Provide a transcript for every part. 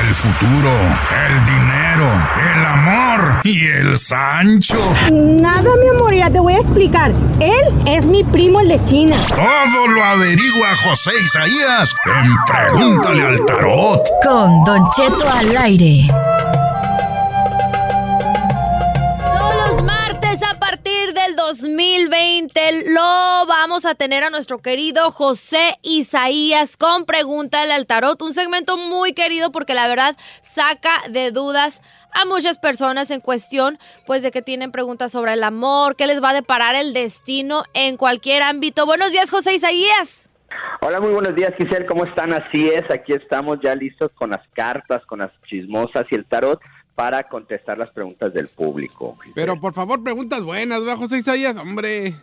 El futuro, el dinero, el amor y el Sancho. Nada, mi amor, ya te voy a explicar. Él es mi primo, el de China. Todo lo averigua José Isaías en Pregúntale al Tarot. Con Don Cheto al aire. 2020 lo vamos a tener a nuestro querido José Isaías con Pregúntale al Tarot, un segmento muy querido porque la verdad saca de dudas a muchas personas en cuestión, pues de que tienen preguntas sobre el amor, qué les va a deparar el destino en cualquier ámbito. Buenos días, José Isaías. Hola, muy buenos días, Giselle. ¿Cómo están? Así es, aquí estamos ya listos con las cartas, con las chismosas y el tarot para contestar las preguntas del público. Pero por favor, preguntas buenas, ¿verdad, José Isaías? Hombre.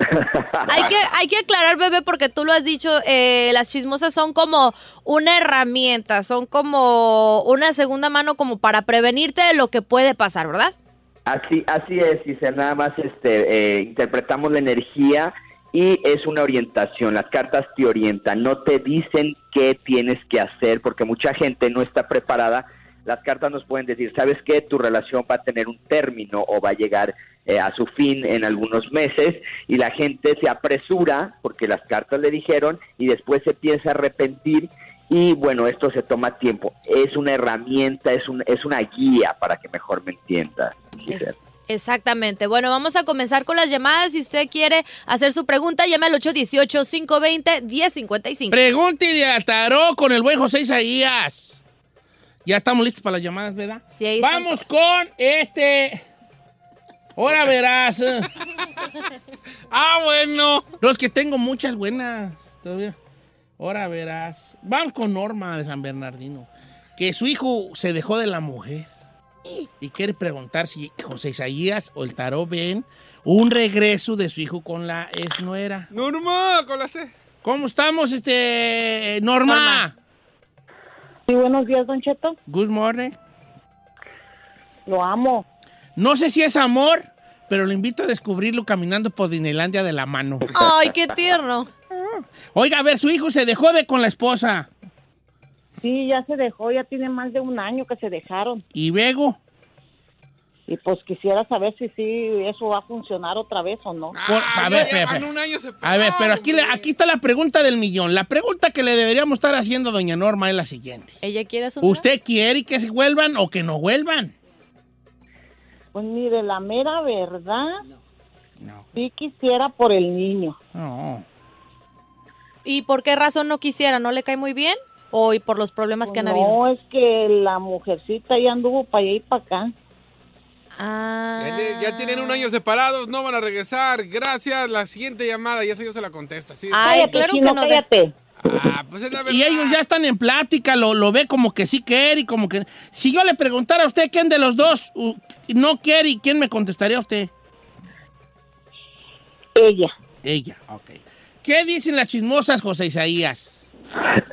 Hay que, hay que aclarar, bebé, porque tú lo has dicho, eh, las chismosas son como una herramienta, son como una segunda mano como para prevenirte de lo que puede pasar, ¿verdad? Así, así es, Giselle. Nada más este, eh, interpretamos la energía y es una orientación. Las cartas te orientan, no te dicen qué tienes que hacer, porque mucha gente no está preparada las cartas nos pueden decir, ¿sabes qué? Tu relación va a tener un término o va a llegar eh, a su fin en algunos meses y la gente se apresura porque las cartas le dijeron y después se piensa arrepentir y bueno, esto se toma tiempo. Es una herramienta, es, un, es una guía para que mejor me entiendas. Es- exactamente. Bueno, vamos a comenzar con las llamadas. Si usted quiere hacer su pregunta, llame al 818-520-1055. Pregúntele al tarot con el buen José Isaías. Ya estamos listos para las llamadas, ¿verdad? Sí, ahí está. Vamos con este. Ahora verás. Ah, bueno. No, es que tengo muchas buenas. Todavía. Ahora verás. Vamos con Norma de San Bernardino. Que su hijo se dejó de la mujer. Y quiere preguntar si José Isaías o el tarot ven un regreso de su hijo con la exnuera. Norma, con la C. ¿Cómo estamos, este Norma? Norma. Sí, buenos días, Don Cheto. Good morning. Lo amo. No sé si es amor, pero lo invito a descubrirlo caminando por Disneylandia de la mano. Ay, qué tierno. Oiga, a ver, su hijo se dejó de con la esposa. Sí, ya se dejó, ya tiene más de un año que se dejaron. Y luego, Y pues quisiera saber si sí eso va a funcionar otra vez o no. Ah, a ver, un año a ver, pero aquí, aquí está la pregunta del millón. La pregunta que le deberíamos estar haciendo a doña Norma es la siguiente. ¿Ella quiere ¿Usted quiere que se vuelvan o que no vuelvan? Pues mire, la mera verdad, No. sí quisiera por el niño. No. ¿Y por qué razón no quisiera? ¿No le cae muy bien? ¿O y por los problemas que han habido? no, es que la mujercita ya anduvo para allá y para acá. Ah. Ya, tienen un año separados, no van a regresar. Gracias. La siguiente llamada, ya sé yo se la contesta. Sí. Ay, claro que no. cállate. Ah, pues es la verdad. Y ellos ya están en plática, lo, lo ve como que sí quiere y como que... Si yo le preguntara a usted quién de los dos uh, no quiere y quién me contestaría a usted. Ella. Ella, ok. ¿Qué dicen las chismosas, José Isaías?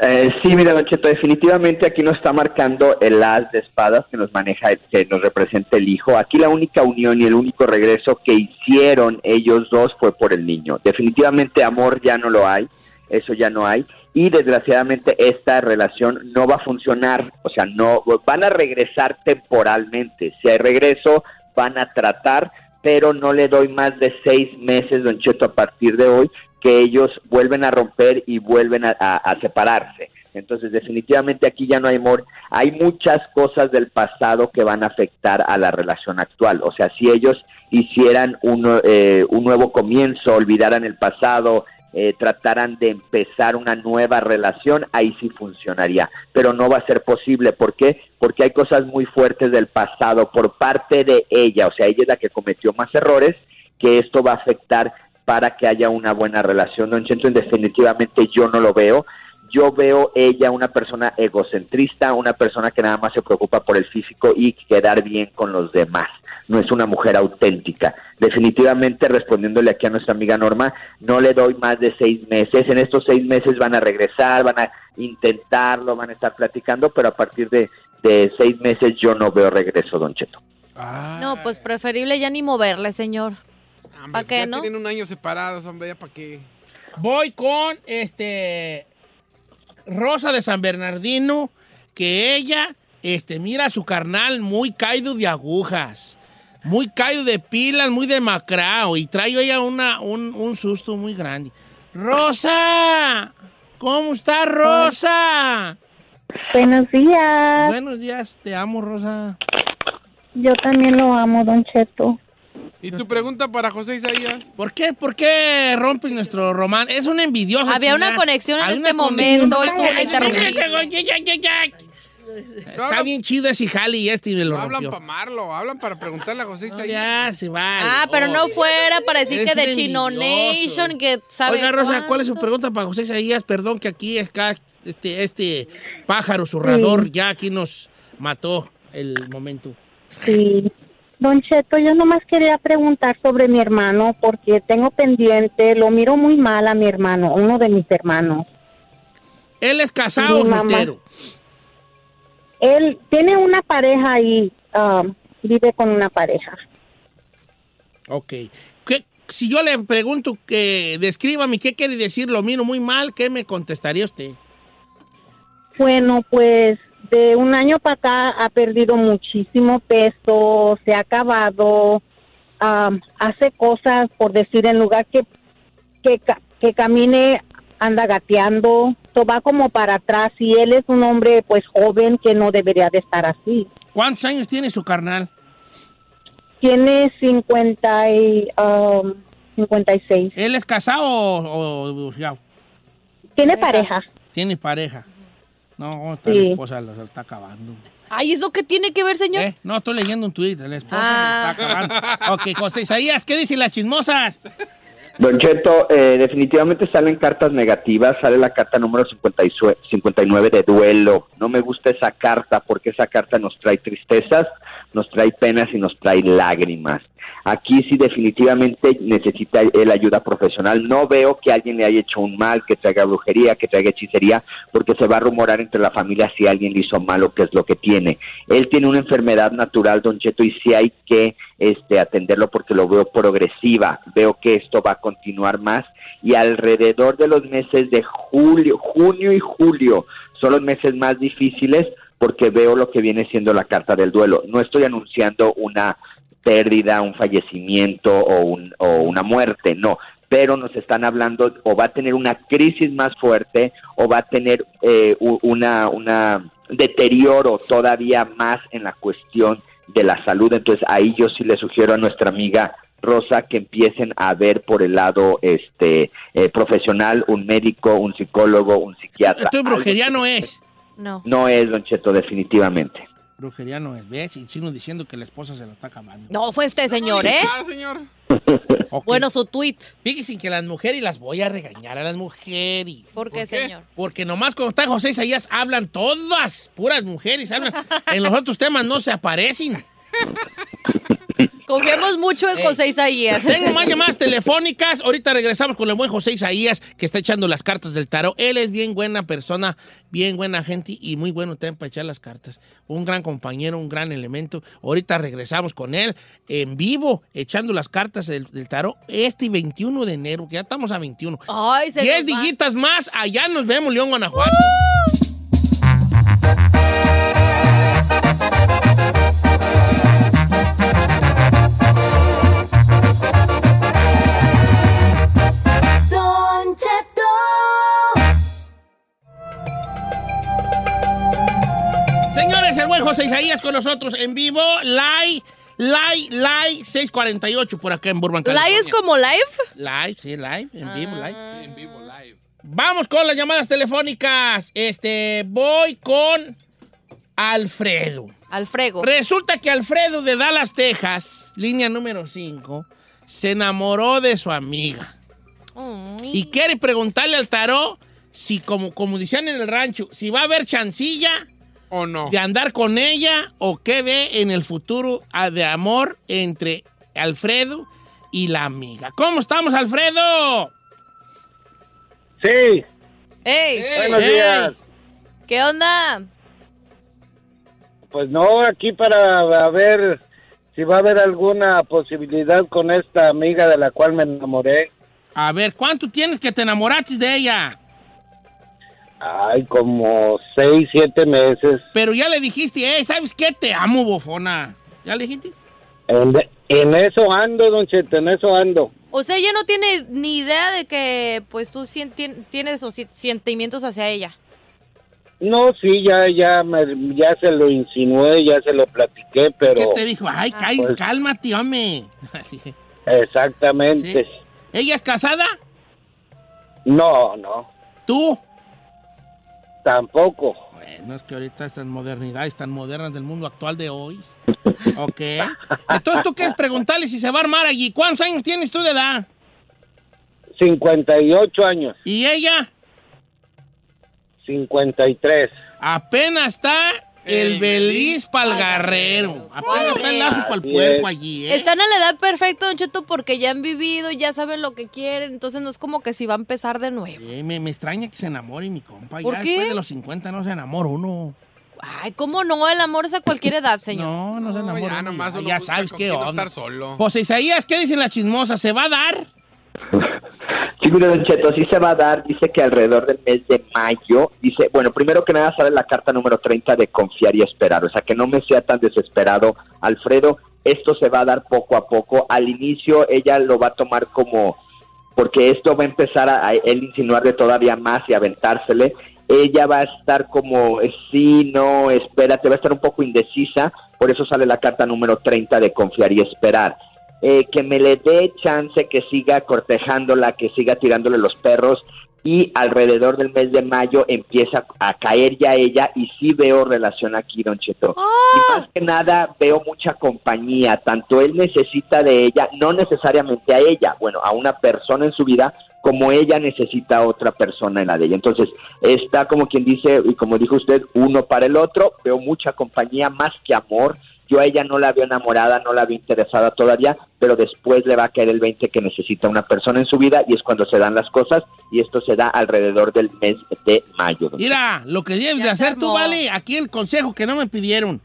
Eh, sí, mira, Don Cheto, definitivamente aquí nos está marcando el as de espadas que nos maneja, que nos representa el hijo. Aquí la única unión y el único regreso que hicieron ellos dos fue por el niño. Definitivamente amor ya no lo hay, eso ya no hay. y desgraciadamente esta relación no va a funcionar, o sea, no van a regresar temporalmente. Si hay regreso, van a tratar, pero no le doy más de seis meses, don Cheto, a partir de hoy, ellos vuelven a romper y vuelven a, a- a separarse. Entonces, definitivamente aquí ya no hay amor. Hay muchas cosas del pasado que van a afectar a la relación actual. O sea, si ellos hicieran un, eh, un nuevo comienzo, olvidaran el pasado, eh, trataran de empezar una nueva relación, ahí sí funcionaría. Pero no va a ser posible. ¿Por qué? Porque hay cosas muy fuertes del pasado por parte de ella. O sea, ella es la que cometió más errores, que esto va a afectar para que haya una buena relación. Don Cheto, definitivamente yo no lo veo. Yo veo ella una persona egocentrista, una persona que nada más se preocupa por el físico y quedar bien con los demás. No es una mujer auténtica. Definitivamente, respondiéndole aquí a nuestra amiga Norma, no le doy más de seis meses. En estos seis meses van a regresar, van a intentarlo, van a estar platicando, pero a partir de, de seis meses yo no veo regreso, Don Cheto. No, pues preferible ya ni moverle, señor. ¿Para qué, ya no? tienen un año separados, hombre, ya para qué. Voy con este Rosa de San Bernardino, que ella este, mira a su carnal muy caído de agujas, muy caído de pilas, muy demacrado, y trae ella una, un, un susto muy grande. Rosa, ¿cómo está Rosa? Buenos días. Buenos días, te amo Rosa. Yo también lo amo, Don Cheto. ¿Y tu pregunta para José Isaías? ¿Por qué, por qué rompen nuestro romance? Es una envidiosa. Había una conexión en este momento. Está bien chido ese jale y este me lo hablan para amarlo, hablan para preguntarle a José No, Isaías. ya, se va. Ah, pero no fuera para decir que de un Chino envidioso. Nation, que sabe Oiga, Rosa, cuánto. ¿cuál es su pregunta para José Isaías? Perdón que aquí es este, este pájaro zurrador Sí. ya aquí nos mató el momento. Sí. Don Cheto, yo nomás quería preguntar sobre mi hermano porque tengo pendiente, lo miro muy mal a mi hermano, uno de mis hermanos. ¿Él es casado o Mi soltero? Él tiene una pareja y um, vive con una pareja. Ok. ¿Qué- si yo le pregunto que descríbame qué quiere decir lo miro muy mal, ¿qué me contestaría usted? Bueno, pues de un año para acá ha perdido muchísimo peso, se ha acabado, hace cosas, por decir, en lugar que, que, ca- que camine, anda gateando, so va como para atrás y él es un hombre pues joven que no debería de estar así. ¿Cuántos años tiene su carnal? Tiene 50 y, um, 56. ¿Él es casado o, o divorciado? Tiene pareja. Tiene pareja. No, esta Sí. la esposa lo, lo está acabando. Ay, ¿eso qué tiene que ver, señor? ¿Eh? No, estoy leyendo un tuit. La esposa Ah. lo está acabando. ok, José Isaías, ¿qué dicen las chismosas? Don Cheto, eh, definitivamente salen cartas negativas, sale la carta número 50 y sue- 59 de duelo. No me gusta esa carta porque esa carta nos trae tristezas, nos trae penas y nos trae lágrimas. Aquí sí definitivamente necesita él ayuda profesional. No veo que alguien le haya hecho un mal, que traiga brujería, que traiga hechicería, porque se va a rumorar entre la familia si alguien le hizo mal o qué es lo que tiene. Él tiene una enfermedad natural, Don Cheto, y sí hay que este, atenderlo porque lo veo progresiva. Veo que esto va a continuar más y alrededor de los meses de julio, junio y julio son los meses más difíciles porque veo lo que viene siendo la carta del duelo. No estoy anunciando una pérdida, un fallecimiento o, un- o una muerte, no, pero nos están hablando o va a tener una crisis más fuerte o va a tener eh, una, una deterioro todavía más en la cuestión de la salud. Entonces ahí yo sí le sugiero a nuestra amiga Rosa que empiecen a ver por el lado este eh, profesional, un médico, un psicólogo, un psiquiatra. Esto brujería, no es. No. No es, Don Cheto, definitivamente. Brujería no es. ¿Ves? Y chino diciendo que la esposa se lo está acabando. No, fue este señor, ¿eh? Ah, señor. Bueno, su tweet. Fíjense que las mujeres, y las voy a regañar a las mujeres. ¿Por qué, señor? Porque nomás cuando está José Isaías hablan todas, puras mujeres, hablan. en los otros temas no se aparecen. Confiamos mucho en. José Isaías. Tengo más llamadas telefónicas. Ahorita regresamos con el buen José Isaías, que está echando las cartas del tarot. Él es bien buena persona, bien buena gente y muy bueno también para echar las cartas. Un gran compañero, un gran elemento. Ahorita regresamos con él en vivo, echando las cartas del, del tarot este 21 de enero, que ya estamos a 21. Ay, se 10 nos va. dillitas más, allá nos vemos, León, Guanajuato. Don El buen José Isaías con nosotros en vivo, live, live, live, 648 por acá en Burbank. ¿Live es como live? Live, sí, live, en vivo, live. Ah. En vivo, live. Vamos con las llamadas telefónicas. Este, voy con Alfredo. Alfredo. Resulta que Alfredo de Dallas, Texas, línea número 5, se enamoró de su amiga. Y quiere preguntarle al tarot si, como, como decían en el rancho, si va a haber chancilla ¿O no? de andar con ella o qué ve en el futuro ah, de amor entre Alfredo y la amiga. ¿Cómo estamos, Alfredo? Sí, ¡Ey! buenos Ey. días. ¿Qué onda? Pues no, aquí para ver si va a haber alguna posibilidad con esta amiga de la cual me enamoré. A ver, ¿cuánto tienes que te enamoraste de ella? Ay, como seis, siete meses. Pero ya le dijiste, eh, ¿sabes qué? Te amo, bofona. ¿Ya le dijiste? En, en eso ando, don Cheto, en eso ando. O sea, ella no tiene ni idea de que pues tú sien- tien- tienes esos sentimientos hacia ella. No, sí, ya, ya, me- ya se lo insinué, ya se lo platiqué, pero ¿Qué te dijo? Ay, ay, Pues- cálmate, hombre. Así. exactamente. Sí. ¿Ella es casada? No, no, ¿Tú? Tampoco. Bueno, es que ahorita estas modernidades tan modernas del mundo actual de hoy. Ok. Entonces, ¿tú quieres preguntarle si se va a armar allí? ¿Cuántos años tienes tú de edad? 58 años, ¿Y ella? 53. Apenas está el El beliz para el guerrero. Apenas está el lazo para el puerco es. allí, ¿eh? Están a la edad perfecta, Don Cheto, porque ya han vivido, ya saben lo que quieren, entonces no es como que si va a empezar de nuevo. Eh, me, me extraña que se enamore mi compa. ¿Por ya qué? después de los 50 no se enamora uno. Ay, ¿cómo no? El amor es a cualquier edad, señor. No, no se No, enamora. ya nomás ya, sabes qué quién no onda. estar solo. José Isaías, ¿qué dicen las chismosas? ¿Se va a dar? Mire, Don Cheto, sí se va a dar, dice que alrededor del mes de mayo, dice, bueno, primero que nada sale la carta número 30 de confiar y esperar, o sea, que no me sea tan desesperado, Alfredo, esto se va a dar poco a poco, al inicio ella lo va a tomar como, porque esto va a empezar a, a él insinuarle todavía más y aventársele, ella va a estar como, eh, sí, no, espérate, va a estar un poco indecisa, por eso sale la carta número 30 de confiar y esperar eh, que me le dé chance que siga cortejándola, que siga tirándole los perros y alrededor del mes de mayo empieza a caer ya ella y sí veo relación aquí, don Cheto. Y más que nada veo mucha compañía, tanto él necesita de ella, no necesariamente a ella, bueno, a una persona en su vida, como ella necesita a otra persona en la de ella. Entonces, está como quien dice, y como dijo usted, uno para el otro, veo mucha compañía más que amor. Yo a ella no la veo enamorada, no la veo interesada todavía, pero después le va a caer el 20 que necesita una persona en su vida y es cuando se dan las cosas y esto se da alrededor del mes de mayo. Mira, lo que debes Ya de hacer tú, vale, aquí el consejo que no me pidieron.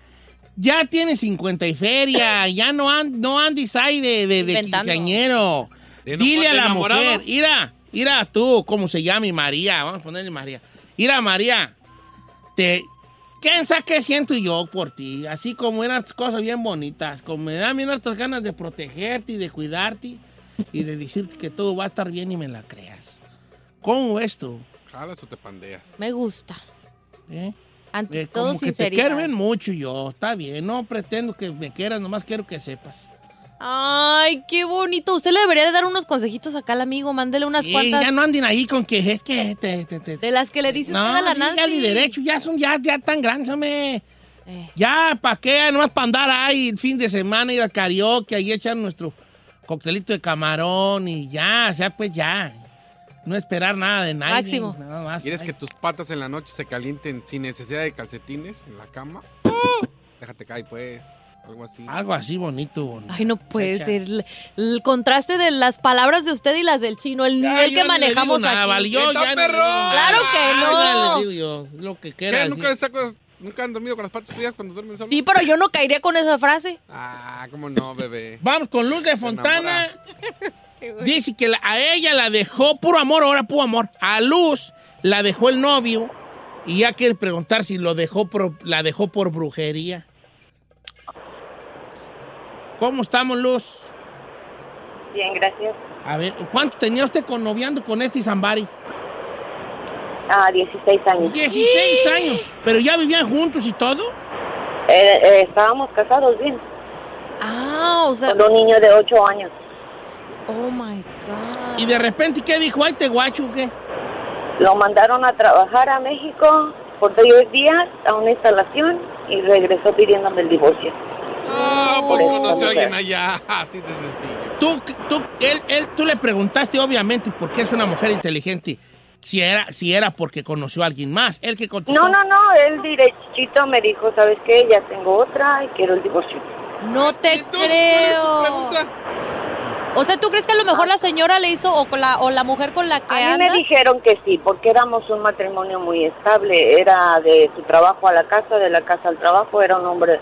Ya tienes 50 y feria, ya no, an- no andes ahí de, de, quinceañero. ¿De no- Dile a la enamorado? mujer, mira, mira tú, ¿cómo se llama? Y María, vamos a ponerle María. Mira, María, te, ¿quién sabe qué siento yo por ti? Así como eran cosas bien bonitas, como me dan bien hartas ganas de protegerte y de cuidarte y de decirte que todo va a estar bien y me la creas. ¿Cómo es tú? ¿Jalas o te pandeas? Me gusta. ¿Eh? Ante Eh, todo, como que te sinceridad. quiero mucho yo, está bien, no pretendo que me quieras, nomás quiero que sepas. Ay, qué bonito. Usted le debería de dar unos consejitos acá al amigo. Mándele unas Sí, cuantas ya no anden ahí con que es que te, te- te- de las que le dice no, usted a la Nancy. derecho, ya son ya, ya tan grandes, hombre. Eh. Ya, ¿para qué? Nomás para andar ahí el fin de semana, ir al karaoke, ahí echar nuestro coctelito de camarón y ya, o sea, pues ya. No esperar nada de nadie. Máximo. Nada más. ¿Quieres Ay. que tus patas en la noche se calienten sin necesidad de calcetines en la cama? Déjate caer, pues. Algo así. Algo así bonito. Ay, no puede Chacha. ser. El, el contraste de las palabras de usted y las del chino, el Ya, nivel yo que no manejamos nada, aquí. yo ¡Está ya no perro! nada. Claro que Ah, no. ya le digo yo lo que quiera. ¿Nunca, les saco- ¿Nunca han dormido con las patas frías cuando duermen solos? Sí, pero yo no caería con esa frase. Ah, ¿cómo no, bebé? Vamos con Luz de Fontana. Dice que la- a ella la dejó, puro amor, ahora puro amor. A Luz la dejó el novio y ya quiere preguntar si lo dejó por- la dejó por brujería. ¿Cómo estamos, Luz? Bien, gracias. A ver, ¿cuánto tenía usted con noviando con este Zambari? Ah, 16 años. 16 años. ¿Pero ya vivían juntos y todo? Eh, eh, estábamos casados bien. Ah, o sea. Con un niño de 8 años. Oh my God. Y de repente, ¿qué dijo? ¿Ay, te guacho qué? Lo mandaron a trabajar a México por 10 días a una instalación y regresó pidiéndome el divorcio. Pues Oh. conoció a alguien allá. Así de sencillo. Tú, tú, él, él- tú le preguntaste, obviamente, porque es una mujer inteligente, si era, si era porque conoció a alguien más. Él que contestó. No, no, no, él derechito me dijo, ¿sabes qué? Ya tengo otra y quiero el divorcio. No te creo. O sea, ¿tú crees que a lo mejor la señora le hizo o, con la, o la mujer con la que A mí anda? me dijeron que sí, porque éramos un matrimonio muy estable. Era de su trabajo a la casa, de la casa al trabajo. Era un hombre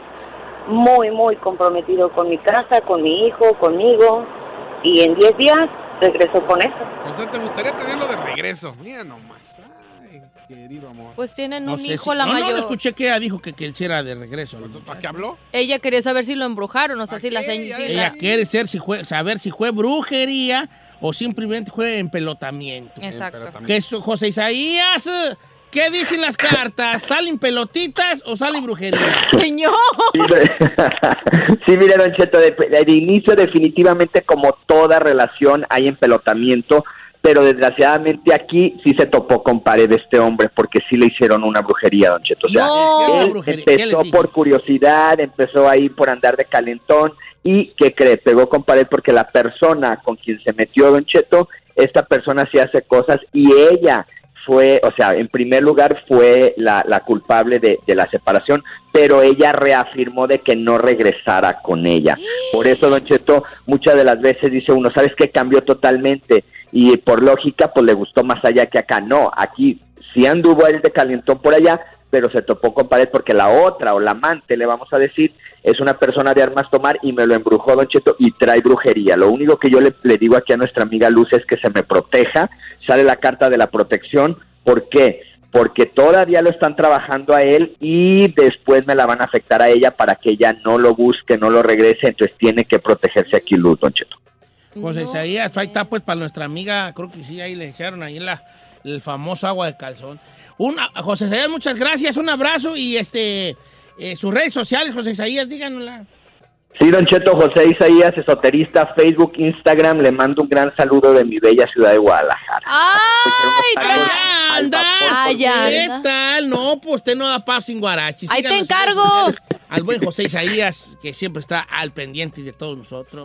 muy, muy comprometido con mi casa, con mi hijo, conmigo. Y en 10 días regresó con eso. O sea, ¿te gustaría tenerlo de regreso? Mira nomás. Ay, querido amor. Pues tienen No un hijo si- la no, mayor. No, escuché que ella dijo que, que él sí era de regreso. ¿Para qué habló? Ella quería saber si lo embrujaron, o sea, si la señora... Ella quiere ser, si fue, saber si fue brujería o simplemente fue empelotamiento. Exacto. Jesús, José Isaías, ¿qué dicen las cartas? ¿Salen pelotitas o sale brujería? Señor. Sí, mire, Don Cheto, de, de inicio definitivamente como toda relación hay empelotamiento, pero desgraciadamente aquí sí se topó con pared este hombre porque sí le hicieron una brujería, Don Cheto. O sea, No. él Brujería, ¿qué les empezó por curiosidad, empezó ahí por andar de calentón y, ¿qué cree? Pegó con pared porque la persona con quien se metió Don Cheto, esta persona sí hace cosas y ella fue, o sea, en primer lugar fue la, la culpable de, la separación, pero ella reafirmó de que no regresara con ella. Por eso, Don Cheto, muchas de las veces dice uno, ¿sabes qué? Cambió totalmente y por lógica, pues le gustó más allá que acá. No, aquí sí anduvo él de calentón por allá, pero se topó con pared porque la otra o la amante, le vamos a decir, es una persona de armas tomar y me lo embrujó Don Cheto y trae brujería. Lo único que yo le, le digo aquí a nuestra amiga Luz es que se me proteja, sale la carta de la protección, ¿por qué? Porque todavía lo están trabajando a él y después me la van a afectar a ella para que ella no lo busque, no lo regrese, entonces tiene que protegerse aquí Luz, Don Cheto. José Isaías, ahí está pues para nuestra amiga, creo que sí, ahí le echaron ahí la, el famoso agua de calzón. Una, José Isaías, muchas gracias, un abrazo y este eh, sus redes sociales, José Isaías, díganosla. Sí, Don Cheto, José Isaías, esoterista, Facebook, Instagram, le mando un gran saludo de mi bella ciudad de Guadalajara. ¡Ay, ¡Allá anda! ¿Qué tal? No, pues usted no da paz sin guarachi. Ahí te encargo. Al buen José Isaías, que siempre está al pendiente de todos nosotros.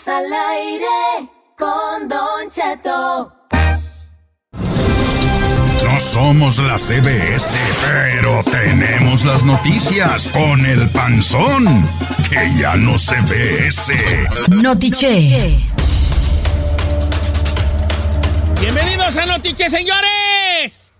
Estamos al aire con Don Cheto. No somos la CBS, pero tenemos las noticias con el panzón, que ya no se ve ese. Notiche. Bienvenidos a Notiche, señores.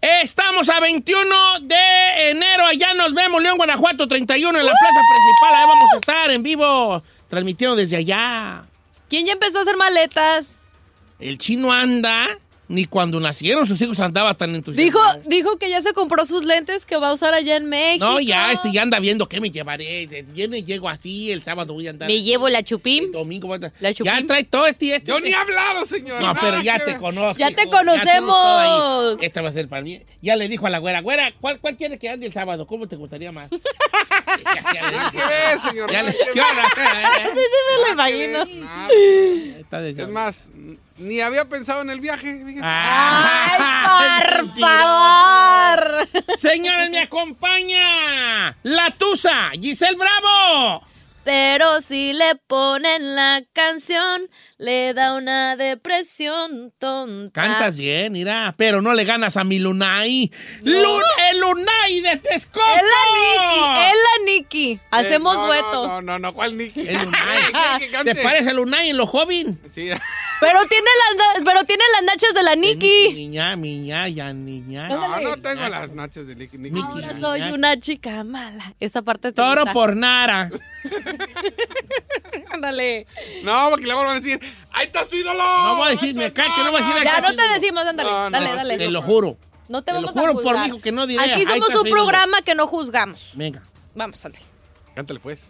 Estamos a 21 de enero. Allá nos vemos, León, Guanajuato, 31 en la plaza principal. Ahí vamos a estar en vivo, transmitiendo desde allá. ¿Quién ya empezó a hacer maletas? El chino anda, ni cuando nacieron sus hijos andaba tan Dijo, entusiasmado. dijo que ya se compró sus lentes que va a usar allá en México. No, ya, este ya anda viendo qué me llevaré. Viene, llego así, el sábado voy a andar. Me llevo la chupín. El domingo voy a andar. La Ya chupín. trae todo este. este Yo ni he hablado, señor. No, pero ya te conozco. Ya te conocemos. Esta va a ser para mí. Ya le dijo a la güera, güera, ¿cuál, cuál quiere que ande el sábado? ¿Cómo te gustaría más? Nada que ver, señor. Ya le- ¿Qué hora? Sí, sí me lo imagino. Está Es más, ni había pensado en el viaje. fíjese. Ah, ¡Ay, por favor! Señores, me acompaña la Tusa, Giselle Bravo. Pero si le ponen la canción, le da una depresión tonta. Cantas bien, mira, pero no le ganas a mi Lunay. Lun- el Lunay de Texcoco. Es la Nikki, es la Nikki. Hacemos Eh, no, dueto. No, no, no, ¿cuál Nicky? El Lunay. ¿Te parece el Lunay en lo joven? Sí. Pero tiene las, pero tiene las nachas de la Nikki. Niña, niña, ya, niña. No, no tengo las nachas de. Nicky. Ahora soy una chica mala. Esa parte te Toro por Nara. Ándale. No, porque le van a decir, ¡ahí está su ídolo! No voy a decir, me cae que no voy a decir Ya no te decimos, ándale. No, no, dale, dale. Te lo juro. No te Te lo vamos a juro por juzgar. mi hijo que no diré, Aquí "Ahí somos un su ídolo". programa que no juzgamos. Venga. Vamos, ándale. Cántale pues.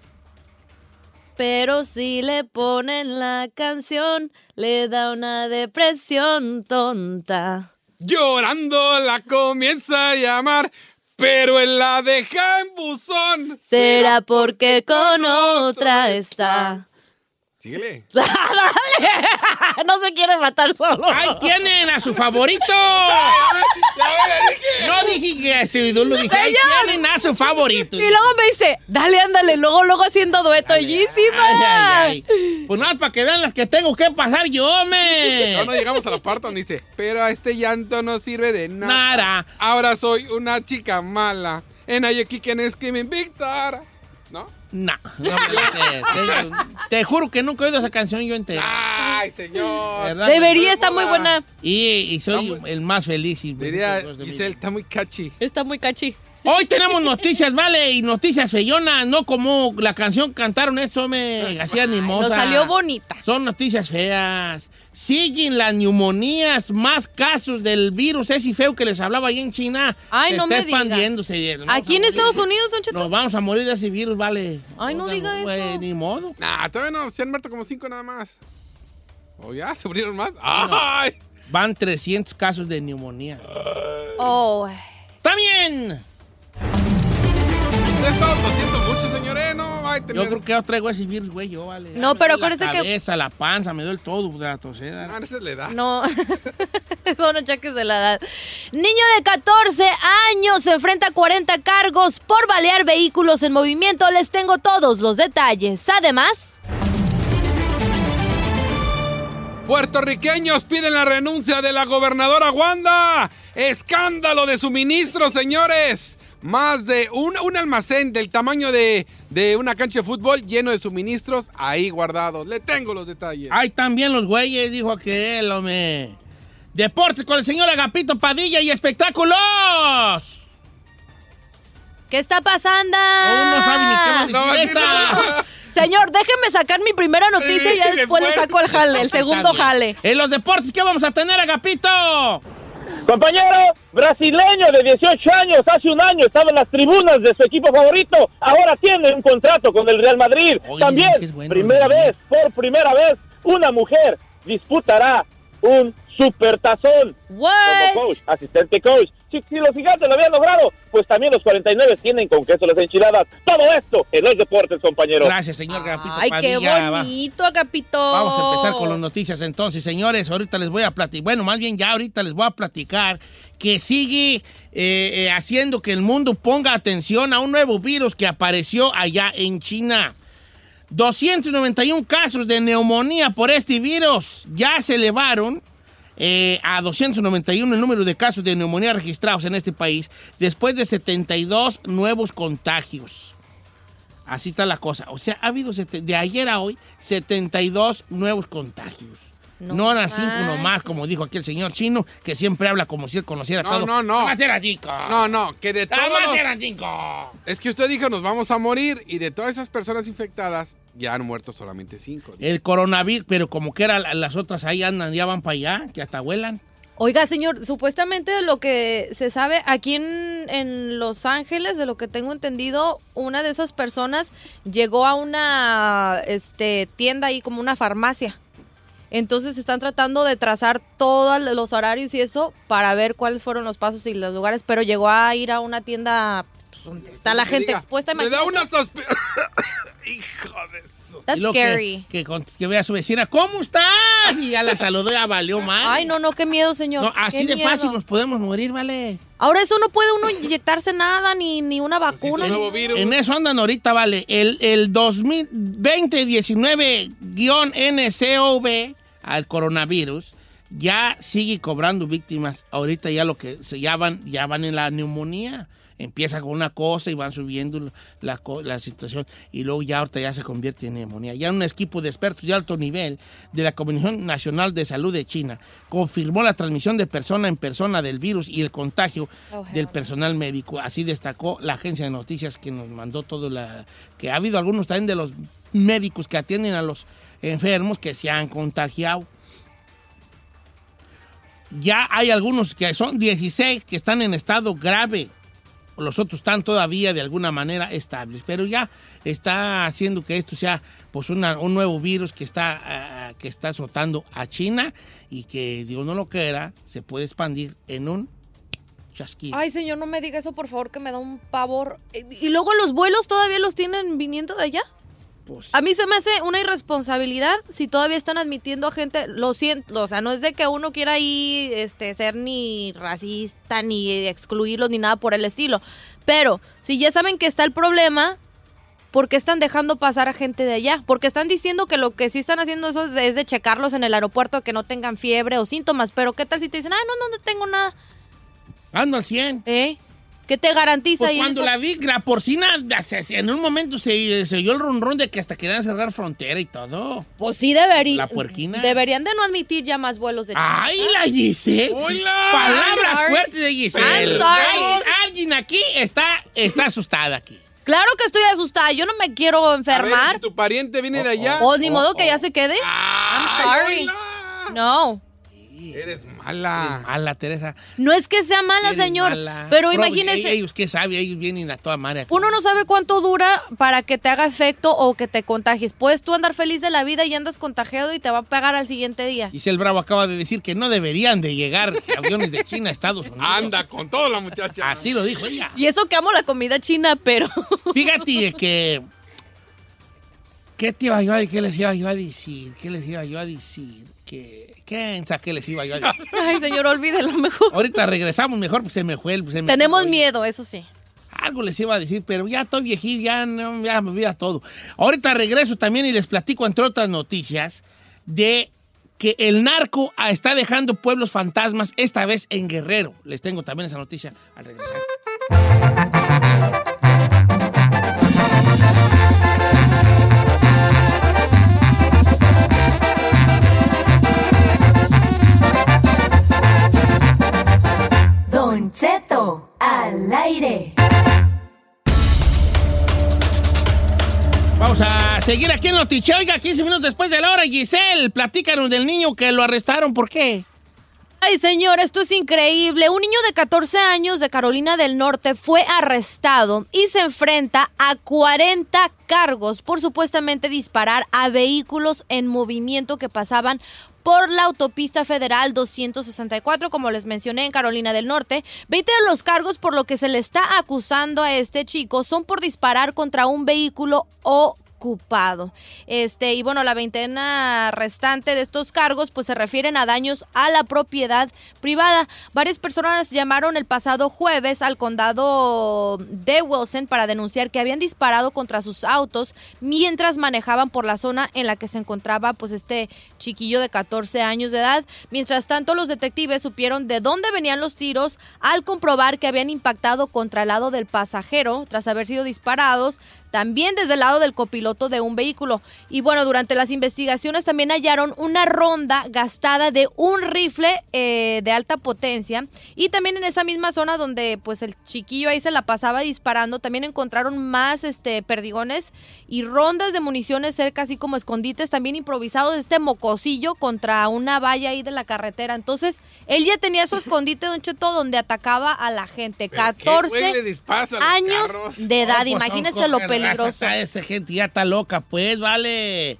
Pero si le ponen la canción, le da una depresión tonta. Llorando la comienza a llamar, pero él la deja en buzón. Será porque con otra está. Síguele. Dale. no se quiere matar solo. ¡Ahí tienen a su favorito! No dije que a su ídolo, dije, ahí tienen a su favorito. Y luego me dice, dale, ándale, luego, luego haciendo dueto. Ay, ay, ay. Pues nada, para que vean las que tengo que pasar yo, me. No, no llegamos a la parte donde dice, pero a este llanto no sirve de nada. Nada. Ahora soy una chica mala. En aquí quien Screaming Victor. ¿No? No, no me la sé. Te, te juro que nunca he oído esa canción yo entera. Ay, señor. ¿Verdad? Debería, está muy buena. Y, y soy el más feliz. Y Diría. Giselle, está muy catchy. Está muy cachi. Hoy tenemos noticias, vale, y noticias feyonas, no como la canción cantaron esto, me hacía Nos animosa. salió bonita. Son noticias feas. Siguen las neumonías, más casos del virus ese feo que les hablaba ahí en China. Ay, Se no está me diga. expandiéndose. Nos vamos Aquí en. Estados Unidos, Don Cheto. Nos vamos a morir de ese virus, vale. Ay, no Oigan, diga güey, eso. Ni modo. Nah, todavía no, se han muerto como cinco nada más. ¿O ya? ¿Se murieron más? ¡Ay! Van 300 casos de neumonía. Oh. ¡También! Ya estamos tosiendo mucho, señores. No, va a tener... Yo creo que yo traigo ese virus, güey, yo, vale. No, Me pero acuérdese la que- cabeza, la panza, me duele todo de la toseda. Ah, esa es la edad. No, son achaques de la edad. Niño de 14 años se enfrenta a 40 cargos por balear vehículos en movimiento. Les tengo todos los detalles. Además, Puertorriqueños piden la renuncia de la gobernadora Wanda. Escándalo de suministro, señores. Más de un, un almacén del tamaño de, de una cancha de fútbol lleno de suministros ahí guardados. Le tengo los detalles. Ay, también los güeyes, dijo aquel, hombre. Deportes con el señor Agapito Padilla y espectáculos. ¿qué está pasando? Aún no sabe ni qué No, esta. Señor, déjeme sacar mi primera noticia y ya después le saco el jale, el segundo jale. En los deportes, ¿qué vamos a tener, Agapito? Compañero brasileño de 18 años, hace un año estaba en las tribunas de su equipo favorito, ahora tiene un contrato con el Real Madrid. Oye, También, bueno, primera ¿no? vez, por primera vez, una mujer disputará un supertazón What? como coach, asistente coach. Si, si los gigantes lo habían logrado, pues también los 49 tienen con queso las enchiladas. Todo esto en los deportes, compañero. Gracias, señor Agapito Ay, qué Padilla. Va- bonito, Agapito. Vamos a empezar con las noticias entonces, señores. Ahorita les voy a platicar, bueno, más bien ya ahorita les voy a platicar que sigue eh, eh, haciendo que el mundo ponga atención a un nuevo virus que apareció allá en China. 291 casos de neumonía por este virus ya se elevaron eh, a 291 el número de casos de neumonía registrados en este país después de 72 nuevos contagios. Así está la cosa. O sea, ha habido de ayer a hoy 72 nuevos contagios. No, No eran cinco nomás, como dijo aquí el señor chino, que siempre habla como si él conociera No, todo. no, no. Eran cinco. No, no, que de todos Nada más los- eran cinco. Es que usted dijo, nos vamos a morir. Y de todas esas personas infectadas, ya han muerto solamente cinco. El coronavirus, pero como que eran las otras ahí andan, ya van para allá, que hasta vuelan. Oiga, señor, supuestamente lo que se sabe aquí en, en Los Ángeles, de lo que tengo entendido, una de esas personas llegó a una este, tienda ahí como una farmacia. Entonces están tratando de trazar todos los horarios y eso para ver cuáles fueron los pasos y los lugares, pero llegó a ir a una tienda pues, está la gente Diga, expuesta. Me da una sospe... Hijo de eso. That's que- scary. Que, con- que ve a su vecina, ¿cómo estás? Y ya la saludó y ya valió mal. Ay, no, no, qué miedo, señor. No, así Qué de miedo. fácil nos podemos morir, ¿vale? Ahora eso no puede uno inyectarse nada, ni, ni una vacuna. En eso andan ahorita, vale. El, el 2019-NCOV al coronavirus ya sigue cobrando víctimas. Ahorita ya lo que se ya van, ya van en la neumonía. Empieza con una cosa y van subiendo la, la situación y luego ya ahorita ya se convierte en neumonía. Ya un equipo de expertos de alto nivel de la Comisión Nacional de Salud de China confirmó la transmisión de persona en persona del virus y el contagio Oh, del personal médico. Así destacó la agencia de noticias que nos mandó todo la... que ha habido algunos también de los médicos que atienden a los enfermos que se han contagiado. Ya hay algunos que son 16 que están en estado grave. Los otros están todavía de alguna manera estables. Pero ya está haciendo que esto sea pues una- un nuevo virus que está, ah, que está azotando a China y que, digo, no lo que era, se puede expandir en un chasquido. Ay, señor, no me diga eso, por favor, que me da un pavor. Eh, Y luego los vuelos todavía los tienen viniendo de allá. Pues, A mí se me hace una irresponsabilidad si todavía están admitiendo a gente, lo siento, o sea, no es de que uno quiera ahí este, ser ni racista, ni excluirlos, ni nada por el estilo. Pero si ya saben que está el problema, ¿por qué están dejando pasar a gente de allá? Porque están diciendo que lo que sí están haciendo eso es de, checarlos en el aeropuerto, que no tengan fiebre o síntomas. Pero ¿qué tal si te dicen, ah, no, no, no tengo nada? Ando al 100. ¿Eh? ¿Qué te garantiza? Pues y cuando eso? la vi, la porcina, en un momento se, se oyó el ronrón de que hasta querían cerrar frontera y todo. Pues sí deberían. La puerquina. Deberían de no admitir ya más vuelos de China. ¡Ay, la Giselle! ¡Hola! Palabras I'm sorry. fuertes de Giselle. I'm sorry. Alguien, aquí está, está asustada aquí. Claro que estoy asustada. Yo no me quiero A ver, enfermar. si tu pariente viene de allá. O ni modo que ya se quede. I'm sorry. No. Eres mala. Mala, Teresa. No es que sea mala, Eres señor. mala. Pero imagínese. Ellos, ¿qué sabe? Ellos vienen a toda madre aquí. Uno no sabe cuánto dura para que te haga efecto o que te contagies. Puedes tú andar feliz de la vida y andas contagiado y te va a pegar al siguiente día. Giselle Bravo acaba de decir que no deberían de llegar aviones de China a Estados Unidos. Anda con todo la muchacha. Así lo dijo ella. Y eso que amo la comida china, pero. Fíjate que. ¿Qué te iba yo a ¿Qué les iba yo a decir? ¿Qué les iba yo a decir? Que. ¿Qué qué les iba yo a decir? Ay, señor, olvídelo mejor. Ahorita regresamos mejor, pues se me fue. el- se me Tenemos fue. miedo, eso sí. Algo les iba a decir, pero ya estoy viejito, ya, no, ya me olvida todo. Ahorita regreso también y les platico, entre otras noticias, de que el narco está dejando pueblos fantasmas, esta vez en Guerrero. Les tengo también esa noticia al regresar. Don Cheto al aire. Vamos a seguir aquí en Notiche. Oiga, 15 minutos después de la hora, Giselle, platícanos del niño que lo arrestaron. ¿Por qué? Ay, señor, esto es increíble. Un niño de 14 años de Carolina del Norte fue arrestado y se enfrenta a 40 cargos por supuestamente disparar a vehículos en movimiento que pasaban por la autopista federal 264, como les mencioné en Carolina del Norte. 20 de los cargos por lo que se le está acusando a este chico son por disparar contra un vehículo o ocupado. Este, y bueno, la veintena restante de estos cargos pues se refieren a daños a la propiedad privada. Varias personas llamaron el pasado jueves al condado de Wilson para denunciar que habían disparado contra sus autos mientras manejaban por la zona en la que se encontraba pues este chiquillo de 14 años de edad. Mientras tanto, los detectives supieron de dónde venían los tiros al comprobar que habían impactado contra el lado del pasajero tras haber sido disparados también desde el lado del copiloto de un vehículo. Y bueno, durante las investigaciones también hallaron una ronda gastada de un rifle eh, de alta potencia y también en esa misma zona donde pues el chiquillo ahí se la pasaba disparando, también encontraron más este perdigones y rondas de municiones cerca así como escondites también improvisados de este mocosillo contra una valla ahí de la carretera. Entonces, él ya tenía su escondite, Don Cheto, donde atacaba a la gente. ¿Pero qué, 14 güey, le dispara a los años carros? de edad, pues, imagínense son lo cosas peligroso. razas, Esa gente ya está loca, pues, vale.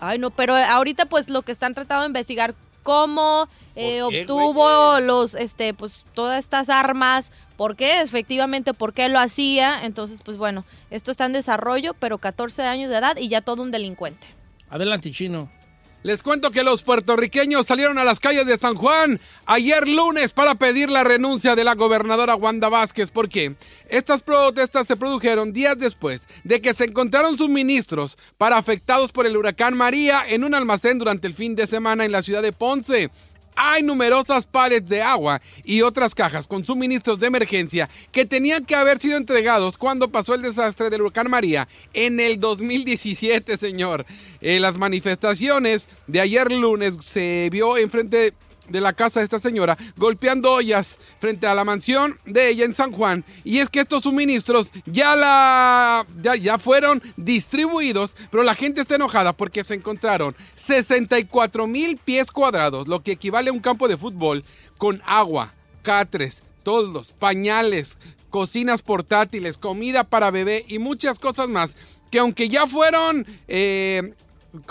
Ay, no, pero ahorita pues lo que están tratando de investigar cómo eh, ¿Por qué, obtuvo los, este, pues todas estas armas, por qué, efectivamente, por qué lo hacía. Entonces, pues bueno, esto está en desarrollo, pero 14 años de edad y ya todo un delincuente. Adelante, chino. Les cuento que los puertorriqueños salieron a las calles de San Juan ayer lunes para pedir la renuncia de la gobernadora Wanda Vázquez. ¿Por qué? Estas protestas se produjeron días después de que se encontraron suministros para afectados por el huracán María en un almacén durante el fin de semana en la ciudad de Ponce. Hay numerosas palets de agua y otras cajas con suministros de emergencia que tenían que haber sido entregados cuando pasó el desastre del huracán María en el 2017, señor. Eh, las manifestaciones de ayer lunes se vio enfrente de la casa de esta señora golpeando ollas frente a la mansión de ella en San Juan. Y es que estos suministros ya la ya, ya fueron distribuidos pero la gente está enojada porque se encontraron 64 mil pies cuadrados lo que equivale a un campo de fútbol con agua catres toldos pañales cocinas portátiles comida para bebé y muchas cosas más que aunque ya fueron eh,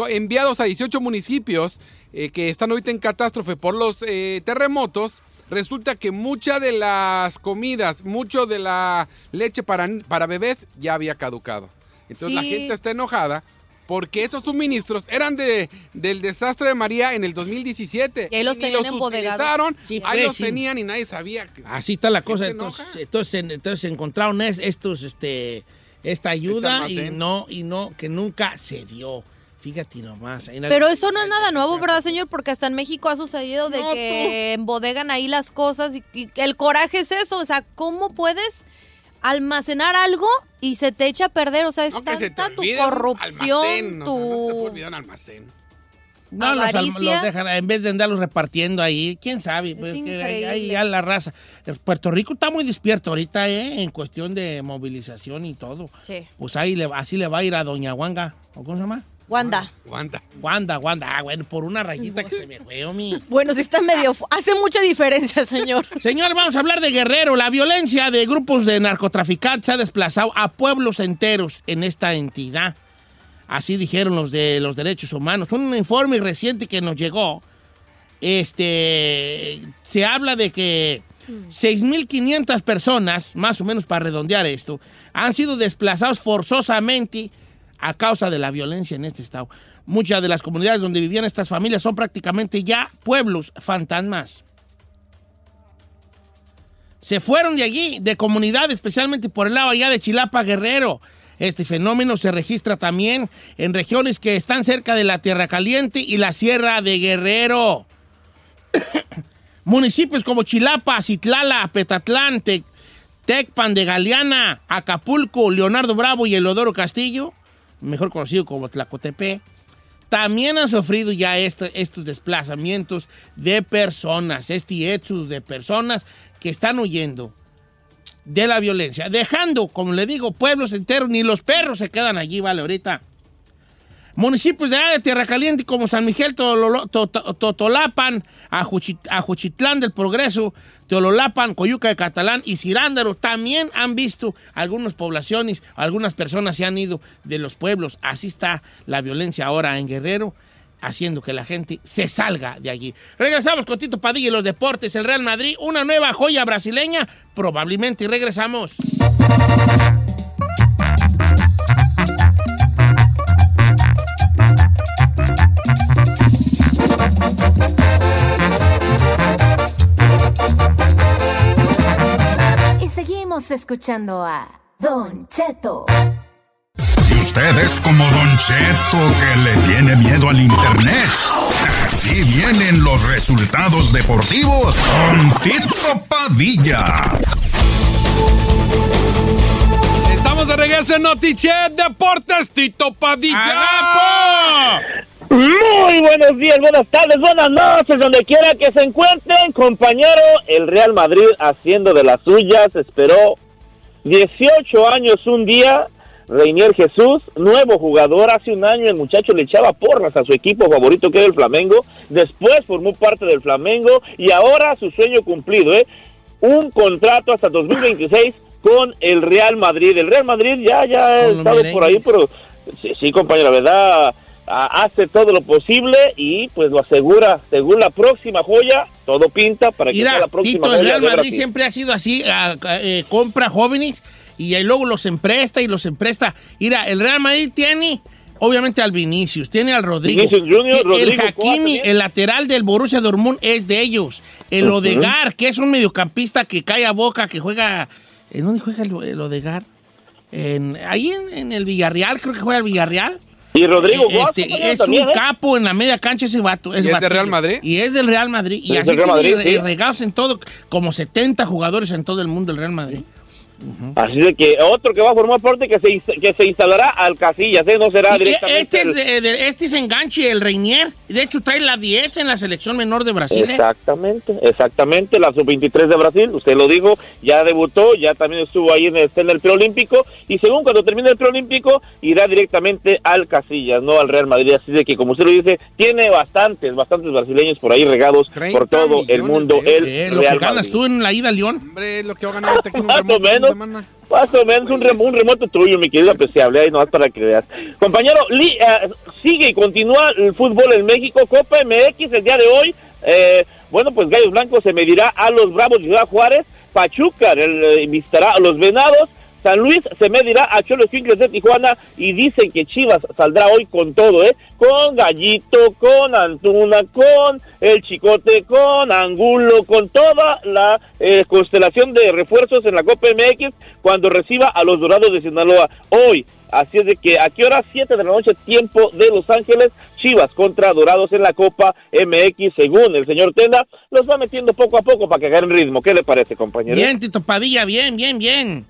enviados a 18 municipios eh, que están ahorita en catástrofe por los eh, terremotos, resulta que mucha de las comidas, mucho de la leche para, para bebés ya había caducado. Entonces la gente está enojada porque esos suministros eran de, del desastre de María en el 2017. Y ahí los tenían utilizaron, Sí, ahí pues, los sí. tenían y nadie sabía. que- Así está la cosa. Entonces, entonces, en- entonces encontraron es- estos, este, esta ayuda y no, y no, que nunca se dio. Fíjate nomás. Pero eso no es nada nuevo, ¿verdad, señor? Porque hasta en México ha sucedido de No, que embodegan ahí las cosas y, y el coraje es eso. O sea, ¿cómo puedes almacenar algo y se te echa a perder? O sea, es No, que se te tanta tu corrupción, almacén, o sea, tu... no se te un almacén. No, los, alma- avaricia. los dejan, en vez de andarlos repartiendo ahí, quién sabe, pues, que ahí- ya la raza. Eh, Puerto Rico está muy despierto ahorita, ¿eh? En cuestión de movilización y todo. Sí. Pues ahí le, así le va a ir a Doña Wanga, ¿o cómo se llama? Wanda. Wanda. Wanda, Wanda. Ah, bueno, por una rayita que se me fue, mi. Bueno, sí está medio... Hace mucha diferencia, señor. Señor, vamos a hablar de Guerrero. La violencia de grupos de narcotraficantes ha desplazado a pueblos enteros en esta entidad. Así dijeron los de los derechos humanos. Un informe reciente que nos llegó, este, se habla de que 6.500 personas, más o menos para redondear esto, han sido desplazados forzosamente a causa de la violencia en este estado. Muchas de las comunidades donde vivían estas familias son prácticamente ya pueblos fantasmas se fueron de allí, de comunidad, especialmente por el lado allá de Chilapa Guerrero. Este fenómeno se registra también en regiones que están cerca de la Tierra Caliente y la Sierra de Guerrero. Municipios como Chilapa, Citlala, Petatlán, Tec- Tecpan de Galeana, Acapulco, Leonardo Bravo y Elodoro Castillo, mejor conocido como Tlacotepe, también han sufrido ya este- estos desplazamientos de personas, este éxodo de personas que están huyendo de la violencia, dejando, como le digo, pueblos enteros, ni los perros se quedan allí, vale, ahorita. Municipios de, allá de Tierra Caliente como San Miguel, Totolapan, Ajuchi- Ajuchitlán del Progreso, Teololapan, Coyuca de Catalán y Cirándaro también han visto algunas poblaciones, algunas personas se han ido de los pueblos. Así está la violencia ahora en Guerrero, haciendo que la gente se salga de allí. Regresamos con Tito Padilla y los deportes, el Real Madrid, una nueva joya brasileña, probablemente, y regresamos. Seguimos escuchando a Don Cheto. Y usted es como Don Cheto que le tiene miedo al internet. Aquí vienen los resultados deportivos con Tito Padilla. Estamos de regreso en Notichet Deportes, Tito Padilla. Muy buenos días, buenas tardes, buenas noches, donde quiera que se encuentren, compañero. El Real Madrid haciendo de las suyas, esperó 18 años un día. Reinier Jesús, nuevo jugador, hace un año el muchacho le echaba porras a su equipo favorito que era el Flamengo, después formó parte del Flamengo y ahora su sueño cumplido, ¿eh? Un contrato hasta 2026 con el Real Madrid. El Real Madrid ya, ya ha estado por ahí, pero sí, sí compañero, la verdad, hace todo lo posible y pues lo asegura, según la próxima joya, todo pinta para que sea la próxima Tito, el Real Madrid Brasil. siempre ha sido así, ah, ah, eh, compra jóvenes y ahí luego los empresta y los empresta. Mira, el Real Madrid tiene, obviamente, al Vinicius, tiene al Rodrigo. Vinicius Junior, el Rodrigo, Coa Hakimi, también. el lateral del Borussia Dortmund es de ellos. El. Odegar, que es un mediocampista que cae a boca, que juega... ¿En dónde juega el, el Odegar? En, ahí en, en el Villarreal, creo que juega el Villarreal. Y Rodrigo Eh, este, es también, un ¿eh? capo en la media cancha ese vato. ¿Y es de batillo. Real Madrid? Y es del Real Madrid. Y Es así del Real tiene Madrid, re- sí. regados en todo, como 70 jugadores en todo el mundo el Real Madrid. Así de que otro que va a formar parte que se, que se instalará al Casillas, ¿eh? no será que directamente. este, es el- de- de- este es enganche, el Reinier. De hecho, trae la 10 en la selección menor de Brasil. ¿eh? Exactamente, exactamente, la sub-23 de Brasil, usted lo dijo, ya debutó, ya también estuvo ahí en el, en el preolímpico y según cuando termine el preolímpico irá directamente al Casillas, no al Real Madrid, así de que como usted lo dice, tiene bastantes, bastantes brasileños por ahí regados 30 por todo el mundo, de el Eh, lo Real que ganas Madrid. tú en la ida a León. Hombre, es lo que va a ganar un Más o menos. Semana. Más o menos un, rem- un remoto tuyo, mi querido apreciable, ahí nomás para que veas. Compañero, li- eh, sigue y continúa el fútbol en México, Copa MX el día de hoy. eh, bueno, pues Gallos Blancos se medirá a los Bravos de Ciudad Juárez, Pachuca el, eh, a los Venados, San Luis se medirá a Cholos Quincles de Tijuana y dicen que Chivas saldrá hoy con todo, ¿eh? Con Gallito, con Antuna, con el Chicote, con Angulo, con toda la eh, constelación de refuerzos en la Copa MX cuando reciba a los Dorados de Sinaloa hoy. Así es de que a qué hora 7 de la noche tiempo de Los Ángeles, Chivas contra Dorados en la Copa MX, según el señor Tenda, los va metiendo poco a poco para que agarren ritmo. ¿Qué le parece, compañero? Bien, Tito Padilla, bien, bien, bien.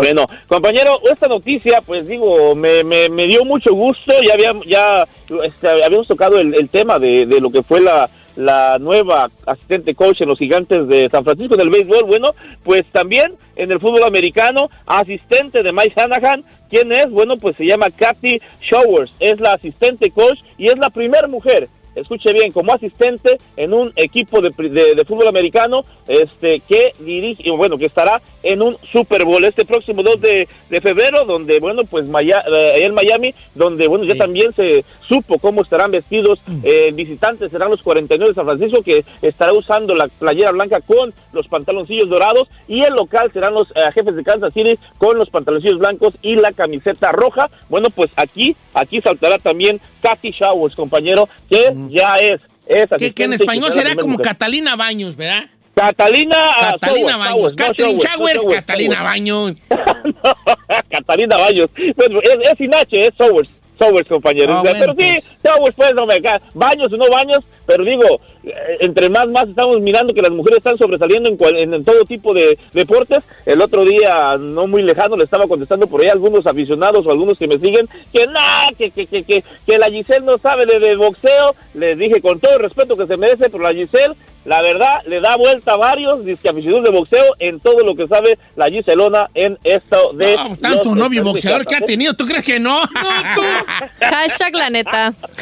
Bueno, compañero, esta noticia, pues digo, me, me, dio mucho gusto. Ya habíamos, ya, este, habíamos tocado el, el tema de, de lo que fue la, la nueva asistente coach en los gigantes de San Francisco del béisbol. Bueno, pues también en el fútbol americano, asistente de Mike Shanahan. ¿Quién es? Bueno, pues se llama Kathy Showers. Es la asistente coach y es la primera mujer escuche bien, como asistente en un equipo de, de- de fútbol americano este que dirige, bueno, que estará en un Super Bowl este próximo 2 de, de febrero, donde, bueno, pues Maya- eh, en Miami, donde, bueno, ya también se supo cómo estarán vestidos eh, visitantes, serán los 49 de San Francisco, que estará usando la playera blanca con los pantaloncillos dorados, y el local serán los eh, jefes de Kansas City con los pantaloncillos blancos y la camiseta roja. Bueno, pues aquí, aquí saltará también Kathy Showers, compañero, que ya es, es Que, que en español será como mujer. Catalina Baños, ¿verdad? Catalina Catalina Baños. Catherine Showers, no Showers, Showers, Catalina Showers. Baños. Catalina Baños. Pues, es, es sin H, es Showers. Showers, compañero. Ah, bueno, pero sí, Showers, pues, no me. Baños o no baños, pero digo, eh, entre más, más estamos mirando que las mujeres están sobresaliendo en, cual- en, todo tipo de deportes. El otro día, no muy lejano, le estaba contestando por ahí a algunos aficionados o algunos que me siguen que nada, que, que, que, que, que la Giselle no sabe de, de boxeo. Les dije con todo el respeto que se merece, pero la Giselle, la verdad, le da vuelta a varios aficionados de boxeo en todo lo que sabe la Giselona en esto de. No, tanto novio boxeador que ha tenido, ¿tú crees que no? Hashtag la neta.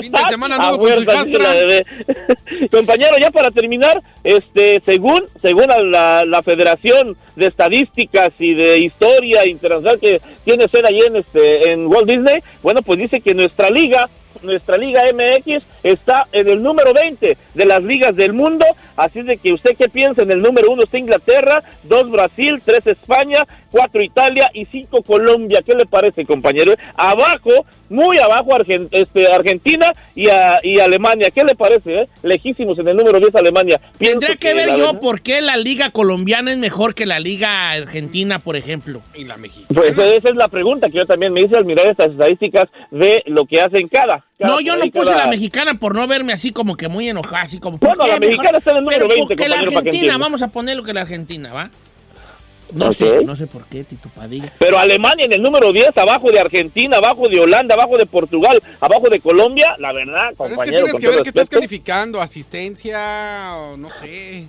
Fin de semana anduvo con su. Compañero, ya para terminar, este, según, según la, la Federación de Estadísticas y de Historia Internacional que tiene ser ahí en, este, en Walt Disney, bueno, pues dice que nuestra liga, nuestra liga MX está en el número 20 de las ligas del mundo, así de que usted qué piensa, en el número uno está Inglaterra, dos Brasil, tres España, cuatro Italia y cinco Colombia, ¿qué le parece compañero? Abajo, muy abajo Argen- este, Argentina y, a- y Alemania, ¿qué le parece? eh? Lejísimos en el número 10 Alemania. Tendría que ver yo por qué la liga colombiana es mejor que la liga argentina, por ejemplo. Y la mexicana. Pues esa es la pregunta que yo también me hice al mirar estas estadísticas de lo que hacen cada. No, yo no puse cada- la mexicana por no verme así como que muy enojada, así como... ¿por Bueno, la mejor? mexicana está en el número Pero 20, porque la compañero, que Argentina, vamos a poner lo que la Argentina, ¿va? No sé, no sé por qué, Tito Padilla. Pero Alemania en el número 10, abajo de Argentina, abajo de Holanda, abajo de Portugal, abajo de Colombia, la verdad, Pero es que compañero, tienes que ver qué estás calificando, asistencia o no sé.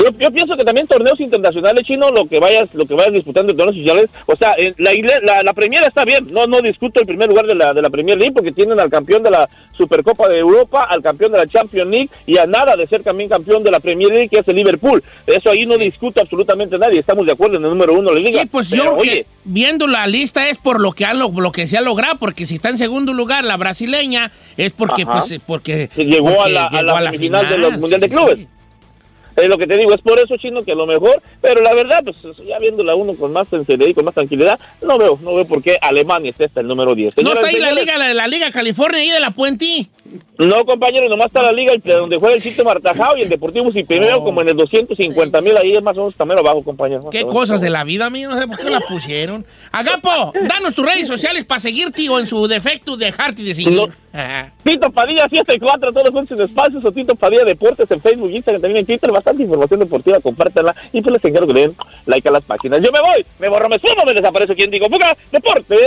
Yo, yo pienso que también torneos internacionales chino, lo que vayas, lo que vayas disputando en torneos oficiales, o sea, en la, la, la Premier está bien, no no discuto el primer lugar de la, de la Premier League porque tienen al campeón de la Supercopa de Europa, al campeón de la Champions League y a nada de ser también campeón de la Premier League que es el Liverpool. Eso ahí no discuto absolutamente nadie, estamos de acuerdo en el número uno de la liga. Sí, pues Pero, yo creo oye, que viendo la lista es por lo que, ha, lo, lo que se ha logrado, porque si está en segundo lugar la brasileña es porque, Ajá. pues, eh, porque que llegó a la, a la semifinal de los final, Mundial sí, de Clubes. Es lo que te digo, es por eso, Chino, que a lo mejor, pero la verdad, pues ya viéndola uno con más sinceridad y con más tranquilidad, no veo, no veo por qué Alemania es esta el número 10. No está ahí la liga, la, la liga California ahí de la Puente. No, compañero, nomás está la liga el- donde juega el sitio Martajao y el Deportivo y primero como en el 250 mil, ahí es más o menos también abajo, compañero. Qué cosas de la vida, a mí no sé por qué la pusieron. Agapo, danos tus redes sociales para seguir, tío, en su defecto de dejarte de seguir. Ajá. Tito Padilla 74, todos los sin espacios, o Tito Padilla Deportes en Facebook, Instagram, también en Twitter, bastante información deportiva, compártanla y pues les encargo que le den like a las páginas. Yo me voy, me borro, me sumo, me desaparece quien digo, fuga, Deportes,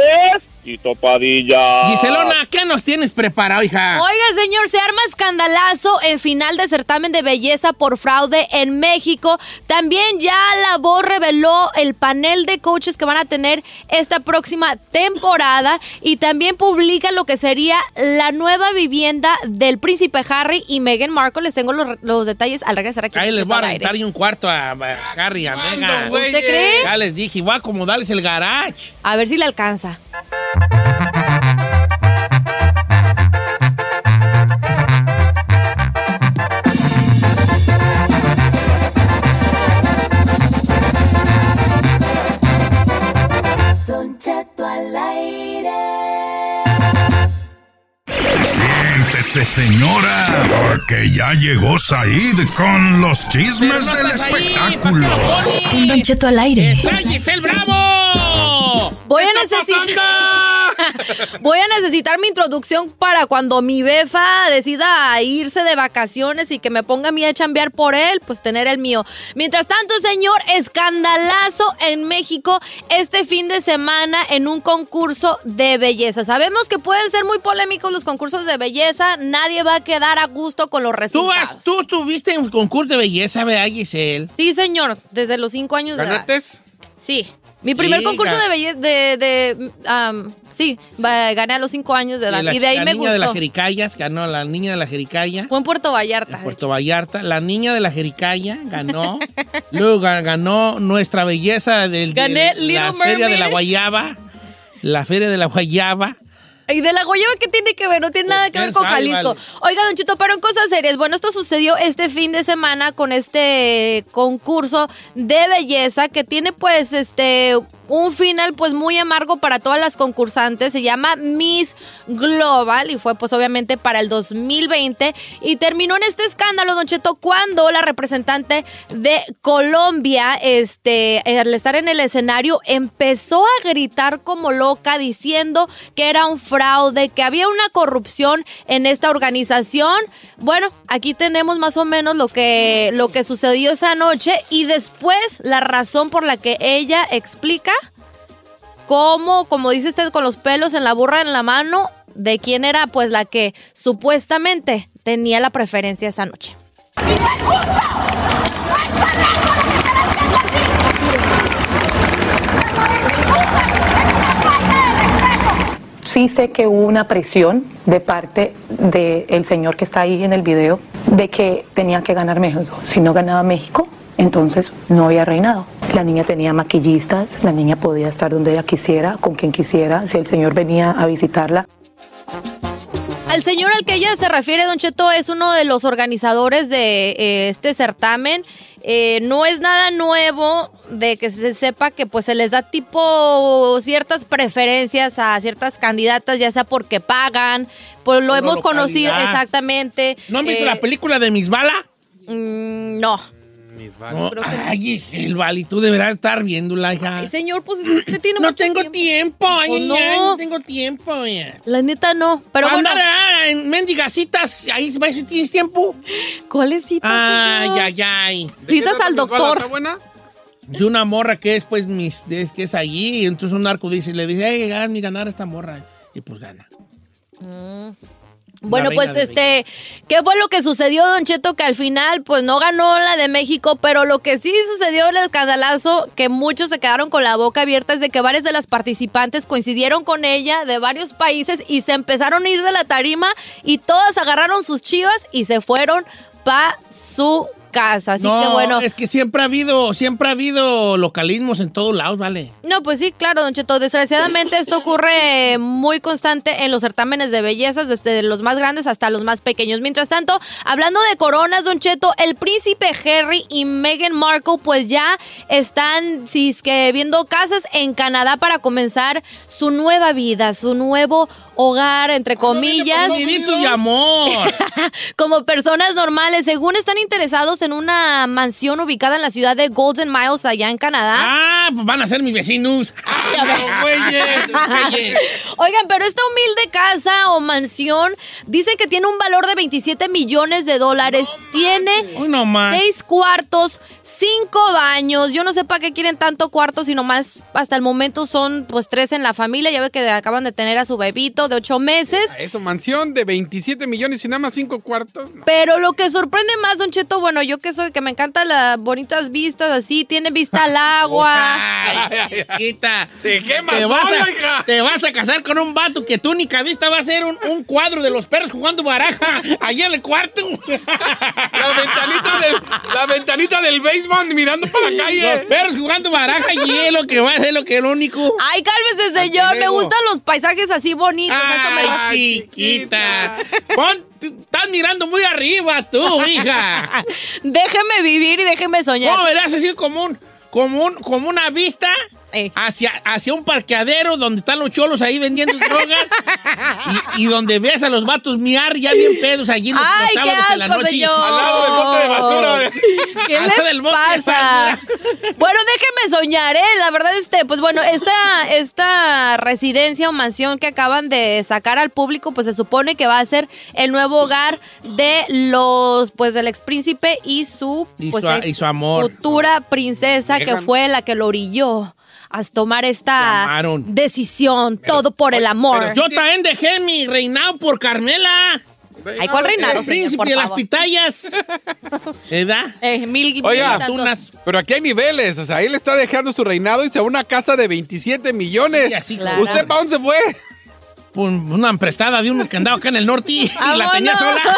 Tito Padilla. Giselona, ¿qué nos tienes preparado, hija? Oiga, señor, se arma escandalazo en final de certamen de belleza por fraude en México. También ya la voz reveló el panel de coaches que van a tener esta próxima temporada y también publica lo que sería la nueva vivienda del príncipe Harry y Meghan Markle. Les tengo los, los detalles al regresar aquí. Ahí les voy a rentar y un cuarto a, a Harry, a Meghan. ¿Usted cree? Ya les dije, voy a acomodarles el garage. A ver si le alcanza. Don Cheto al aire. Siéntese, señora, porque ya llegó Said con los chismes del espectáculo. Un Don Cheto al aire. ¡Cállese el bravo! Voy a necesitar. Voy a necesitar mi introducción para cuando mi befa decida irse de vacaciones y que me ponga a mí a chambear por él, pues tener el mío. Mientras tanto, señor, escandalazo en México este fin de semana en un concurso de belleza. Sabemos que pueden ser muy polémicos los concursos de belleza, nadie va a quedar a gusto con los ¿Tú, resultados. has- tú estuviste en un concurso de belleza, ¿verdad, Giselle? Sí, señor, desde los cinco años de edad. ¿Ganates? Sí. Mi primer concurso de belleza, de, de, am, sí, gané a los cinco años de edad. la, y de ahí la me niña de las gustó. jericayas ganó, la niña de la jericaya. Fue en Puerto Vallarta. en Puerto Vallarta. La niña de la jericaya ganó. Luego ga- ganó nuestra belleza del, de Gané la Little Feria de la. Guayaba. La Feria de la Guayaba. ¿Y de la Guayaba qué tiene que ver? No tiene nada que ver con Jalisco. vale. Oiga, Don Chito, pero en cosas serias. Bueno, esto sucedió este fin de semana con este concurso de belleza que tiene pues este un final pues muy amargo para todas las concursantes. Se llama Miss Global y fue pues obviamente para el 2020 y terminó en este escándalo, Don Cheto, cuando la representante de Colombia, este, al estar en el escenario, empezó a gritar como loca diciendo que era un fraude, que había una corrupción en esta organización. Bueno, aquí tenemos más o menos lo que, lo que sucedió esa noche y después la razón por la que ella explica cómo, como dice usted, con los pelos en la burra en la mano, de quién era pues la que supuestamente tenía la preferencia esa noche. Sí sé que hubo una presión de parte del señor que está ahí en el video de que tenía que ganar México. Si no ganaba México, entonces no había reinado. La niña tenía maquillistas, la niña podía estar donde ella quisiera, con quien quisiera. Si el señor venía a visitarla, El señor al que ella se refiere, Don Cheto, es uno de los organizadores de eh, este certamen. Eh, no es nada nuevo de que se sepa que pues se les da tipo ciertas preferencias a ciertas candidatas, ya sea porque pagan, pues lo Por hemos conocido exactamente. ¿No han visto Eh, la película de Miss Bala? mm, no. No, ay, Giselle, Vali, tú deberás estar viéndola, hija. Ay, señor, pues usted tiene No mucho tengo tiempo, ay, Pues ay, no. ay, no tengo tiempo. oye. La neta no, pero bueno. Andar, ah, en mendigacitas, ahí va si tienes tiempo. ¿Cuáles citas? Ay, señor? ay, ay. Citas al doctor. ¿Está buena? De una morra que es, pues, mis, es, que es allí. Y entonces un narco dice, le dice, ay, mi ganar esta morra. Y pues gana. Mm. Bueno, pues este, ¿qué fue lo que sucedió, Don Cheto? Que al final, pues no ganó la de México, pero lo que sí sucedió, el escandalazo, que muchos se quedaron con la boca abierta, es de que varias de las participantes coincidieron con ella de varios países y se empezaron a ir de la tarima y todas agarraron sus chivas y se fueron pa' su casa. Así no, que bueno. es que siempre ha habido, siempre ha habido localismos en todos lados, ¿vale? No, pues sí, claro, Don Cheto. Desgraciadamente esto ocurre muy constante en los certámenes de bellezas, desde los más grandes hasta los más pequeños. Mientras tanto, hablando de coronas, Don Cheto, el príncipe Harry y Meghan Markle pues ya están, si es que viendo casas en Canadá para comenzar su nueva vida, su nuevo hogar, entre comillas. De amor. Como personas normales, según están interesados en una mansión ubicada en la ciudad de Golden Miles, allá en Canadá. Ah, pues van a ser mis vecinos. Oigan, pero esta humilde casa o mansión dice que tiene un valor de 27 millones de dólares. tiene Uy, no más. seis cuartos, cinco baños. Yo no sé para qué quieren tanto cuartos, sino más hasta el momento son pues tres en la familia. Ya ve que acaban de tener a su bebito de ocho meses. Eso, mansión de 27 millones y nada más 5 cuartos. Pero lo que sorprende más, Don Cheto, bueno, yo que soy, que me encantan las bonitas vistas así, tiene vista al agua. Ay, chiquita. Se quema te vas, sola, a, hija. te vas a casar con un vato que tu única vista va a ser un, un cuadro de los perros jugando baraja allá en el cuarto. La ventanita del, la ventanita del basement mirando para la calle. Los perros jugando baraja y es lo que va a ser lo que es lo único. Ay, cálmese, señor. Me gustan los paisajes así bonitos. eso me Ay, chiquita. Pon- estás mirando muy arriba tú, hija. Déjeme vivir y déjeme soñar. ¿Cómo verás así como un, como un, como una vista Eh. hacia, hacia un parqueadero donde están los cholos ahí vendiendo drogas y, y donde ves a los vatos miar ya bien pedos allí los, los Ay, qué sábados en la asco, noche? señor. Al lado del bote de basura. ¿Qué Al lado del bote de pasa? Bueno, déjeme soñar, ¿eh? La verdad, este, pues bueno, esta, esta residencia o mansión que acaban de sacar al público, pues se supone que va a ser el nuevo hogar de los, pues del expríncipe y su, Y pues, su- ex y su amor. futura princesa que Dejan- fue la que lo orilló a tomar esta Llamaron. decisión, todo por el amor. Yo también dejé mi reinado por Carmela. Ay, ¿cuál reinado, El príncipe de las pitayas. ¿Verdad? Eh, mil, Oiga. Tunas. Pero aquí hay niveles. O sea, él está dejando su reinado y se va a una casa de 27 millones. Sí, así Claro. ¿Usted para dónde se fue? Un- Una prestada de uno que andaba acá en el norte y la tenía sola.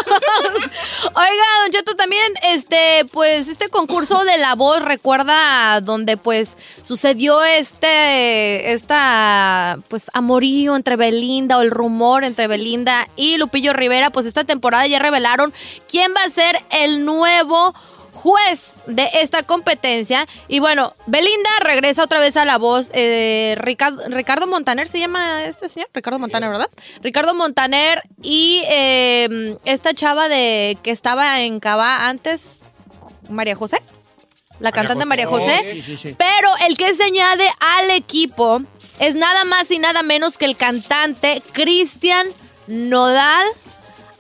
Oiga, Don Cheto, también, este, pues, este concurso de la voz recuerda donde, pues, sucedió este, esta, pues, amorío entre Belinda o el rumor entre Belinda y Lupillo Rivera. Pues, esta temporada ya revelaron quién va a ser el nuevo juez de esta competencia. Y bueno, Belinda regresa otra vez a la voz. eh, Ricardo, Ricardo Montaner se llama este señor, Ricardo Montaner, ¿verdad? Ricardo Montaner y eh, esta chava de que estaba en Cava antes, María José. La cantante María José. Sí, sí, sí. Pero el que se añade al equipo es nada más y nada menos que el cantante Cristian Nodal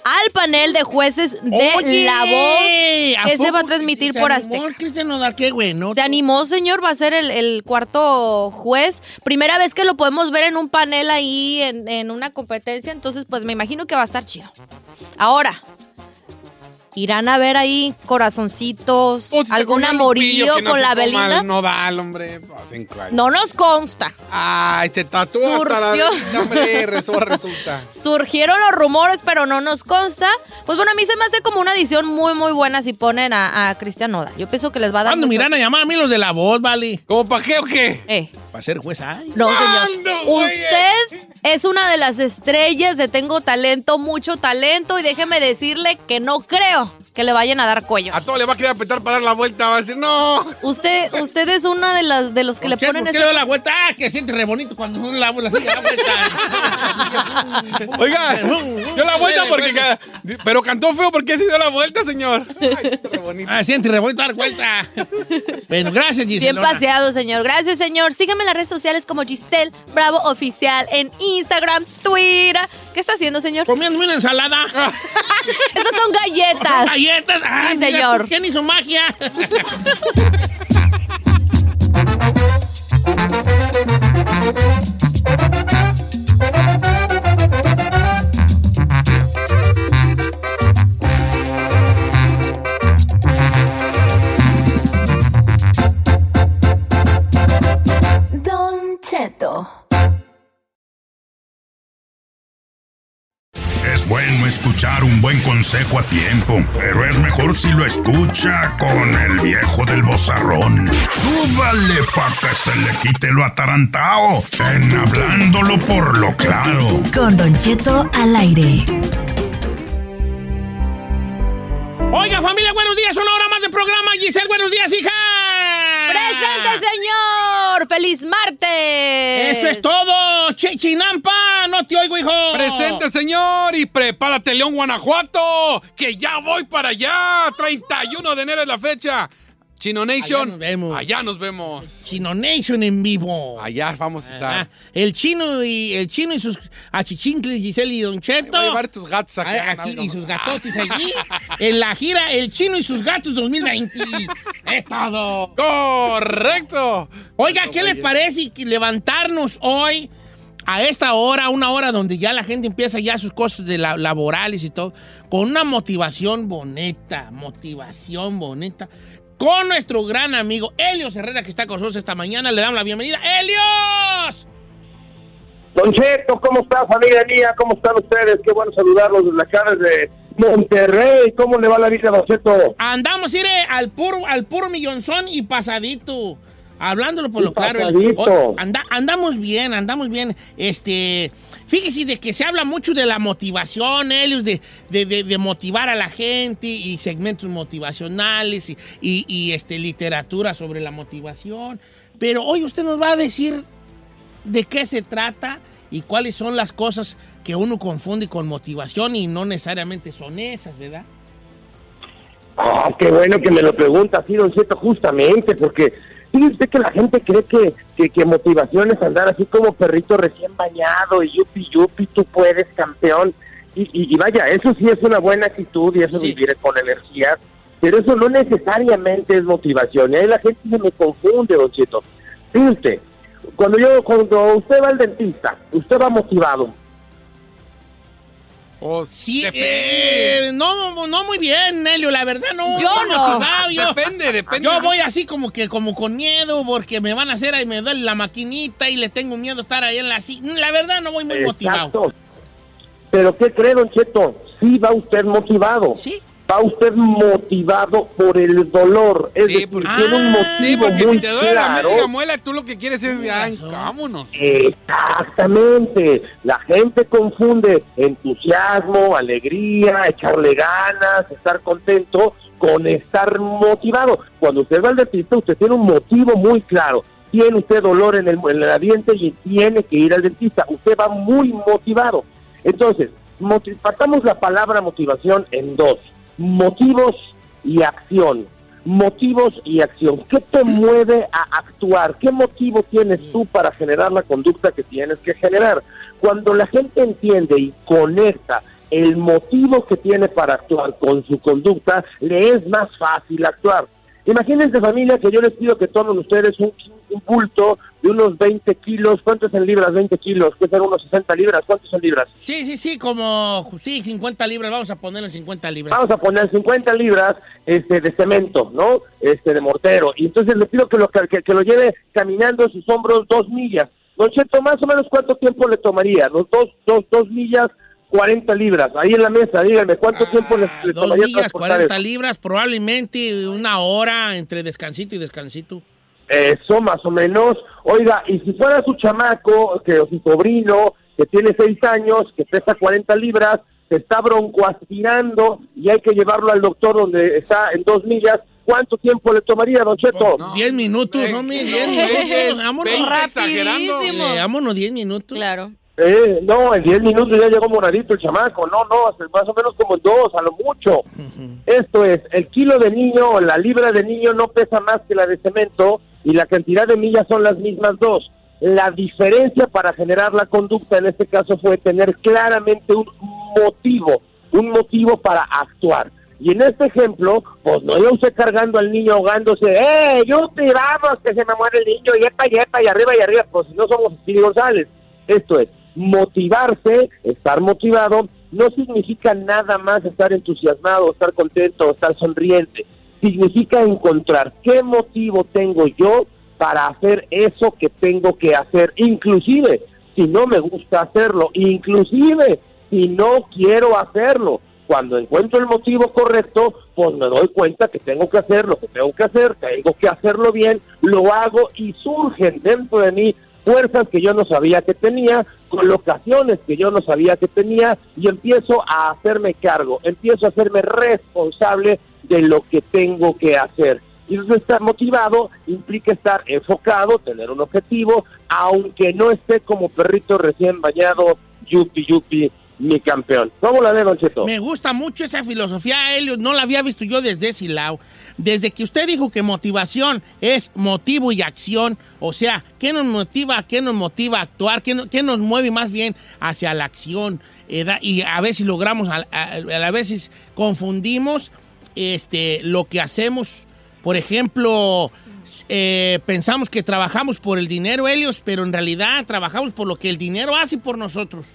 al panel de jueces de Oye, La Voz ¿a que se va a transmitir se por Azteca. Cristian Nodal? Qué bueno. Se animó, señor, va a ser el, el cuarto juez. Primera vez que lo podemos ver en un panel ahí, en, en una competencia, entonces pues me imagino que va a estar chido. Ahora, irán a ver ahí corazoncitos, Pues, algún amorío no con la Belinda. el Nodal, hombre. Pues. No nos consta. Ay, se tatuó hasta la. Belinda, hombre. Resu- resulta. Surgieron los rumores, pero no nos consta. Pues bueno, a mí se me hace como una edición muy, muy buena si ponen a, a Cristian Nodal. Yo pienso que les va a dar ¿Cuándo mucho- miran a llamar a mí los de la voz, vale? ¿Cómo para qué o qué? Eh. Para ser juez, ay. No, señor. Usted es una de las estrellas de Tengo Talento, mucho talento, y déjeme decirle que no creo que le vayan a dar cuello. A todo le va a querer apretar para dar la vuelta. Va a decir, no. Usted, usted es una de las de los que le ¿Por qué? ponen ¿Por qué ese- le da la vuelta? Ah, que siente re bonito cuando uno la, la, la vuelta. Oiga, dio la vuelta porque. ca- Pero cantó feo porque se dio la vuelta, señor. Ay, qué bonito. Ah, siente re bonito dar vuelta. bueno, gracias, Bien Giselona. paseado, señor. Gracias, señor. Sígame en las redes sociales como Giselle Bravo Oficial en Instagram, Twitter. ¿Qué está haciendo, señor? Comiéndome una ensalada. Estas son galletas galletas. Ah, galletas. Señor. ¿Quién hizo magia? Don Cheto. Es bueno escuchar un buen consejo a tiempo, pero es mejor si lo escucha con el viejo del bozarrón. Súbale pa' que se le quite lo atarantao en hablándolo por lo claro. Con Don Cheto al aire. Oiga, familia, buenos días. Una hora más de programa. Giselle, buenos días, hija. ¡Presente, señor! ¡Feliz martes! Eso es todo. Chichinampa, no te oigo, hijo. Presente, señor, y prepárate, León, Guanajuato, que ya voy para allá. 31 de enero es la fecha. Chino Nation. Allá nos vemos. Allá nos vemos. Chino Nation en vivo. Allá vamos a estar. Ah, el chino y el chino y sus achichintles, Giselle y Don Cheto. Voy a llevar tus gatos Ah, aquí, algo. y sus gatotes allí. en la gira El Chino y sus gatos 2020. es todo. Correcto. Oiga, ¿qué les parece levantarnos hoy a esta hora, una hora donde ya la gente empieza ya sus cosas de la- laborales y todo, con una motivación bonita, motivación bonita, con nuestro gran amigo Helios Herrera que está con nosotros esta mañana. Le damos la bienvenida. ¡Helios! Don Cheto, ¿cómo está familia mía? ¿Cómo están ustedes? Qué bueno saludarlos desde acá desde Monterrey. ¿Cómo le va la vida, Don Cheto? Andamos, ir al puro, al puro millonzón y pasadito. Hablándolo por Y lo claro. el- pasadito. o- anda- andamos bien, andamos bien. Este, fíjese de que se habla mucho de la motivación, Helios, de, de, de- de motivar a la gente y segmentos motivacionales y, y- este, literatura sobre la motivación. Pero hoy usted nos va a decir de qué se trata y cuáles son las cosas que uno confunde con motivación y no necesariamente son esas, ¿verdad? Ah, qué bueno que me lo pregunta así, Don Cheto, justamente, porque fíjese usted que la gente cree que, que, que motivación es andar así como perrito recién bañado y yupi yupi, tú puedes, campeón. Y, y, y vaya, eso sí es una buena actitud y eso vivir con energía, pero eso no necesariamente es motivación. Y ahí la gente se me confunde, Don Cheto. Usted, cuando yo, cuando usted va al dentista, usted va motivado. Sí, eh, no, no muy bien, Nelio, la verdad no. Yo no. yo- Depende, depende. Yo voy así como que como con miedo porque me van a hacer ahí me duele la maquinita y le tengo miedo estar ahí en la silla. La verdad no voy muy motivado. Pero ¿qué cree, Don Cheto? Sí va usted motivado. Sí. Va usted motivado por el dolor. Es decir, tiene un motivo Sí, porque muy si te duele la claro. médica muela, tú lo que quieres es, ay, vámonos. Exactamente. La gente confunde entusiasmo, alegría, echarle ganas, estar contento con estar motivado. Cuando usted va al dentista, usted tiene un motivo muy claro. Tiene usted dolor en el, en el diente y tiene que ir al dentista. Usted va muy motivado. Entonces, moti- partamos la palabra motivación en dos. Motivos y acción. Motivos y acción. ¿Qué te mueve a actuar? ¿Qué motivo tienes tú para generar la conducta que tienes que generar? Cuando la gente entiende y conecta el motivo que tiene para actuar con su conducta, le es más fácil actuar. Imagínense familia que yo les pido que tomen ustedes un, un bulto de unos 20 kilos. ¿Cuántos en libras? 20 kilos. ¿Qué serán unos 60 libras? ¿Cuántos en libras? Sí, sí, sí, como sí, 50 libras, vamos a ponerle 50 libras. Vamos a poner 50 libras este, de cemento, ¿no? Este, de mortero. Y entonces le pido que lo, que, que lo lleve caminando en sus hombros dos millas. Don Cheto, más o menos cuánto tiempo le tomaría? Los dos, dos, dos millas, 40 libras. Ahí en la mesa, díganme, ¿cuánto tiempo le, le Dos tomaría millas, transportar 40 eso? libras, probablemente una hora entre descansito y descansito. Eso, más o menos. Oiga, y si fuera su chamaco, que o su sobrino, que tiene seis años, que pesa 40 libras, se está broncoaspirando y hay que llevarlo al doctor donde está en dos millas, ¿cuánto tiempo le tomaría, Don Cheto? 10 minutos, no, mi 10 minutos. Vámonos. 20 exagerando. Eh, vámonos 10 minutos. Claro. Eh, no, en 10 minutos ya llegó moradito el chamaco. No, no, más o menos como en dos, a lo mucho. Esto es, el kilo de niño o la libra de niño no pesa más que la de cemento y la cantidad de millas son las mismas dos. La diferencia para generar la conducta en este caso fue tener claramente un motivo, un motivo para actuar. Y en este ejemplo, pues no iba usted cargando al niño ahogándose, ¡eh, Yupi, vamos, que se me muere el niño, yepa, yepa, y arriba y arriba! Pues si no somos Speedy González. Esto es, motivarse, estar motivado, no significa nada más estar entusiasmado, estar contento, estar sonriente. Significa encontrar qué motivo tengo yo para hacer eso que tengo que hacer, inclusive si no me gusta hacerlo, inclusive si no quiero hacerlo. Cuando encuentro el motivo correcto, pues me doy cuenta que tengo que hacer lo que tengo que hacer, tengo que hacerlo bien, lo hago y surgen dentro de mí fuerzas que yo no sabía que tenía, colocaciones que yo no sabía que tenía y empiezo a hacerme cargo, empiezo a hacerme responsable de lo que tengo que hacer. Y entonces estar motivado implica estar enfocado, tener un objetivo, aunque no esté como perrito recién bañado, yupi yupi, mi campeón. ¿Cómo la ve, Don Cheto? Me gusta mucho esa filosofía, Helio. No la había visto yo desde ese lado. Desde que usted dijo que motivación es motivo y acción, o sea, ¿qué nos motiva? ¿Qué nos motiva a actuar? ¿Qué, no- nos mueve más bien hacia la acción? Y a veces logramos, a, a- a veces confundimos este, lo que hacemos. Por ejemplo, eh, pensamos que trabajamos por el dinero, Helios, pero en realidad trabajamos por lo que el dinero hace por nosotros.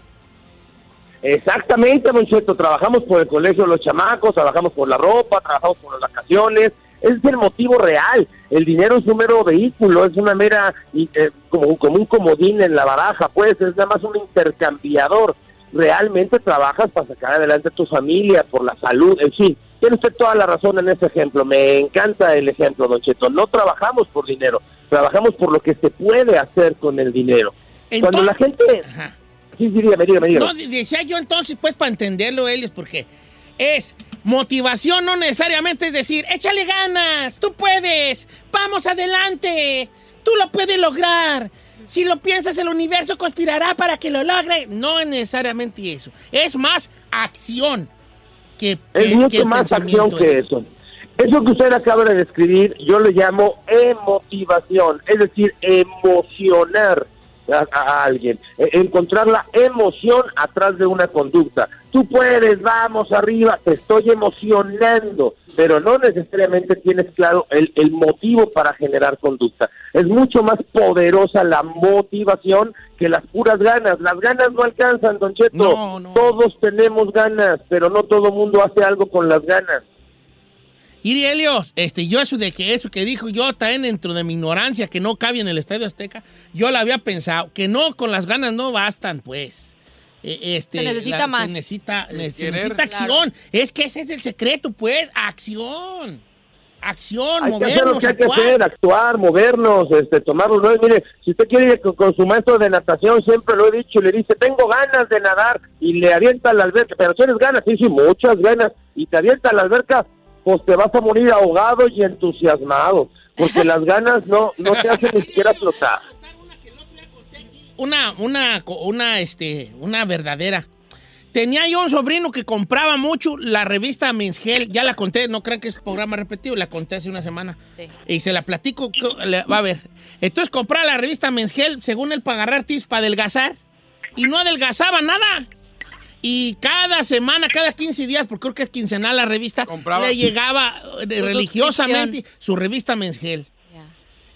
Exactamente, Don Cheto, trabajamos por el colegio de los chamacos, trabajamos por la ropa, trabajamos por las vacaciones. Ese es el motivo real. El dinero es un mero vehículo, es una mera, eh, como, como un comodín en la baraja, pues, es nada más un intercambiador. Realmente trabajas para sacar adelante a tu familia, por la salud, en fin. Tiene usted toda la razón en ese ejemplo. Me encanta el ejemplo, Don Cheto. No trabajamos por dinero, trabajamos por lo que se puede hacer con el dinero. Cuando la gente... sí, dígame, dígame, dígame. No, de- decía yo entonces, pues, para entenderlo, Helios, porque es motivación, no necesariamente es decir, échale ganas, tú puedes, vamos adelante, tú lo puedes lograr. Si lo piensas, el universo conspirará para que lo logre. No es necesariamente eso. Es más acción que, Es que- que mucho más acción que es. eso. Eso que usted acaba de describir, yo le llamo emotivación, es decir, emocionar a, a alguien, e- encontrar la emoción atrás de una conducta. Tú puedes, vamos arriba, te estoy emocionando, pero no necesariamente tienes claro el, el motivo para generar conducta. Es mucho más poderosa la motivación que las puras ganas. Las ganas no alcanzan, Don Cheto. No, no. Todos tenemos ganas, pero no todo mundo hace algo con las ganas. Y Helios, este, yo eso de que eso que dijo yo también dentro de mi ignorancia que no cabía en el Estadio Azteca, yo lo había pensado, que no, con las ganas no bastan, pues. Eh, este, Se necesita la- más. Se necesita, se necesita acción. Es que ese es el secreto, pues, acción. Acción, Hay que hacer lo movernos, que hay que hacer, actuar, movernos, este, tomarlo. ¿no? Y Mire, si usted quiere ir con, con su maestro de natación, siempre lo he dicho, y le dice, tengo ganas de nadar, y le avienta la alberca, pero tienes ganas, sí, sí, muchas ganas, y te avienta la alberca, pues te vas a morir ahogado y entusiasmado, porque las ganas no, no te hacen ni siquiera flotar. Una, una, una, este, una verdadera. Tenía yo un sobrino que compraba mucho la revista Men's Health. Ya la conté, no crean que es programa repetido, la conté hace una semana. Y se la platico, va a ver. Entonces compraba la revista Men's Health, según él, para agarrar tips para adelgazar. Y no adelgazaba nada. Y cada semana, cada 15 días, porque creo que es quincenal la revista, le llegaba eh, Su religiosamente su revista Men's Health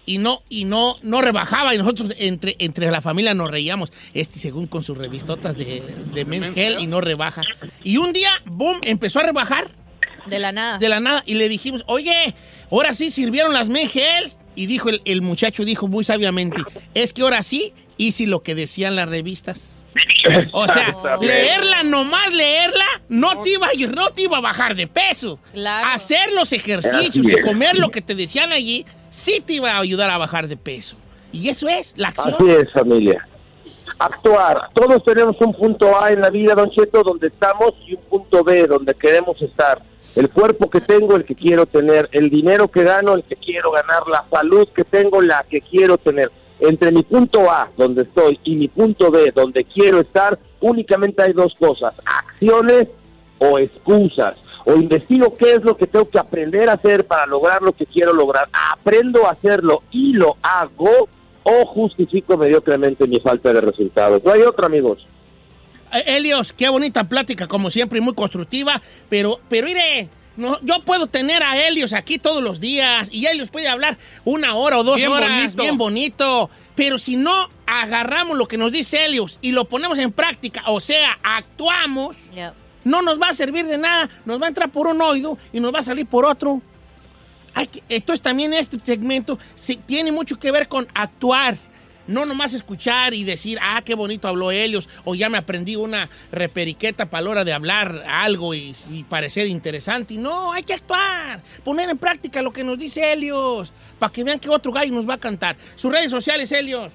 y no y no no rebajaba. Y nosotros entre entre la familia nos reíamos. Este según con sus revistotas de, de y no rebaja. Y un día boom empezó a rebajar. De la nada. de la nada. Y le dijimos oye ahora sí sirvieron las Men's Health y dijo el, el muchacho dijo muy sabiamente es que ahora sí hice lo que decían las revistas o sea, leerla, nomás leerla, no te, iba, a- no te iba a bajar de peso. Hacer los ejercicios y comer lo que te decían allí, sí te iba a ayudar a bajar de peso. Y eso es la acción. Así es, familia. Actuar. Todos tenemos un punto A en la vida, Don Cheto, donde estamos y un punto B, donde queremos estar. El cuerpo que tengo, el que quiero tener. El dinero que gano, el que quiero ganar. La salud que tengo, la que quiero tener. Entre mi punto A, donde estoy, y mi punto B, donde quiero estar, únicamente hay dos cosas. Acciones o excusas. O investigo qué es lo que tengo que aprender a hacer para lograr lo que quiero lograr. Aprendo a hacerlo y lo hago o justifico mediocremente mi falta de resultados. No hay otra, amigos. Eh, Helios, qué bonita plática, como siempre, y muy constructiva. Pero, pero mire, no, yo puedo tener a Helios aquí todos los días y Helios puede hablar una hora o dos Bien horas, bonito. bien bonito. Pero si no agarramos lo que nos dice Helios y lo ponemos en práctica, o sea, actuamos, no nos va a servir de nada. Nos va a entrar por un oído y nos va a salir por otro. Hay que- entonces también este segmento sí, tiene mucho que ver con actuar. No nomás escuchar y decir, ah, qué bonito habló Helios, o ya me aprendí una reperiqueta para la hora de hablar algo y, parecer interesante. No, hay que actuar, poner en práctica lo que nos dice Helios, para que vean que otro gallo nos va a cantar. Sus redes sociales, Helios.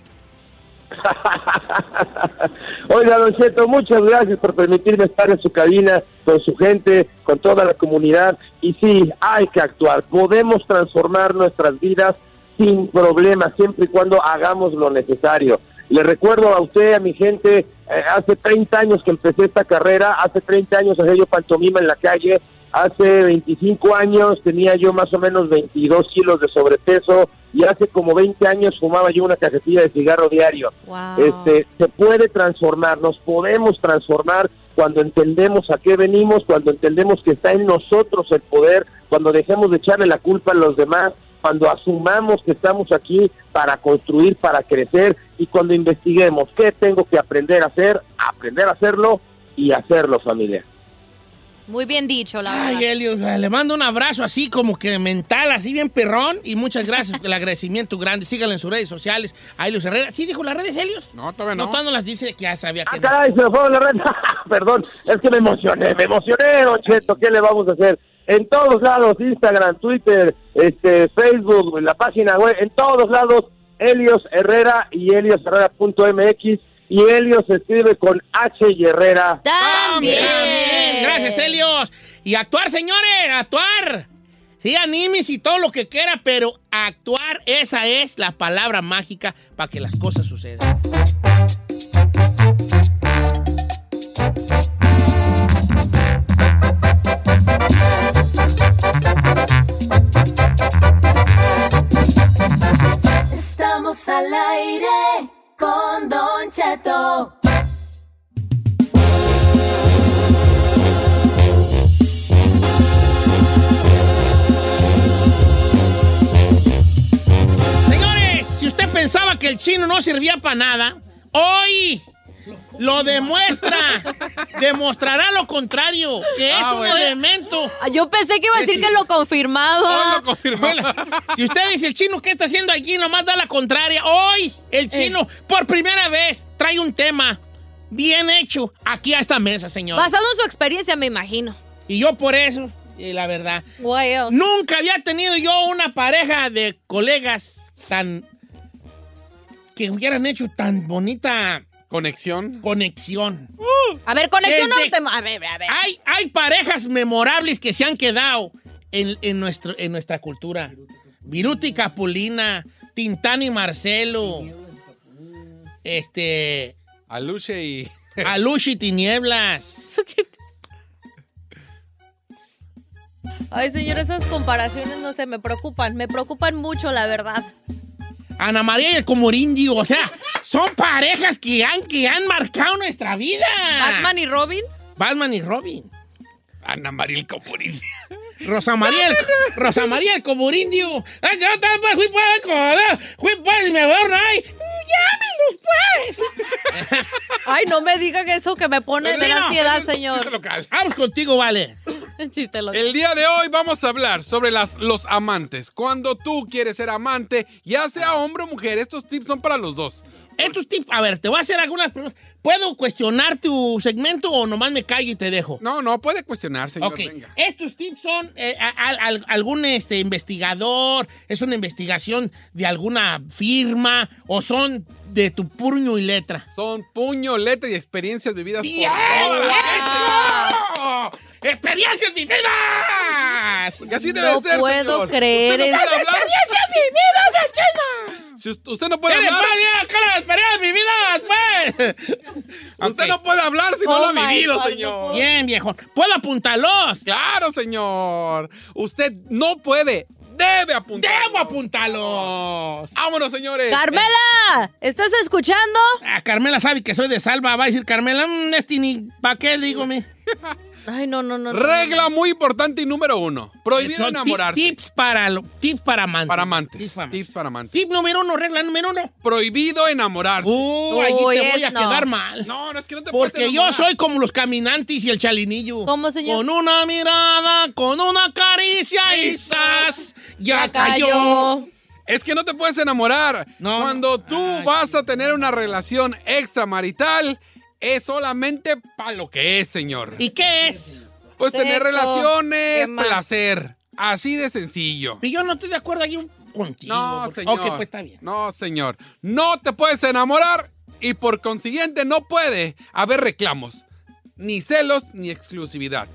Oiga, Don Cheto, muchas gracias por permitirme estar en su cabina con su gente, con toda la comunidad. Y sí, hay que actuar. Podemos transformar nuestras vidas sin problema, siempre y cuando hagamos lo necesario. Le recuerdo a usted, a mi gente, eh, hace 30 años que empecé esta carrera, hace 30 años hacía yo pantomima en la calle, hace 25 años tenía yo más o menos 22 kilos de sobrepeso y hace como 20 años fumaba yo una cajetilla de cigarro diario. Este, se puede transformar, nos podemos transformar cuando entendemos a qué venimos, cuando entendemos que está en nosotros el poder, cuando dejemos de echarle la culpa a los demás, cuando asumamos que estamos aquí para construir, para crecer y cuando investiguemos qué tengo que aprender a hacer, aprender a hacerlo y hacerlo familia. Muy bien dicho, la verdad. Ay, Helios, le mando un abrazo así como que mental, así bien perrón. Y muchas gracias, el agradecimiento grande. Síganlo en sus redes sociales. A Helios Herrera. ¿Sí dijo las redes, Helios? No, todavía no. No, todavía no las dice, que ya sabía que Ah, no. caray, se me fueron la red. Perdón, es que me emocioné, me emocioné, Don Cheto. ¿Qué le vamos a hacer? En todos lados, Instagram, Twitter, este, Facebook, la página web, en todos lados, Helios Herrera y heliosherrera.mx. Y Helios se escribe con H y Herrera. También. Gracias, Helios. Y actuar, señores, actuar. Sí, animes y todo lo que quiera, pero actuar, esa es la palabra mágica para que las cosas sucedan. Estamos al aire con Don Cheto. Señores, si usted pensaba que el chino no servía para nada, hoy lo demuestra. Demostrará lo contrario, que es Ah, un bueno. elemento. Ah, Yo pensé que iba a decir que lo confirmaba. Bueno, si usted dice el chino, ¿qué está haciendo aquí? Nomás da la contraria. Hoy, el chino, por primera vez, trae un tema bien hecho aquí a esta mesa, señor. Basado en su experiencia, me imagino. Y yo por eso, y la verdad, nunca había tenido yo una pareja de colegas tan... que hubieran hecho tan bonita... Conexión. Conexión. A ver, conexión Desde- no te- A ver, a ver. Hay, hay parejas memorables que se han quedado en, en nuestro, en nuestra cultura. Viruti y Capulina, Tintán y Marcelo, este... Aluche y... Aluche y Tinieblas. Ay, señor, esas comparaciones no sé, me preocupan. Me preocupan mucho, la verdad. Ana María y el Comorindio, o sea, son parejas que han, que han marcado nuestra vida. Batman y Robin. Batman y Robin. Ana María el Comurindio. Rosa María, el, Rosa María el yo tampoco fui para el fui para el mejor, ay. Llámenos, pues. Ay, no me diga que eso que me pone de no, ansiedad, señor. Vamos contigo, vale. Chiste. El día de hoy vamos a hablar sobre las, los amantes. Cuando tú quieres ser amante, ya sea hombre o mujer, estos tips son para los dos. Estos tips, a ver, te voy a hacer algunas preguntas. ¿Puedo cuestionar tu segmento o nomás me callo y te dejo? No, no, puede cuestionar, señor. Ok, Venga. estos tips son eh, a- a- al- algún este, investigador, es una investigación de alguna firma o son de tu puño y letra. Son puño, letra y experiencias vividas ¡Bien! por toda la. ¡Experiencias vividas! Porque así debe No ser, puedo señor. creer no eso. hablar. ¡Experiencias vividas del chino! Si usted, no puede ¿Qué le hablar. acá las experiencias vividas, pues? Usted no puede hablar si no Oh lo ha vivido, God, no señor. Bien, viejo. ¿Puedo apuntarlos? Claro, señor. Usted no puede, debe apuntar. ¡Debo apuntarlos! Vámonos, señores. Carmela, ¿estás escuchando? Ah, Carmela sabe que soy de Salva. Va a decir Carmela, mmm, este ni pa' qué, dígame. Ay, no, no, no. no, Regla muy importante y número uno. Prohibido Son enamorarse. Tips para, lo- tips para amantes. Para amantes. Tips para, Tips para amantes. Tip número uno, regla número uno. Prohibido enamorarse. Uh, allí Uy, te voy a no. quedar mal. no, no es que no te puedes Porque yo soy como los caminantes y el chalinillo. ¿Cómo, señor? Con una mirada, con una caricia y ¡zas! Ya Ya cayó. cayó. Es que no te puedes enamorar. Cuando tú vas a tener una relación extramarital, es solamente para lo que es, señor. ¿Y qué es? Pues tener relaciones, placer. Así de sencillo. Y yo no estoy de acuerdo ahí un- contigo. No, porque- señor. Ok, pues está bien. No, señor. No te puedes enamorar y por consiguiente no puede haber reclamos, ni celos, ni exclusividad.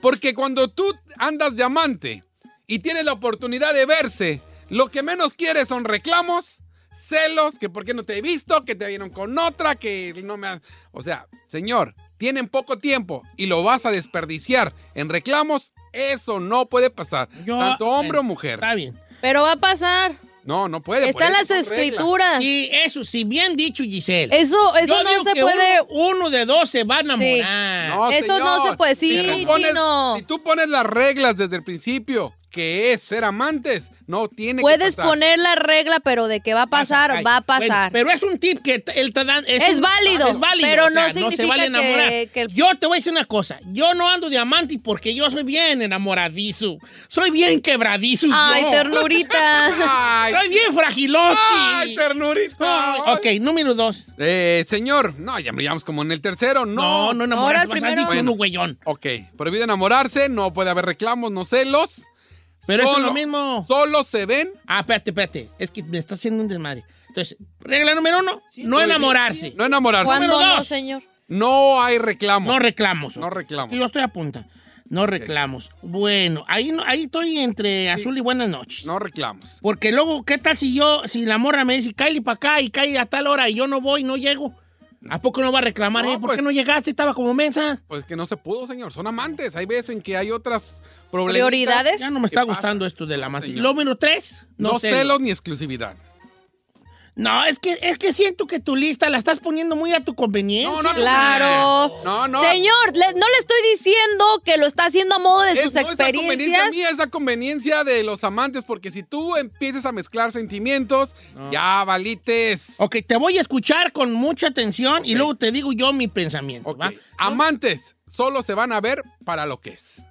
Porque cuando tú andas de amante y tienes la oportunidad de verse, lo que menos quieres son reclamos, celos, que por qué no te he visto, que te vieron con otra, que no me... ha- O sea, señor, tienen poco tiempo y lo vas a desperdiciar en reclamos, eso no puede pasar. tanto hombre o mujer. Está bien. Pero va a pasar. No, no puede. Están las escrituras. Sí, eso, sí, bien dicho, Giselle. Eso- eso Yo no digo se que puede- Uno, uno de dos se va a enamorar. No, Eso no se puede. Sí, Si tú pones- Chino. Si tú pones las reglas desde el principio, que es ser amantes, no tiene Puedes que pasar. poner la regla, pero de que va a pasar, Ay, va a pasar. bueno, pero es un tip que él te da. Es un- válido, Es válido. pero o sea, no se significa vale enamorar. que- que el- Yo te voy a decir una cosa. Yo no ando de amante porque yo soy bien enamoradizo. Soy bien quebradizo. Ay, yo. ternurita. soy bien fragilote. Ay, ternurita. Ay, ok, número dos. Eh, señor, no, ya llevamos como en el tercero, no. No, no enamorarse, vas a dicho uno, güeyón. Ok, prohibido enamorarse, no puede haber reclamos, no celos. Pero eso es lo mismo. Solo se ven. Ah, espérate, espérate. Es que me está haciendo un desmadre. Entonces, regla número uno, no enamorarse. No enamorarse. ¿Cuándo Número no, dos, señor? No hay reclamos. No reclamos. No reclamos. Yo estoy a punta. No reclamos. Bueno, ahí, no- ahí estoy entre azul y buenas noches. No reclamos. Porque luego, ¿qué tal si yo, si la morra me dice, cállate para acá y cae a tal hora y yo no voy, no llego? ¿A poco no va a reclamar? No, eh? ¿Por pues- qué no llegaste? Estaba como mensa. Pues que no se pudo, señor. Son amantes. Hay veces en que hay otras. ¿Prioridades? Ya no me está gustando esto del amante. señor. Lo número tres, No, no, celos. celos ni exclusividad. No, es que, es que siento que tu lista la estás poniendo muy a tu conveniencia. No, no, Claro. No, no. Señor, le- no le estoy diciendo que lo está haciendo a modo de Es- sus no esa conveniencia experiencias. mía, esa conveniencia de los amantes, porque si tú empiezas a mezclar sentimientos, ya valites. Ok, te voy a escuchar con mucha atención y luego te digo yo mi pensamiento. Amantes solo se van a ver para lo que es.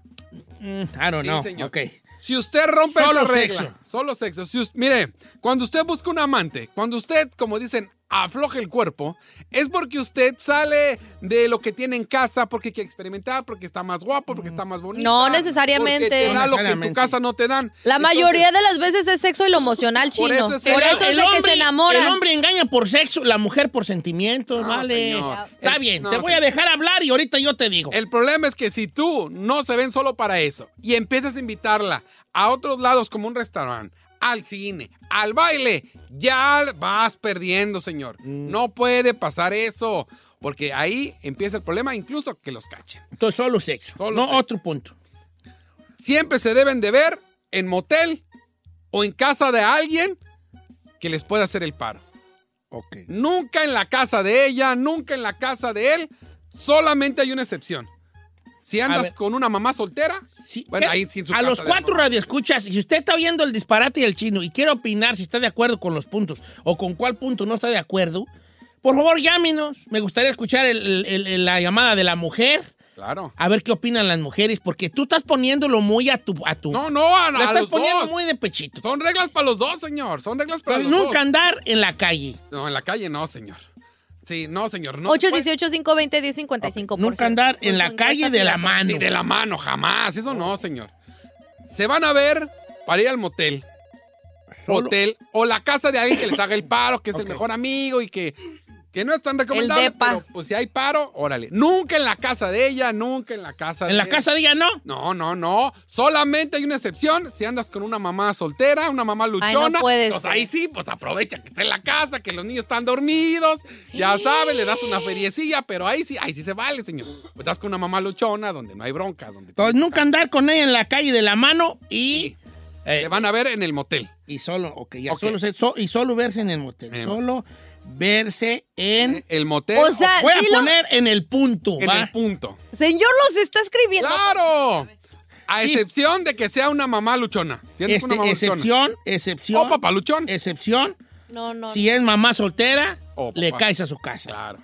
Mm, I don't Sí, know. señor. Ok. Si usted rompe Solo esa regla, sexo. solo sexo. Si mire, cuando usted busca un amante, cuando usted, como dicen, afloja el cuerpo, es porque usted sale de lo que tiene en casa, porque quiere experimentar, porque está más guapo, porque está más bonito. No necesariamente. Porque te No da lo que en tu casa no te dan. La Entonces, mayoría de las veces es sexo y lo emocional chino. Por eso es Por el- eso es de que se enamoran. El hombre engaña por sexo, la mujer por sentimientos, vale. señor. Está El- bien, no, te voy a dejar hablar y ahorita yo te digo. El problema es que si tú no se ven solo para eso y empiezas a invitarla a otros lados como un restaurante, al cine, al baile, ya vas perdiendo, señor. Mm. No puede pasar eso, porque ahí empieza el problema, incluso que los cachen. Entonces, solo sexo. Solo no sexo. otro punto. Siempre se deben de ver en motel o en casa de alguien que les pueda hacer el paro. Ok. Nunca en la casa de ella, nunca en la casa de él. Solamente hay una excepción. Si andas con una mamá soltera, bueno, ahí sí su a casa los cuatro radioescuchas, si usted está oyendo el disparate del chino y quiere opinar si está de acuerdo con los puntos o con cuál punto no está de acuerdo, por favor llámenos. Me gustaría escuchar el- el- el- la llamada de la mujer. Claro. A ver qué opinan las mujeres, porque tú estás poniéndolo muy a tu... A tu No, no, a, la a estás los poniendo dos. muy de pechito. Son reglas para los dos, señor. Son reglas para Pero los nunca dos. andar en la calle. No, en la calle no, señor. Sí, no, señor. No 818-520-1055. Nunca andar en la calle de la mano. Ni de la mano, jamás. Eso no, señor. Se van a ver para ir al motel. Solo- Hotel o la casa de alguien que les haga el paro, que es el mejor amigo y que, que no es tan recomendable. depa. Pero pues si hay paro, órale. Nunca en la casa de ella, nunca en la casa de En la casa de ella no. No, no, no. Solamente hay una excepción. Si andas con una mamá soltera, una mamá Ay, no luchona, puede pues ser. ahí sí, pues aprovecha que está en la casa, que los niños están dormidos. Ya sabes, le das una feriecilla, pero ahí sí, ahí sí se vale, señor. Pues estás con una mamá luchona donde no hay bronca, donde Entonces, nunca andar con ella en la calle de la mano y... eh, te van a ver en el motel. y solo, ok, ya Ok. Solo, y solo verse en el motel. En el solo verse en... El motel. O sea, Voy a lo- poner en el punto, en ¿va? el punto. Señor, los está escribiendo. ¡Claro! A Sí. excepción de que sea una mamá luchona. Si Este, una mamá luchona. excepción, excepción. O papaluchón. Excepción, No, no. si es mamá soltera, O le papá. caes a su casa. Claro.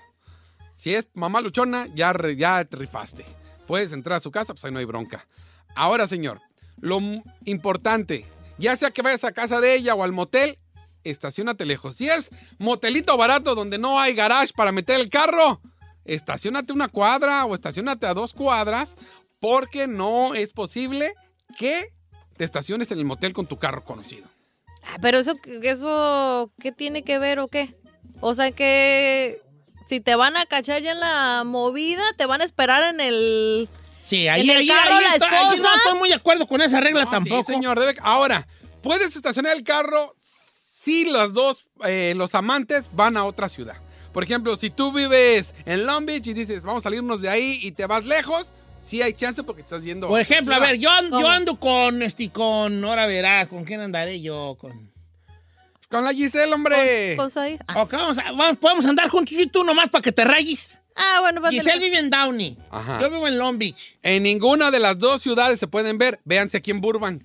Si es mamá luchona, ya, re- ya te rifaste. Puedes entrar a su casa, pues ahí no hay bronca. Ahora, señor, lo m- importante, ya sea que vayas a casa de ella o al motel, estacionate lejos. Si es motelito barato donde no hay garage para meter el carro, estacionate una cuadra o estacionate a dos cuadras porque no es posible que te estaciones en el motel con tu carro conocido. Ah, Pero eso, eso, ¿qué tiene que ver o qué? O sea que si te van a cachar ya en la movida, te van a esperar en el... Sí, ahí, en el ahí- carro ahí la estoy- ahí esposa. no estoy muy de acuerdo con esa regla No, tampoco. Sí, señor. Debe... Ahora, puedes estacionar el carro si los dos, eh, los amantes, van a otra ciudad. Por ejemplo, si tú vives en Long Beach y dices, vamos a salirnos de ahí y te vas lejos, sí hay chance porque estás yendo. Por ejemplo, a ver, yo, ando con, este, con, ahora verás, ¿con quién andaré yo? Con... Con la Giselle, hombre. Con Said. Ok, vamos a- vamos- podemos andar juntos y tú nomás para que te rayes. Ah, bueno, pues, Giselle vive en Downey. Ajá. Yo vivo en Long Beach. En ninguna de las dos ciudades se pueden ver. Véanse aquí en Burbank.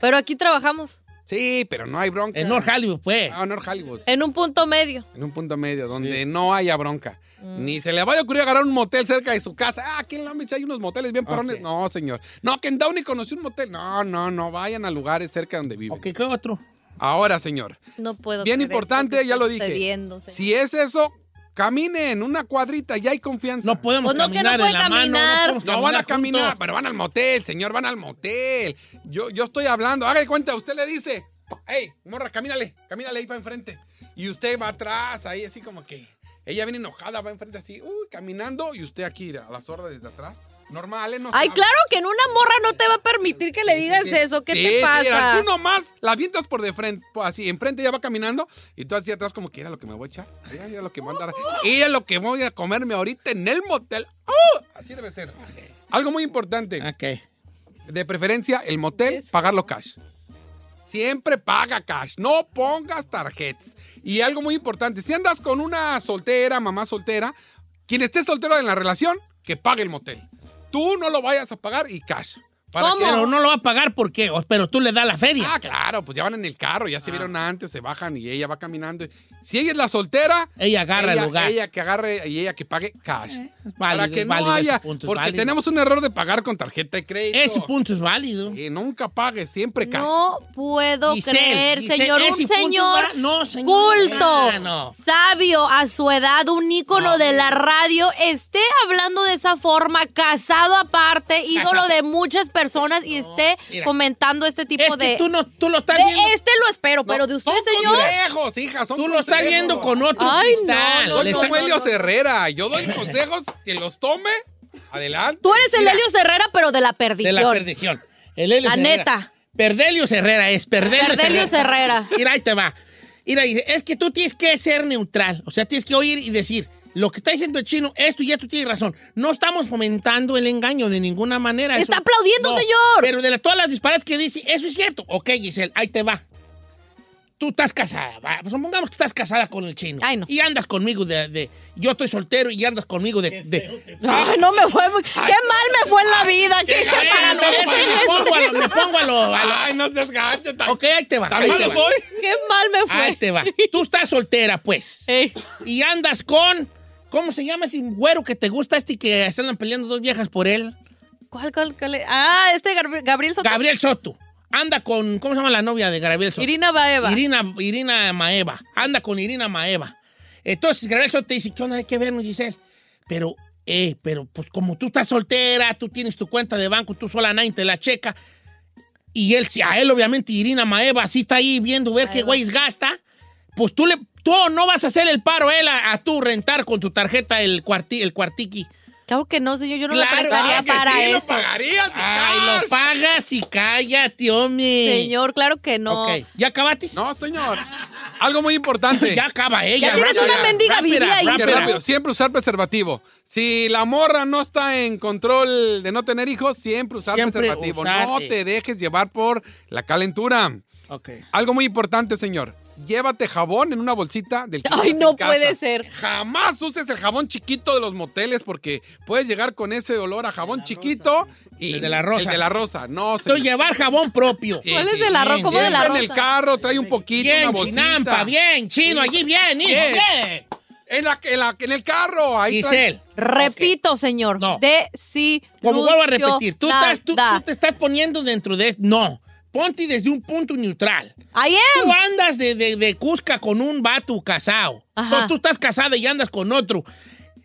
Pero aquí trabajamos. Sí, pero no hay bronca. En North Hollywood, pues. Ah, North Hollywood. En un punto medio. En un punto medio, donde no haya bronca. Ni se le vaya a ocurrir agarrar un motel cerca de su casa. Ah, aquí en Long Beach hay unos moteles bien perrones. No, señor. No, que en Downey conocí un motel. No, no, no. Vayan a lugares cerca donde viven. Ok, ¿qué otro? Ahora, señor. No puedo. Bien creer importante, ya lo dije. Si es eso, camine en una cuadrita, ya hay confianza. No podemos Pues no, que no caminar de la mano. caminar. podemos No van a juntos. caminar, pero van al motel, señor, van al motel. Yo, yo estoy hablando, haga de cuenta, usted le dice, hey, morra, camínale, camínale ahí para enfrente. Y usted va atrás, ahí así como que, ella viene enojada, va enfrente así, uy, caminando, y usted aquí a la sorda desde atrás. Normal, ¿eh? No Ay, sabe. claro que en una morra no te va a permitir que le digas eso. ¿Qué Sí, te sí, pasa? era, tú nomás la avientas por de frente, así, enfrente ella va caminando y tú así atrás como que era lo que me voy a echar. Mira lo que voy a andar. Mira lo que voy a comerme ahorita en el motel. ¡Oh! Así debe ser. Algo muy importante. Ok. De preferencia, el motel, pagarlo cash. Siempre paga cash, no pongas tarjetas. Y algo muy importante, si andas con una soltera, mamá soltera, quien esté soltero en la relación, que pague el motel. Tú no lo vayas a pagar y cash. ¿Para qué? Pero no lo va a pagar porque, pero tú le das la feria. Ah, claro, pues ya van en el carro, ya se vieron antes, se bajan y ella va caminando. Si ella es la soltera, Ella agarra ella, el lugar. Ella que agarre y ella que pague cash. Válido, para que no válido ese haya, punto, es porque válido. tenemos un error de pagar con tarjeta de crédito. Ese punto es válido. Y nunca pague, siempre cash. No puedo Giselle, creer, Giselle, señor. Un señor no, culto, no. sabio a su edad, un ícono de la radio, esté hablando de esa forma, casado aparte, ídolo Casado. de muchas personas y esté mira. comentando este tipo Es que de... tú, no, tú lo estás de viendo. este lo espero, pero de usted, Son señor... consejos, hija, son Tú lo estás viendo con otro Ay, no, cristal. no, Helio Herrera. Yo doy consejos, que los tome, adelante. Tú eres el Mira, Helio Herrera, pero de la de perdición. la perdición. El La Herrera. neta. Perdelius Herrera es Perdelius, Perdelius Herrera. Mira, ahí te va. Mira, dice, es que tú tienes que ser neutral. O sea, tienes que oír y decir, lo que está diciendo el chino, esto y esto tiene razón. No estamos fomentando el engaño de ninguna manera. Está Eso- aplaudiendo, No, señor. Pero de la- todas las disparates que dice, eso es cierto. Ok, Giselle, ahí te va. Tú estás casada, va, pues supongamos que estás casada con el chino. Ay, no. Y andas conmigo de, de- Yo estoy soltero y andas conmigo de... de- Ay, no me fue muy... Qué mal me fue en la vida. ¿Qué hice para no, me merecer pongo a lo- me pongo a lo... a lo- Ay, no seas gacho. tan- Ok, ahí te va. ¿Tan ahí te va. soy? Qué mal me fue. Ahí te va. Tú estás soltera, pues. Ey. Y andas con. ¿Cómo se llama ese güero que te gusta este y que se andan peleando dos viejas por él? ¿Cuál, cuál, cuál? Ah, este Gab- Gabriel Soto. Gabriel Soto. Anda con. ¿Cómo se llama la novia de Gabriel Soto? Irina Baeva. Irina, Irina Maeva. Anda con Irina Maeva. Entonces Gabriel Soto te dice: ¿Qué onda? Hay que vernos, Giselle. Pero, eh, pero pues como tú estás soltera, tú tienes tu cuenta de banco, tú sola nadie te la checa. Y él, a él, obviamente, Irina Maeva sí está ahí viendo ver qué güeyes gasta. Pues tú le. Tú no vas a hacer el paro a él a, a tú rentar con tu tarjeta el, cuarti, el cuartiqui. Claro que no, señor. Yo no Claro, le prestaría para sí, lo eso. pagarías. y Ay, lo pagas y cállate, hombre. Señor, claro que no. Ok, ¿ya acabaste? No, señor. Algo muy importante. ya acaba ella. Ya tienes rápida, una mendiga Biblia ahí. Rápida. rápido, siempre usar preservativo. Si la morra no está en control de no tener hijos, siempre usar Siempre preservativo. no te dejes llevar por la calentura. Ok. Algo muy importante, señor. Llévate jabón en una bolsita del que Ay, no en casa. puede ser. Jamás uses el jabón chiquito de los moteles porque puedes llegar con ese olor a jabón chiquito y El de la rosa. El de la rosa. No, Estoy señor. llevar jabón propio. Sí, ¿Cuál es sí. el arroz? bien, ¿Cómo de la Siempre en el rosa? carro trae un poquito, una Bien, bolsita. chinampa, bien, chino, allí bien, hijo, Bien. bien. En, la, en, la- en el carro. Ahí trae- Giselle, Repito, señor. No. De sí. como vuelvo a repetir, tú, estás, tú, tú te estás poniendo dentro de... No, ponte desde un punto neutral. I Tú andas de, de, de Cusca con un vato casado. Ajá. Tú, tú estás casada y andas con otro.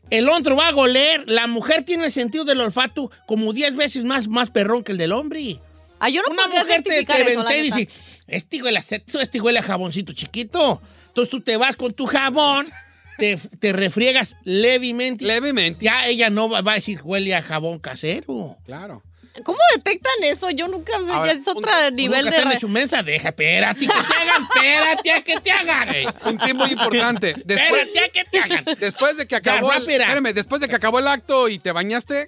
El otro va a goler. La mujer tiene el sentido del olfato como 10 veces más, más perrón que el del hombre. Ah, yo no Una mujer te, te eso, la y dice, este huele este huele a jaboncito chiquito. Entonces tú te vas con tu jabón, te, te refriegas levemente. Levemente. Ya ella no va, va a decir huele a jabón casero. Claro. ¿Cómo detectan eso? Yo nunca Ahora, ya es otro nivel Nunca de... te han re- hecho mensa, deja, espérate, que te hagan, espérate, a que te hagan. Un tip muy importante. Después, Espérate a que te hagan. después de que acabó el, espérame, después de que acabó el acto y te bañaste,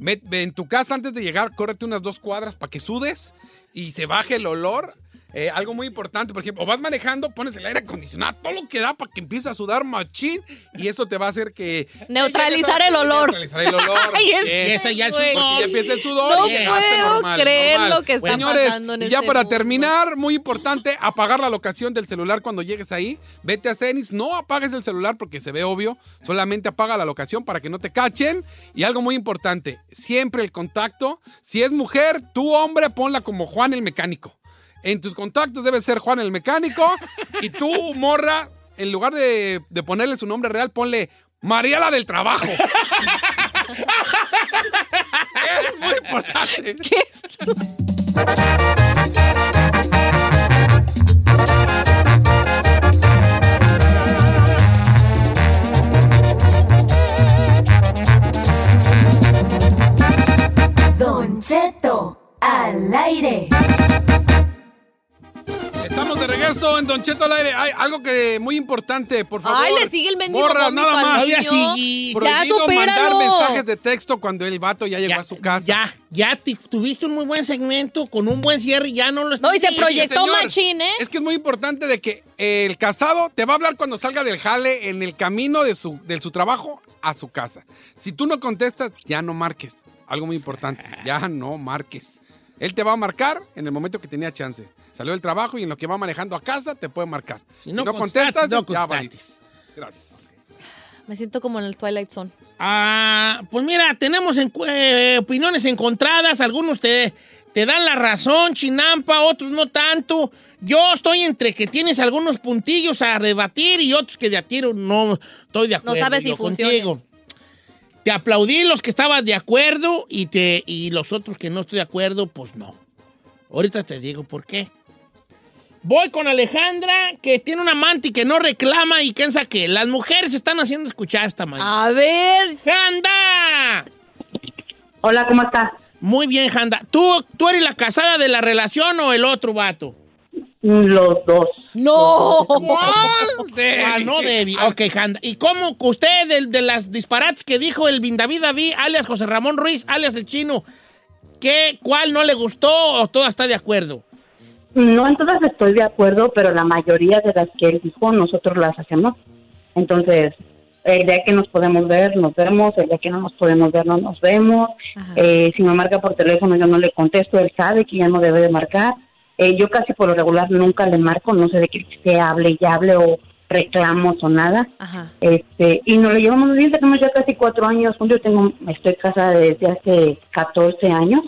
en tu casa antes de llegar, córrete unas dos cuadras para que sudes y se baje el olor. Eh, algo muy importante, por ejemplo, o vas manejando, pones el aire acondicionado, todo lo que da para que empiece a sudar machín y eso te va a hacer que... Neutralizar el olor. Neutralizar el olor. Ay, es- Bien. Ya. Porque empieza el sudor No y puedo normal. creer normal. lo que está Señores, pasando en y ya este para mundo. terminar, muy importante, apagar la locación del celular cuando llegues ahí. Vete a Cenis, no apagues el celular porque se ve obvio, solamente apaga la locación para que no te cachen. Y algo muy importante, siempre el contacto. Si es mujer, tú hombre, ponla como Juan el mecánico. En tus contactos debe ser Juan el mecánico y tú, morra, en lugar de, de ponerle su nombre real, ponle Mariela del Trabajo. es muy importante. ¿Qué es? Don Cheto al aire. Estamos de regreso en Don Cheto al aire. Hay algo que muy importante, por favor. Ay, le sigue el mendigo vómito nada más. Oiga, sí, Ya, Prohibido mandar supéralo. mensajes de texto cuando el vato ya llegó Ya, a su casa. Ya, ya tuviste un muy buen segmento con un buen cierre y ya no lo No, y se Sí, proyectó señor, machín, ¿eh? Es que es muy importante de que el casado te va a hablar cuando salga del jale en el camino de su, de su trabajo a su casa. Si tú no contestas, ya no marques. Algo muy importante, ya no marques. Él te va a marcar en el momento que tenía chance. Salió del trabajo y en lo que va manejando a casa te puede marcar. Si, no, contestas, no ya. Gracias. Me siento como en el Twilight Zone. Ah, pues mira, tenemos en- eh, opiniones encontradas. Algunos te, te dan la razón, chinampa, otros no tanto. Yo estoy entre que tienes algunos puntillos a rebatir y otros que de a tiro no estoy de acuerdo. sabes si contigo. Te aplaudí los que estaban de acuerdo y, te, y los otros que no estoy de acuerdo, pues no. Ahorita te digo por qué. Voy con Alejandra, que tiene un amante y que no reclama y piensa que las mujeres están haciendo escuchar esta mañana. A ver. ¡Janda! Hola, ¿cómo estás? Muy bien, Janda. ¿Tú, ¿Tú eres la casada de la relación o el otro vato? Los dos. ¡No! Ah, no, Debbie. Ok, Janda. ¿Y cómo que usted, de, de las disparates que dijo el David David, alias José Ramón Ruiz, alias el chino, ¿qué, cuál no le gustó o toda está de acuerdo? No en todas estoy de acuerdo, pero la mayoría de las que él dijo, nosotros las hacemos. Entonces, el día que nos podemos ver, nos vemos. El día que no nos podemos ver, no nos vemos. Eh, si me marca por teléfono, yo no le contesto. Él sabe que ya no debe de marcar. Eh, yo casi por lo regular nunca le marco. No sé de qué se hable y hable o reclamos o nada. Ajá. Este, y nos lo llevamos bien, tenemos ya casi cuatro años juntos. Yo tengo, estoy casada desde hace 14 años.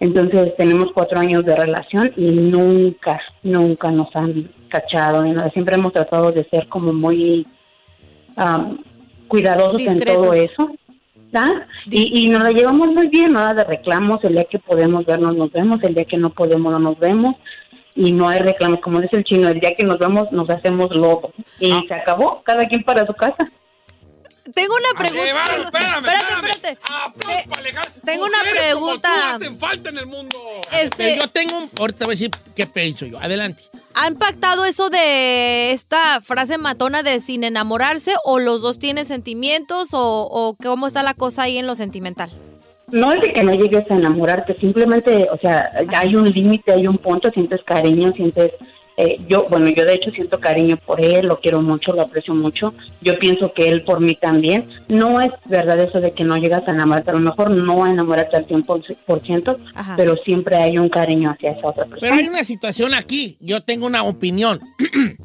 Entonces tenemos cuatro años de relación y nunca, nunca nos han cachado. Siempre hemos tratado de ser como muy am, cuidadosos en todo eso. Y, y nos la llevamos muy bien, nada de reclamos. El día que podemos vernos, nos vemos. El día que no podemos, no nos vemos. Y no hay reclamos. Como dice el chino, el día que nos vemos, nos hacemos locos. Y se acabó, cada quien para su casa. Tengo una pregunta. Espérame, espérate, espérame. espérate. Aplausos para Alejandra. tengo una pregunta. tú hacen falta en el mundo. Este- yo tengo un... Ahorita voy a decir qué pienso yo. Adelante. ¿Ha impactado eso de esta frase matona de sin enamorarse o los dos tienen sentimientos o, o cómo está la cosa ahí en lo sentimental? No es de que no llegues a enamorarte, simplemente, o sea, hay un límite, hay un punto, sientes cariño, sientes, eh, yo, bueno, yo de hecho siento cariño por él, lo quiero mucho, lo aprecio mucho, yo pienso que él por mí también. No es verdad eso de que no llegas a enamorarte, a lo mejor no a enamorarte al 100%, Ajá. pero siempre hay un cariño hacia esa otra persona. Pero hay una situación aquí, yo tengo una opinión.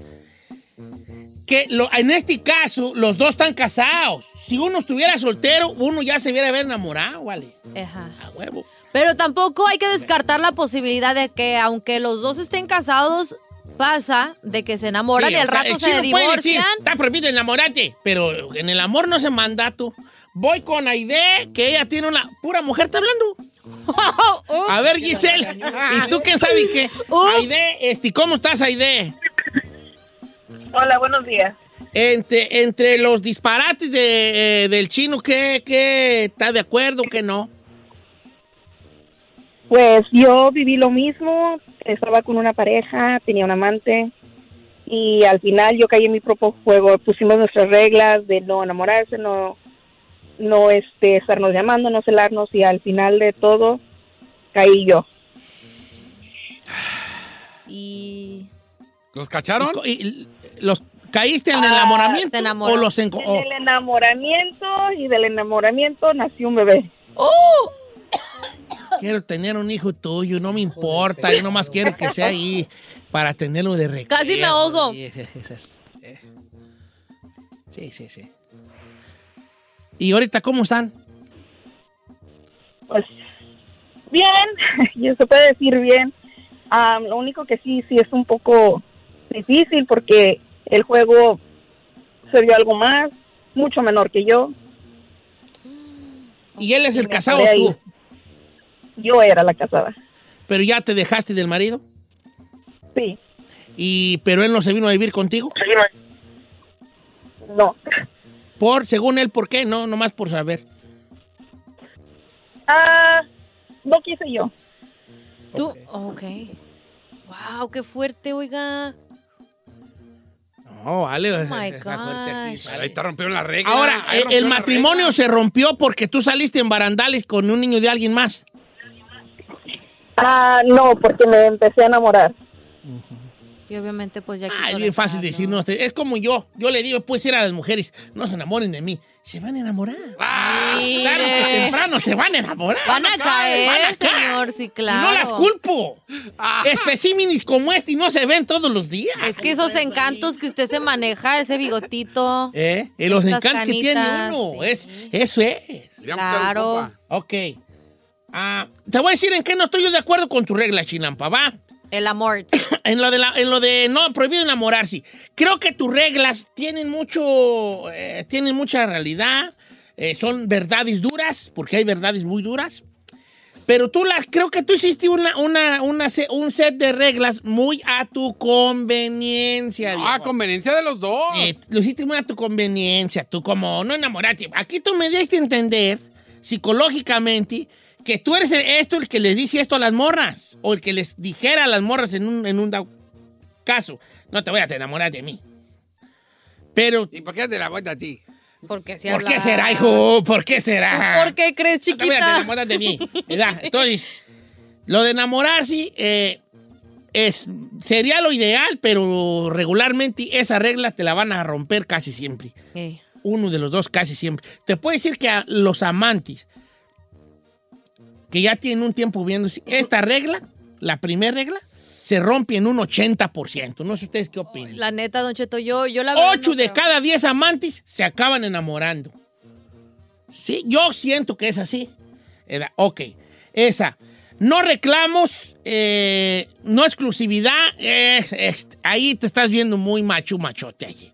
que lo- en este caso, los dos están casados. Si uno estuviera soltero, uno ya se hubiera haber enamorado, ¿vale? Ajá. A huevo. Pero tampoco hay que descartar la posibilidad de que, aunque los dos estén casados, pasa de que se enamoran Sí, y al sea, rato el se chino puede decir, divorcian. está prohibido enamorarte, pero en el amor no se mandato. Voy con Aide, que ella tiene una pura mujer, ¿está hablando? A ver, Giselle, ¿y tú quién sabe qué? Aide, este, ¿cómo estás, Aide? Hola, buenos días. Entre, entre los disparates de, eh, del chino, ¿qué, qué está de acuerdo, qué no? Pues yo viví lo mismo, estaba con una pareja, tenía un amante y al final yo caí en mi propio juego, pusimos nuestras reglas de no enamorarse, no no este estarnos llamando, no celarnos y al final de todo caí yo. Y ¿Los cacharon? Y- y- ¿Los caíste en el Ah, enamoramiento o los enco- o- Del enamoramiento y del enamoramiento nació un bebé. Quiero tener un hijo tuyo, no me importa, yo nomás quiero que sea ahí para tenerlo de recuerdo. Casi me ahogo. Sí, sí, sí, sí. ¿Y ahorita cómo están? Pues bien, yo se puede decir bien. Ah, lo único que sí, sí es un poco difícil porque el juego se vio algo más, mucho menor que yo. ¿Y él es el casado tú? Yo era la casada. ¿Pero ya te dejaste del marido? Sí. ¿Y pero él no se vino a vivir contigo? No. Por, según él, ¿por qué? No, nomás por saber. Ah, no quise yo. Tú, ok. Wow, qué fuerte, oiga. No, vale. Oh my está fuerte aquí, gosh. vale. Ahí te rompieron la regla. Ahora, Ahí rompieron el la matrimonio se rompió porque tú saliste en barandales con un niño de alguien más. Ah, no, porque me empecé a enamorar. Y obviamente, pues ya Ah, es bien fácil decir, no, es como yo. Yo le digo, pues ir a las mujeres, no se enamoren de mí. Se van a enamorar. Mire. Tarde que temprano se van a enamorar. Van a caer, van a caer. señor, sí, claro. Y no las culpo. Especímenes como este no se ven todos los días. Es que esos encantos que usted se maneja, ese bigotito. ¿Eh? Y los encantos que tiene canitas, uno. Es, eso es. Claro. Ok. Ah, te voy a decir en qué no estoy yo de acuerdo con tu regla, Chinampa, ¿va? El amor. En lo de, la- en lo de no, prohibido enamorarse. Creo que tus reglas tienen mucho, eh, tienen mucha realidad, eh, son verdades duras, porque hay verdades muy duras. Pero tú las, creo que tú hiciste una, una, una un set de reglas muy a tu conveniencia. Ah, conveniencia de los dos. Sí, lo hiciste muy a tu conveniencia, tú como no enamorarte. Aquí tú me diste a entender, psicológicamente, que tú eres esto el que les dice esto a las morras, o el que les dijera a las morras en un, en un caso, no te voy a enamorar de mí. Pero... ¿Y por qué te la vuelta a ti? Porque si ¿Por qué será, hijo? ¿Por qué será? ¿Por qué crees, No te voy a chiquita? enamorar de mí, ¿verdad? Entonces, lo de enamorarse eh, es, sería lo ideal, pero regularmente esa regla te la van a romper casi siempre. Eh. Uno de los dos casi siempre. Te puedo decir que a los amantes que ya tienen un tiempo viéndose, esta regla, la primera regla, se rompe en un 80%. No sé ustedes qué opinan. La neta, Don Cheto, yo, yo la Ocho no de creo. cada diez amantes se acaban enamorando. Sí, yo siento que es así. Era, ok, esa. No reclamos, eh, no exclusividad. eh, ahí te estás viendo muy macho, machote allí.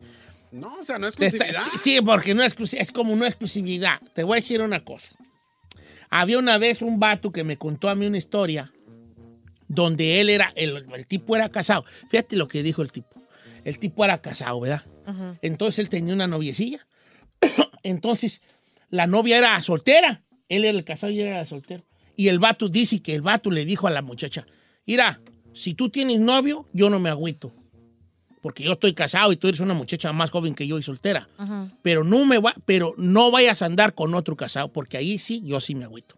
No, o sea, no es Te está- exclusividad. sí, sí, porque no es, es como no exclusividad. Te voy a decir una cosa. Había una vez un vato que me contó a mí una historia donde él era, el, el tipo era casado. Fíjate lo que dijo el tipo. El tipo era casado, ¿verdad? Entonces él tenía una noviecilla. Entonces la novia era soltera. Él era el casado y él era el soltero. Y el vato dice que el vato le dijo a la muchacha, mira, si tú tienes novio, yo no me agüito. Porque yo estoy casado y tú eres una muchacha más joven que yo y soltera. Pero no me va, pero no vayas a andar con otro casado, porque ahí sí, yo sí me agüito.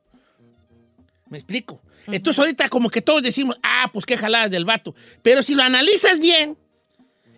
¿Me explico? Entonces ahorita como que todos decimos, ah, pues qué jaladas del vato. Pero si lo analizas bien,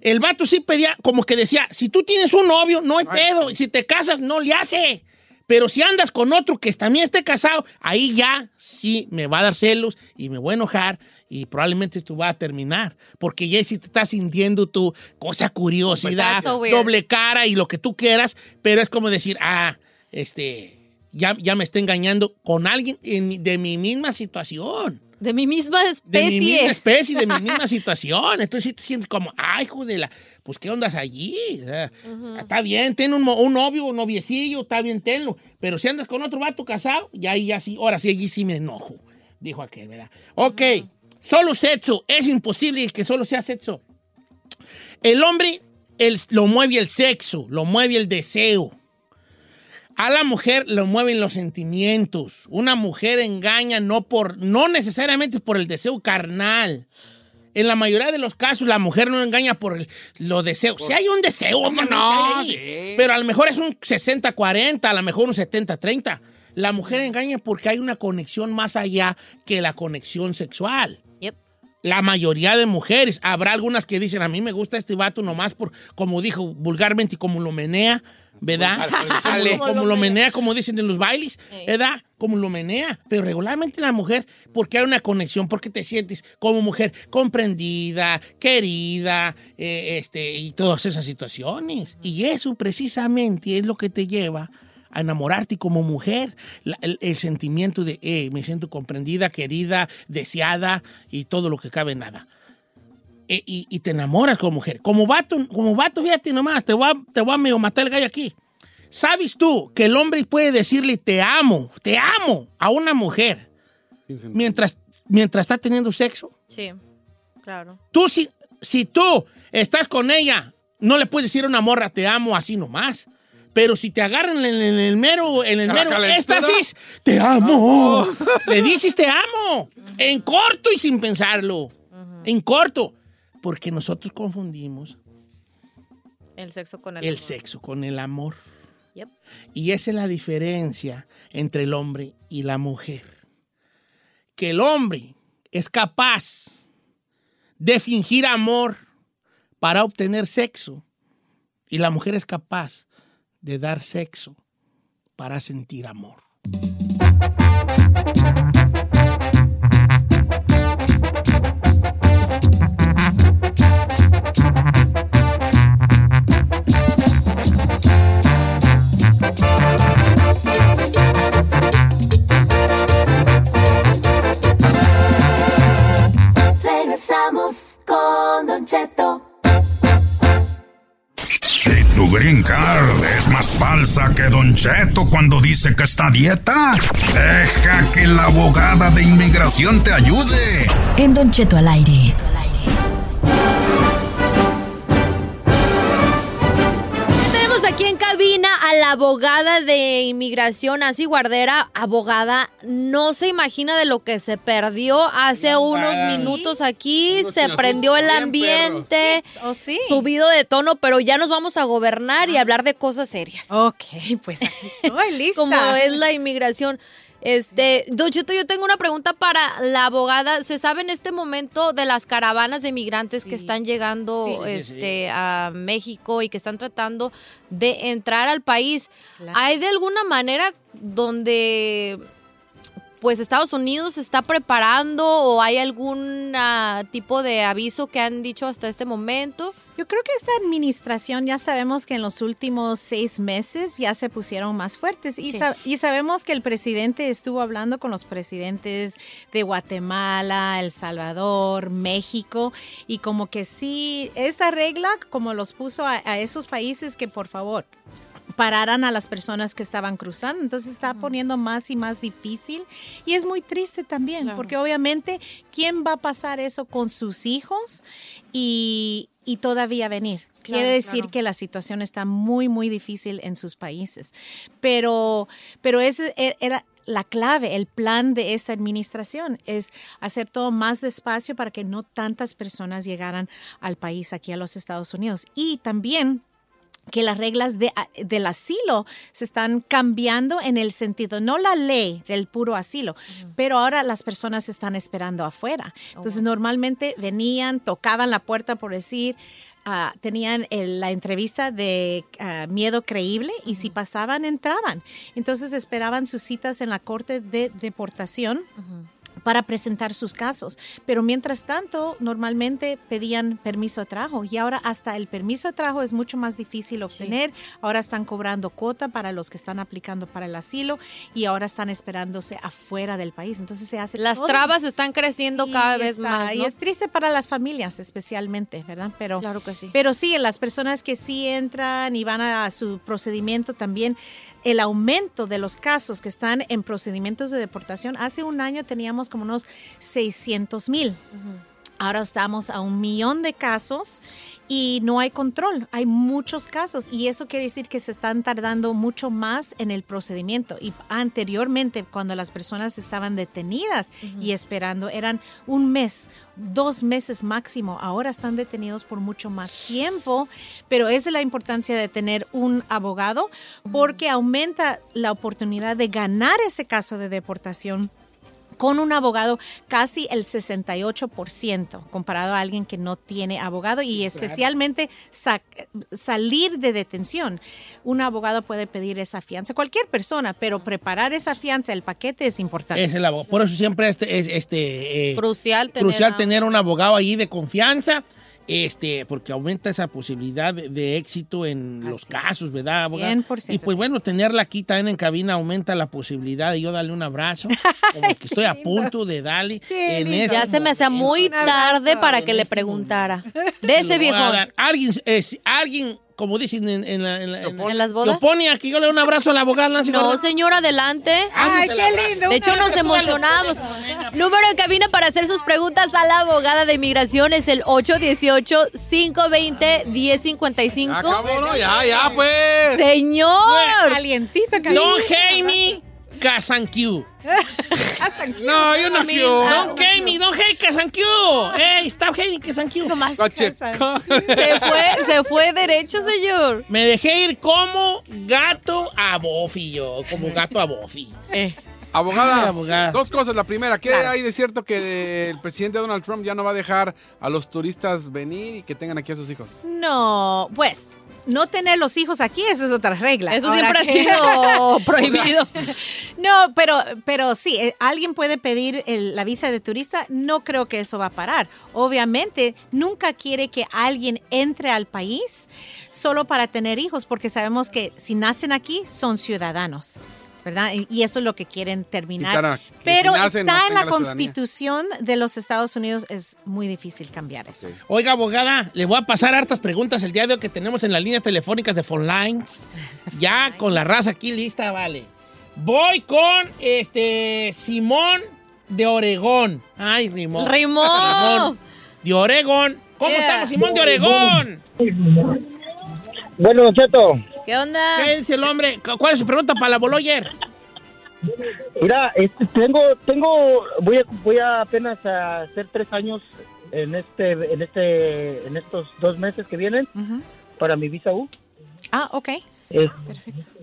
el vato sí pedía, como que decía, si tú tienes un novio, no hay pedo. Y si te casas, no le hace. Pero si andas con otro que también esté casado, ahí ya sí me va a dar celos y me voy a enojar y probablemente esto va a terminar. Porque ya sí te estás sintiendo tu cosa curiosidad, so weird. doble cara y lo que tú quieras, pero es como decir, ah, este, ya, ya me está engañando con alguien en de mi misma situación. De mi misma De especie. mi misma especie, de mi misma situación. Entonces sí te sientes como, ay, hijo de la, pues qué ondas allí. O sea, Está bien, ten un, un novio o noviecillo, está bien, tenlo. Pero si andas con otro vato casado, ya ahí ya sí, ahora sí, allí sí me enojo, dijo aquel, ¿verdad? Ok, solo sexo, es imposible que solo sea sexo. El hombre el- lo mueve el sexo, lo mueve el deseo. A la mujer lo mueven los sentimientos. Una mujer engaña no por, no necesariamente por el deseo carnal. En la mayoría de los casos, la mujer no engaña por el, los deseos. Si hay un deseo, obviamente no? Sí. pero a lo mejor es un 60-40, a lo mejor un 70-30. La mujer engaña porque hay una conexión más allá que la conexión sexual. Yep. La mayoría de mujeres, habrá algunas que dicen, a mí me gusta este vato nomás por, como dijo vulgarmente, como lo menea, ¿verdad? como, lo, como lo menea, como dicen en los bailes, ¿verdad? Como lo menea. Pero regularmente la mujer, porque hay una conexión, porque te sientes como mujer comprendida, querida, eh, este, y todas esas situaciones. Y eso precisamente es lo que te lleva a enamorarte como mujer. La- el, el sentimiento de, eh, me siento comprendida, querida, deseada y todo lo que cabe en nada. Eh, y, y te enamoras como mujer. Como vato, como vato, fíjate nomás, te voy a, te voy a medio matar el gallo aquí. ¿Sabes tú que el hombre puede decirle te amo, te amo a una mujer mientras, mientras está teniendo sexo? Sí, claro. Tú, si, si tú estás con ella, no le puedes decir a una morra te amo así nomás. Pero si te agarran en el, en el mero, en el ¿A la mero éxtasis, te amo. Le dices te amo. En corto y sin pensarlo. En corto. Porque nosotros confundimos El sexo con el el amor. sexo con el amor. Yep. Y esa es la diferencia entre el hombre y la mujer. Que el hombre es capaz de fingir amor para obtener sexo y la mujer es capaz de dar sexo para sentir amor. Don Cheto. Si tu green card es más falsa que Don Cheto cuando dice que está a dieta, deja que la abogada de inmigración te ayude. En Don Cheto al aire. A la abogada de inmigración, Nancy Guardera. Abogada, no se imagina de lo que se perdió hace unos minutos aquí. Unos Se prendió el bien ambiente. ¿Oh, sí? Subido de tono, pero ya nos vamos a gobernar y hablar de cosas serias. Ok, pues aquí estoy lista. Como es la inmigración. Este, Don Cheto, yo tengo una pregunta para la abogada. ¿Se sabe en este momento de las caravanas de migrantes que están llegando Sí, sí, sí, este, a México y que están tratando de entrar al país? ¿Hay de alguna manera donde pues Estados Unidos se está preparando o hay algún tipo de aviso que han dicho hasta este momento? Yo creo que esta administración ya sabemos que en los últimos seis meses ya se pusieron más fuertes y, Sí. sa- y sabemos que el presidente estuvo hablando con los presidentes de Guatemala, El Salvador, México y como que sí, esa regla como los puso a, a esos países que por favor pararan a las personas que estaban cruzando. Entonces está poniendo más y más difícil y es muy triste también, porque obviamente, ¿quién va a pasar eso con sus hijos y, y todavía venir? Quiere Claro, decir claro. que la situación está muy, muy difícil en sus países. Pero, pero ese e- era la clave, el plan de esta administración es hacer todo más despacio para que no tantas personas llegaran al país, aquí a los Estados Unidos. Y también que las reglas de, del asilo se están cambiando en el sentido, no la ley del puro asilo, pero ahora las personas están esperando afuera. Entonces normalmente venían, tocaban la puerta por decir, ah, tenían el- la entrevista de ah, miedo creíble y si pasaban, entraban. Entonces esperaban sus citas en la corte de deportación para presentar sus casos. Pero mientras tanto, normalmente pedían permiso de trabajo y ahora hasta el permiso de trabajo es mucho más difícil obtener. Ahora están cobrando cuota para los que están aplicando para el asilo y ahora están esperándose afuera del país. Entonces se hace Las todo- trabas están creciendo Sí, cada vez está. más. Y es triste para las familias especialmente, ¿verdad? Pero, Claro que sí. pero sí, las personas que sí entran y van a su procedimiento también, el aumento de los casos que están en procedimientos de deportación, hace un año teníamos como unos 600 mil. Ahora estamos a un millón de casos y no hay control. Hay muchos casos y eso quiere decir que se están tardando mucho más en el procedimiento. Y anteriormente, cuando las personas estaban detenidas y esperando, eran un mes, dos meses máximo. Ahora están detenidos por mucho más tiempo, pero esa es la importancia de tener un abogado porque aumenta la oportunidad de ganar ese caso de deportación con un abogado casi el 68% comparado a alguien que no tiene abogado y especialmente sa- salir de detención. Un abogado puede pedir esa fianza, cualquier persona, pero preparar esa fianza, el paquete es importante. Es el abogado. Por eso siempre este, es este, eh, Crucial tener crucial a- tener un abogado ahí de confianza. Este, porque aumenta esa posibilidad de, de éxito en los casos, ¿verdad, abogado? 100% Y pues bueno, tenerla aquí también en cabina aumenta la posibilidad de yo darle un abrazo, como que estoy a punto de darle en este Ya se me hacía muy tarde para que le preguntara. De ese viejo. Alguien, es, alguien, como dicen en, en la- en la- en- ¿En las bodas? Lo pone aquí, yo le doy un abrazo a la abogada Nancy No, señor, adelante. Ay, qué lindo. De hecho, nos emocionamos. Número de cabina para hacer sus preguntas a la abogada de inmigración es el 818-520-1055. Acabó, ¿no? Ya, ya, pues. Señor. Calientito, Don Jaime Casanquiu. No, yo no A mí- quiero. ah, Don Jaime, Don Jaime Casanquiu. ¡Ey, está Jaime Casanquiu! Cache- Se fue, se fue derecho, señor. Me dejé ir como gato a bofi, yo, como gato a bofi. Abogada, Ay, abogada. dos cosas. La primera, ¿qué Claro. hay de cierto que el presidente Donald Trump ya no va a dejar a los turistas venir y que tengan aquí a sus hijos? No, pues no tener los hijos aquí, eso es otra regla. Eso Ahora siempre ha sido prohibido. No, pero, pero sí, eh, alguien puede pedir el- la visa de turista, no creo que eso va a parar. Obviamente, nunca quiere que alguien entre al país solo para tener hijos, porque sabemos que si nacen aquí, son ciudadanos. ¿Verdad? Y- eso es lo que quieren terminar. Quitar a- que Pero no está en la constitución de los Estados Unidos, es muy difícil cambiar eso. Oiga, abogada, le voy a pasar hartas preguntas el día de hoy que tenemos en las líneas telefónicas de Phone Lines. Ya con la raza aquí lista, vale. Voy con este Simón de Oregón. Ay, Rimón. Rimó. Rimón de Oregón. ¿Cómo Yeah. estamos, Simón de Oregón? Bueno, Cheto, ¿Qué onda? ¿Qué dice el hombre? ¿Cuál es su pregunta para la Boloyer? mira, este, tengo, tengo, voy a, voy a apenas a hacer tres años en este, en este, en estos dos meses que vienen para mi visa U. Ah, ok. Es-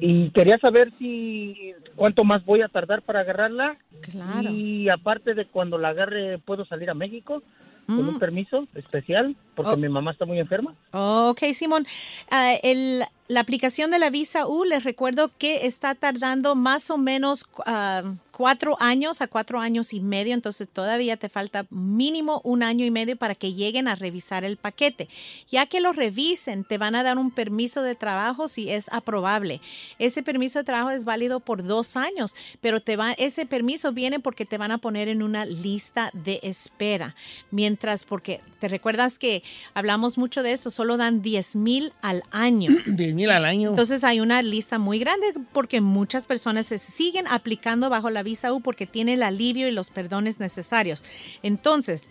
y quería saber si cuánto más voy a tardar para agarrarla Claro. y aparte de cuando la agarre puedo salir a México con Mm. un permiso especial porque Oh. mi mamá está muy enferma. Ok, Simón. Ah, el- la aplicación de la visa U, les recuerdo que está tardando más o menos ah, cuatro años a cuatro años y medio, entonces todavía te falta mínimo un año y medio para que lleguen a revisar el paquete. Ya que lo revisen, te van a dar un permiso de trabajo si es aprobable. Ese permiso de trabajo es válido por dos años, pero te va, ese permiso viene porque te van a poner en una lista de espera. Mientras, porque te recuerdas que hablamos mucho de eso, solo dan 10 mil al año. 10 al año. Entonces hay una lista muy grande porque muchas personas se siguen aplicando bajo la visa U porque tiene el alivio y los perdones necesarios. Entonces,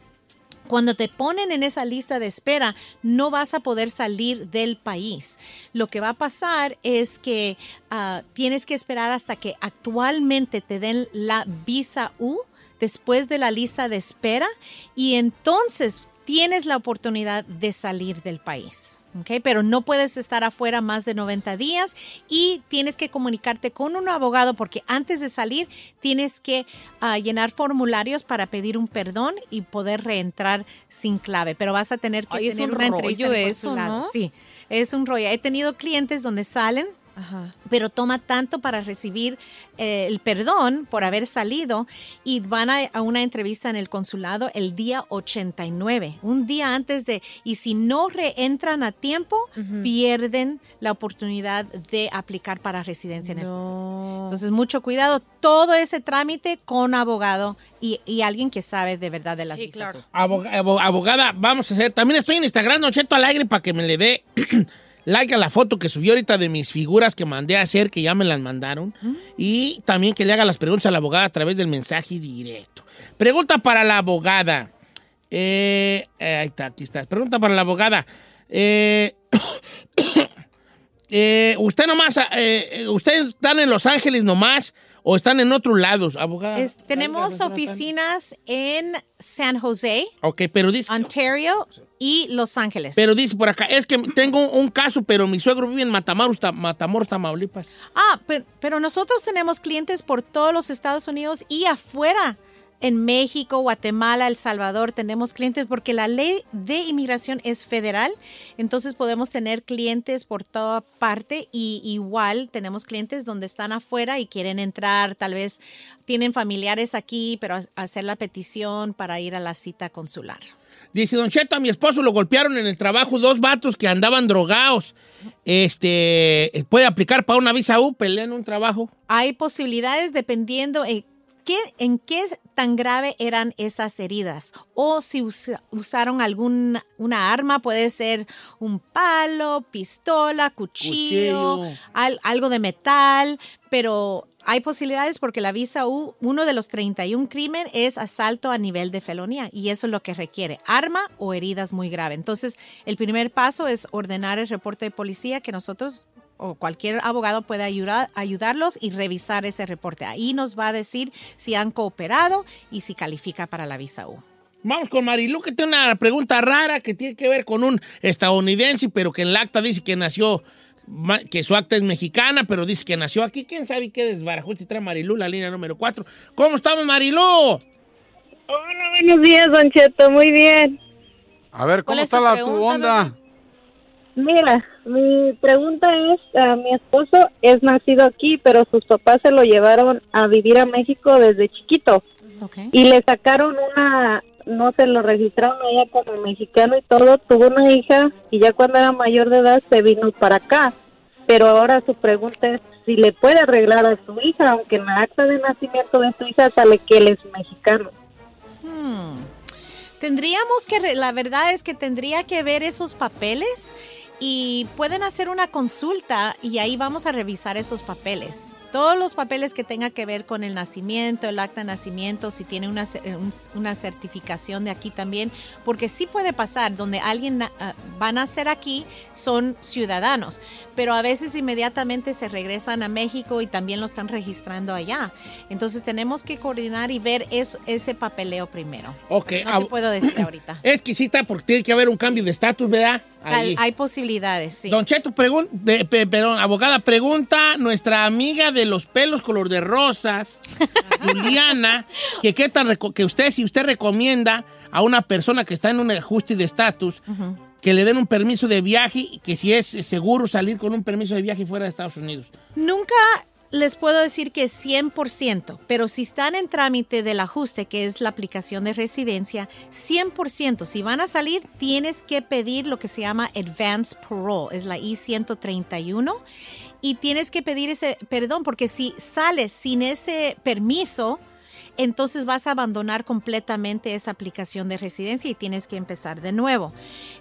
cuando te ponen en esa lista de espera, no vas a poder salir del país. Lo que va a pasar es que ah, tienes que esperar hasta que actualmente te den la visa U después de la lista de espera y entonces tienes la oportunidad de salir del país. Pero no puedes estar afuera más de 90 días y tienes que comunicarte con un abogado porque antes de salir tienes que ah, llenar formularios para pedir un perdón y poder reentrar sin clave. Pero vas a tener que Ay, es tener un una entrevista rollo en el eso. Sí, es un rollo. He tenido clientes donde salen pero toma tanto para recibir eh, el perdón por haber salido y van a, a una entrevista en el consulado el día 89, un día antes de, y si no reentran a tiempo, pierden la oportunidad de aplicar para residencia en este Entonces, mucho cuidado, todo ese trámite con abogado y, y alguien que sabe de verdad de las visas. Aboga- abo- abogada, vamos a hacer. También estoy en Instagram, Don Cheto al aire, para que me le dé like a la foto que subí ahorita de mis figuras que mandé a hacer, que ya me las mandaron. Y también que le haga las preguntas a la abogada a través del mensaje directo. Pregunta para la abogada. Eh, eh, ahí está, aquí está. Pregunta para la abogada. Eh, eh, ¿Usted nomás, eh, ustedes están en Los Ángeles nomás o están en otros lados, abogada? Es- tenemos oficinas en San José, Ok, pero dice, Ontario y Los Ángeles. Pero dice por acá, es que tengo un, caso, pero mi suegro vive en Matamoros, Ta- Matamoros, Tamaulipas. Ah, pe- pero, nosotros tenemos clientes por todos los Estados Unidos y afuera. En México, Guatemala, El Salvador tenemos clientes porque la ley de inmigración es federal, entonces podemos tener clientes por toda parte y igual tenemos clientes donde están afuera y quieren entrar, tal vez tienen familiares aquí, pero ha- hacer la petición para ir a la cita consular. Dice, Don Cheto, a mi esposo lo golpearon en el trabajo dos vatos que andaban drogados. Este, ¿puede aplicar para una visa U, pelean un trabajo? Hay posibilidades dependiendo en qué, en qué tan grave eran esas heridas o si usa- usaron alguna una arma, puede ser un palo, pistola, cuchillo, Cuchillo. al- algo de metal, pero hay posibilidades porque la visa U, uno de los 31 crimen es asalto a nivel de felonía y eso es lo que requiere, arma o heridas muy graves. Entonces, el primer paso es ordenar el reporte de policía que nosotros o cualquier abogado puede ayudar, ayudarlos y revisar ese reporte. Ahí nos va a decir si han cooperado y si califica para la visa U. Vamos con Marilu, que tiene una pregunta rara que tiene que ver con un estadounidense, pero que en el acta dice que nació, que su acta es mexicana, pero dice que nació aquí. ¿Quién sabe qué desbarajuste trae Marilu, la línea número 4? ¿Cómo estamos, Marilu? Hola, buenos días, Don Cheto, muy bien. A ver, ¿cómo ¿Cuál es está la, pregunta, tu onda? Mira, mi pregunta es, ah, mi esposo es nacido aquí, pero sus papás se lo llevaron a vivir a México desde chiquito. Y le sacaron una, no se lo registraron allá como mexicano y todo, tuvo una hija y ya cuando era mayor de edad se vino para acá. Pero ahora su pregunta es si le puede arreglar a su hija, aunque en la acta de nacimiento de su hija sale que él es mexicano. Hmm. Tendríamos que, la verdad es que tendría que ver esos papeles y pueden hacer una consulta y ahí vamos a revisar esos papeles. Todos los papeles que tenga que ver con el nacimiento, el acta de nacimiento, si tiene una, un- una certificación de aquí también, porque sí puede pasar, donde alguien na- ah, va a nacer aquí, son ciudadanos, pero a veces inmediatamente se regresan a México y también lo están registrando allá. Entonces tenemos que coordinar y ver eso- ese papeleo primero. Ok, No te puedo decir ahorita. Está porque tiene que haber un cambio de estatus, ¿verdad? Ahí. Hay, posibilidades, sí. Don Cheto, pregun- perdón, abogada, pregunta nuestra amiga de los pelos color de rosas, Juliana, que qué tan reco- que usted, si usted recomienda a una persona que está en un ajuste de estatus, que le den un permiso de viaje y que si es seguro salir con un permiso de viaje fuera de Estados Unidos. Nunca les puedo decir que 100%, pero si están en trámite del ajuste, que es la aplicación de residencia, 100%. Si van a salir, tienes que pedir lo que se llama Advance Parole, es la I-131, y tienes que pedir ese perdón, porque si sales sin ese permiso, entonces vas a abandonar completamente esa aplicación de residencia y tienes que empezar de nuevo.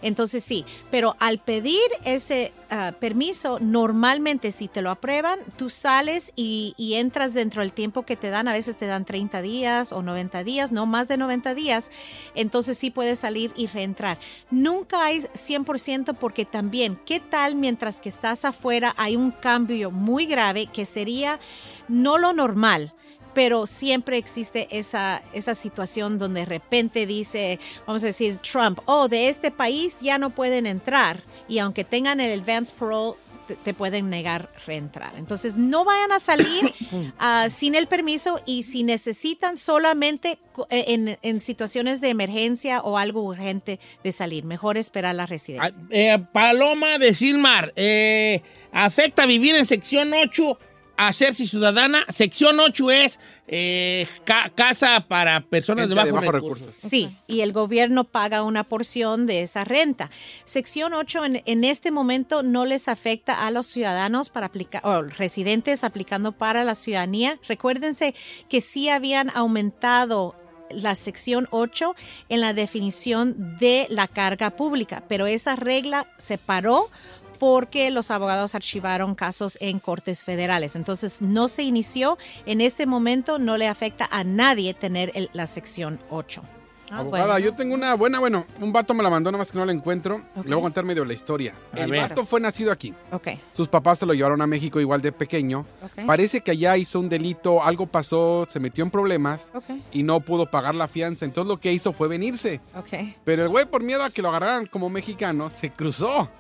Entonces sí, pero al pedir ese ah, permiso, normalmente si te lo aprueban, tú sales y, entras dentro del tiempo que te dan, a veces te dan 30 días o 90 días, no más de 90 días, entonces sí puedes salir y reentrar. Nunca hay 100% porque también, ¿qué tal mientras que estás afuera hay un cambio muy grave que sería no lo normal? Pero siempre existe esa, esa situación donde de repente dice, vamos a decir, Trump, oh, de este país ya no pueden entrar. Y aunque tengan el advance parole, te, pueden negar reentrar. Entonces, no vayan a salir ah, sin el permiso y si necesitan solamente eh, en, en situaciones de emergencia o algo urgente de salir, mejor esperar la residencia. Eh, Paloma de Silmar, eh, ¿afecta vivir en sección 8 a hacerse ciudadana? Sección 8 es eh, ca- casa para personas Gente de de bajos bajos recursos. Sí, y el gobierno paga una porción de esa renta. Sección 8 en, en este momento no les afecta a los ciudadanos para aplicar, o residentes aplicando para la ciudadanía. Recuérdense que sí habían aumentado la sección 8 en la definición de la carga pública, pero esa regla se paró porque los abogados archivaron casos en cortes federales. Entonces no se inició. En este momento no le afecta a nadie tener el- la sección 8. Abogada, yo tengo una buena, bueno, un vato me la mandó, nada más que no la encuentro. Le voy a contar medio la historia. A el ver. vato fue nacido aquí. Ok. Sus papás se lo llevaron a México igual de pequeño. Ok. Parece que allá hizo un delito, algo pasó, se metió en problemas Ok. y no pudo pagar la fianza. Entonces lo que hizo fue venirse. Ok. Pero el güey, por miedo a que lo agarraran como mexicano, se cruzó.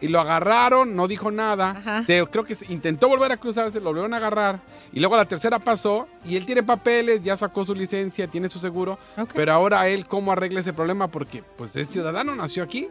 Y lo agarraron, no dijo nada. Se- creo que se- intentó volver a cruzarse, lo volvieron a agarrar. Y luego la tercera pasó y él tiene papeles, ya sacó su licencia, tiene su seguro. Pero ahora él, ¿cómo arregla ese problema? Porque pues es ciudadano, nació aquí.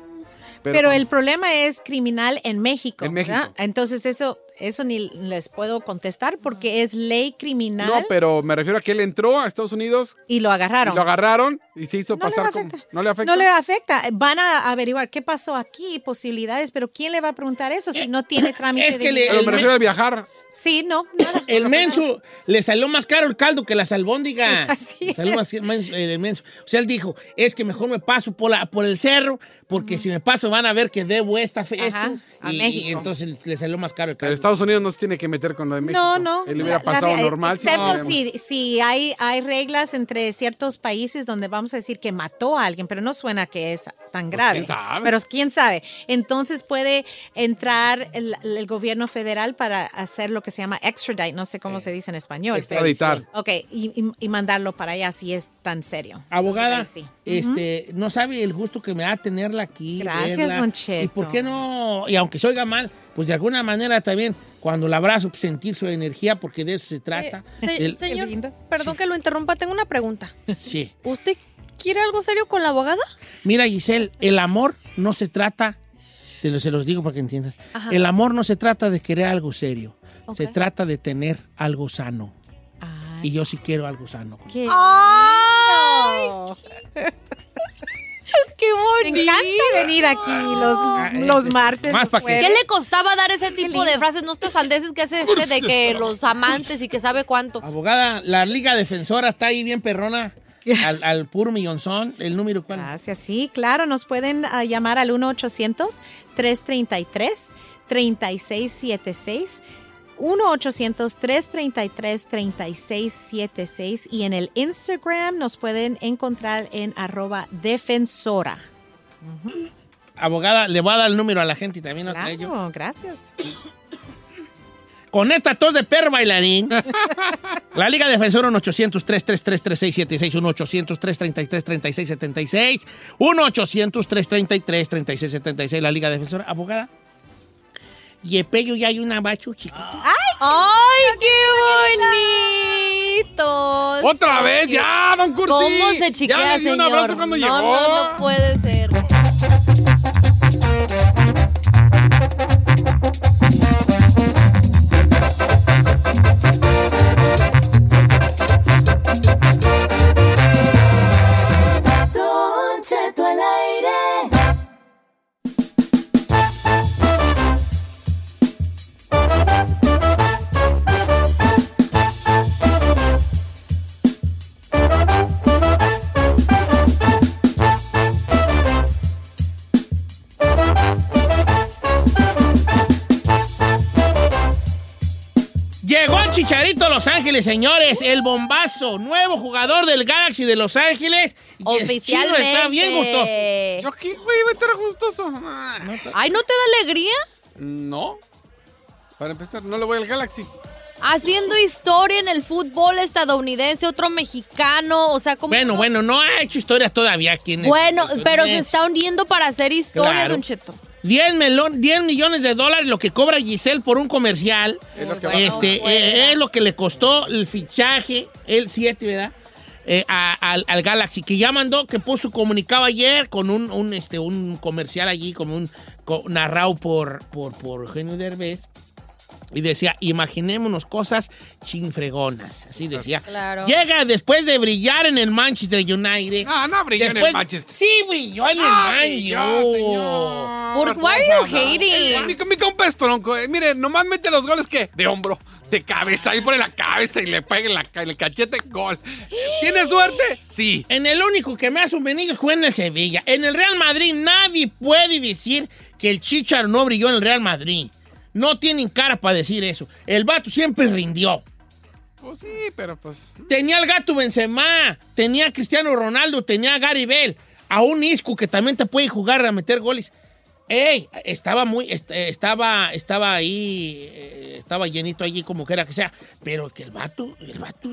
Pero, el problema es criminal en México. En México. ¿verdad? Entonces eso, eso ni les puedo contestar porque es ley criminal No, pero me refiero a que él entró a Estados Unidos. y lo agarraron. Y lo agarraron y se hizo No le pasar como... afecta. ¿No le afecta? No le afecta. Van a averiguar qué pasó aquí, posibilidades, pero ¿quién le va a preguntar eso si no tiene trámite? Eh, es de que le- Pero el me- refiero a viajar. Sí, no. El menso le salió más caro el caldo que las albóndigas. Sí, así Le salió más menso, eh, el menso. O sea, él dijo, es que mejor me paso por, la, por el cerro, porque si me paso van a ver que debo esta fe, Ajá, esto. a y, México. y entonces le salió más caro el Pero caldo. Estados Unidos no se tiene que meter con lo de México. No, no. Él hubiera La- la pasado normal. Excepto problemas. si, si hay, hay reglas entre ciertos países donde vamos a decir que mató a alguien, pero no suena que es tan grave. Pues, quién sabe. Pero quién sabe. Entonces puede entrar el, el gobierno federal para hacer lo que se llama extradite, no sé cómo se dice en español. pero- Extraditar. Ok, y, y- y mandarlo para allá si es tan serio. Abogada, Entonces, sí. este, no sabe el gusto que me da tenerla aquí. Gracias, verla. Don Cheto. ¿Y por qué no? Y aunque se oiga mal, pues de alguna manera también, cuando la abrazo, pues, sentir su energía, porque de eso se trata. Se- El- señor, perdón que lo interrumpa, tengo una pregunta. sí. ¿Usted quiere algo serio con la abogada? Mira, Giselle, el amor no se trata, te lo, se los digo para que entiendas, Ajá. el amor no se trata de querer algo serio, se trata de tener algo sano. Y yo sí quiero algo sano. ¡Qué ¡Ay! ¡Qué bonito! Me encanta venir aquí los, los martes. Más los pa' que- jueves. ¿Qué le costaba dar ese tipo de frases, no estas sandeces que hace este de que los amantes y que sabe cuánto? Abogada, la Liga Defensora está ahí bien perrona, al, al puro millonzón, el número cuál. Gracias, sí, claro, nos pueden ah, llamar al 1-800-333-3676. 1-800-333-3676 y en el Instagram nos pueden encontrar en arroba defensora. Abogada, le voy a dar el número a la gente y también. Claro, gracias. Con esta tos de perro bailarín. la Liga Defensora 1-800-333-3676, 1-800-333-3676, 1-800-333-3676, la Liga Defensora. Abogada. Y el pello ya hay una bacho chiquito. ¡Ay, qué bonito! ¡Otra vez! ¡Ya, don Cursi! ¿Cómo se Ya chiquea, le di un señor? abrazo cuando no, llegó. no, no puede ser. Chicharito Los Ángeles, señores. El bombazo, nuevo jugador del Galaxy de Los Ángeles. Y el chino Oficialmente. está bien gustoso. ¿Yo qué, güey? Va a estar gustoso. Ay, ¿no te da alegría? No. Para empezar, no le voy al Galaxy. Haciendo historia en el fútbol estadounidense, otro mexicano, o sea, como... Bueno, bueno, no ha hecho historia todavía aquí en Bueno, pero se está uniendo para hacer historia, Claro. Don Cheto. 10, melón, 10 millones de dólares lo que cobra Giselle por un comercial. Es lo que este, eh, es lo que le costó el fichaje, el 7, ¿verdad? Eh, a- al, al Galaxy, que ya mandó, que puso comunicado ayer con un, un, este, un comercial allí, como un co- narrado por, por, por Eugenio Derbez. Y decía, imaginémonos cosas chinfregonas. Así decía. Claro. Llega después de brillar en el Manchester United. No, no brilló en el Manchester. Sí, brilló en el Manchester. Por- why are you hating? Mi, mi compa es tronco. eh, mire, nomás mete los goles que de hombro, de cabeza. Ahí pone la cabeza y le pega en la, en el cachete. Gol. ¿Tiene suerte? Sí. En el único que me ha sostenido fue en el Sevilla. En el Real Madrid nadie puede decir que el Chicharo no brilló en el Real Madrid. No tienen cara para decir eso. El vato siempre rindió. Pues sí, pero pues. Tenía al gato Benzema, tenía a Cristiano Ronaldo, tenía a Gary Bell, a un Isco que también te puede jugar a meter goles. Ey, estaba muy, est- eh, estaba, estaba ahí, eh, estaba llenito allí como quiera que sea, pero que el vato, el vato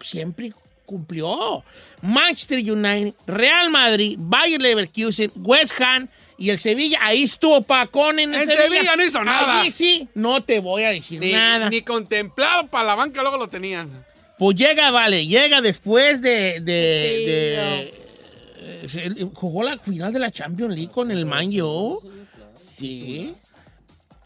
siempre cumplió. Manchester United, Real Madrid, Bayer Leverkusen, West Ham y el Sevilla, ahí estuvo Pacón en el En Sevilla no hizo nada. Allí sí, no te voy a decir Ni, nada. ni contemplado para la banca, luego lo tenían. Pues llega, vale, llega después de. de, de- eh, jugó la final de la Champions League con el Man U. Sí.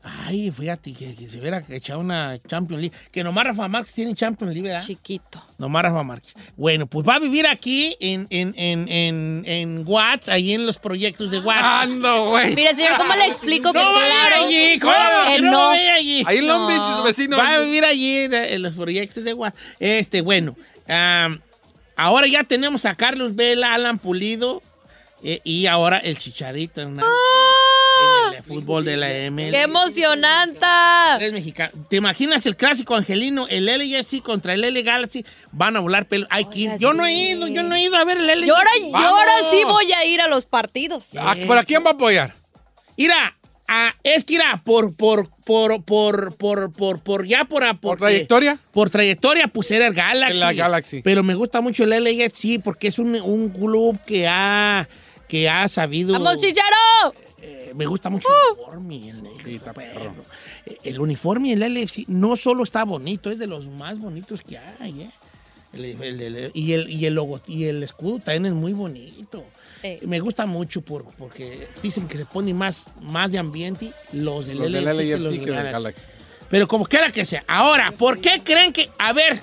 Ay, fíjate que, que se hubiera echado una Champions League. Que nomás Rafa Márquez tiene Champions League, ¿verdad? Chiquito. Nomás Rafa Márquez. Bueno, pues va a vivir aquí en, en, en, en, en Watts, ahí en los proyectos de Watts. Ando, güey. Mire, señor, ¿cómo le explico que No claro allí, ¿cómo que no no? vaya allí? Ahí en Long. Beach, vecino. Va a vivir allí en, en los proyectos de Watts. Este, bueno, am, ahora ya tenemos a Carlos Vela, Alan Pulido eh, y ahora el Chicharito en, una- en el fútbol de la ML. ¡Qué emocionante! Tres mexicanos. ¿Te imaginas el clásico angelino, el LAFC contra el LA Galaxy? Van a volar pelo. Ay, ¿quién? Yo no he ido, yo no he ido a ver el LA. Y ahora, y ahora sí voy a ir a los partidos. Ah, ¿Para quién va a apoyar? Mira, ah, es que irá por, por, por, por, por, por, por, ya por, ¿Por porque- trayectoria? Por trayectoria, pues era el Galaxy. El Galaxy. Pero me gusta mucho el LAFC porque es un, un club que ha, que ha sabido. ¡Vamos, Chicharo! Eh, me gusta mucho Uh. el uniforme. El, negro, perro. Eh, El uniforme en el LAFC no solo está bonito, es de los más bonitos que hay. ¿eh? El- el- el- y, el, y, el logo, y el escudo también es muy bonito. Eh. Me gusta mucho por, porque dicen que se pone más, más de ambiente los del Los del LAFC que LAFC los que del del Galaxy. Galaxy. Pero como quiera que sea. Ahora, ¿por qué creen que.? A ver,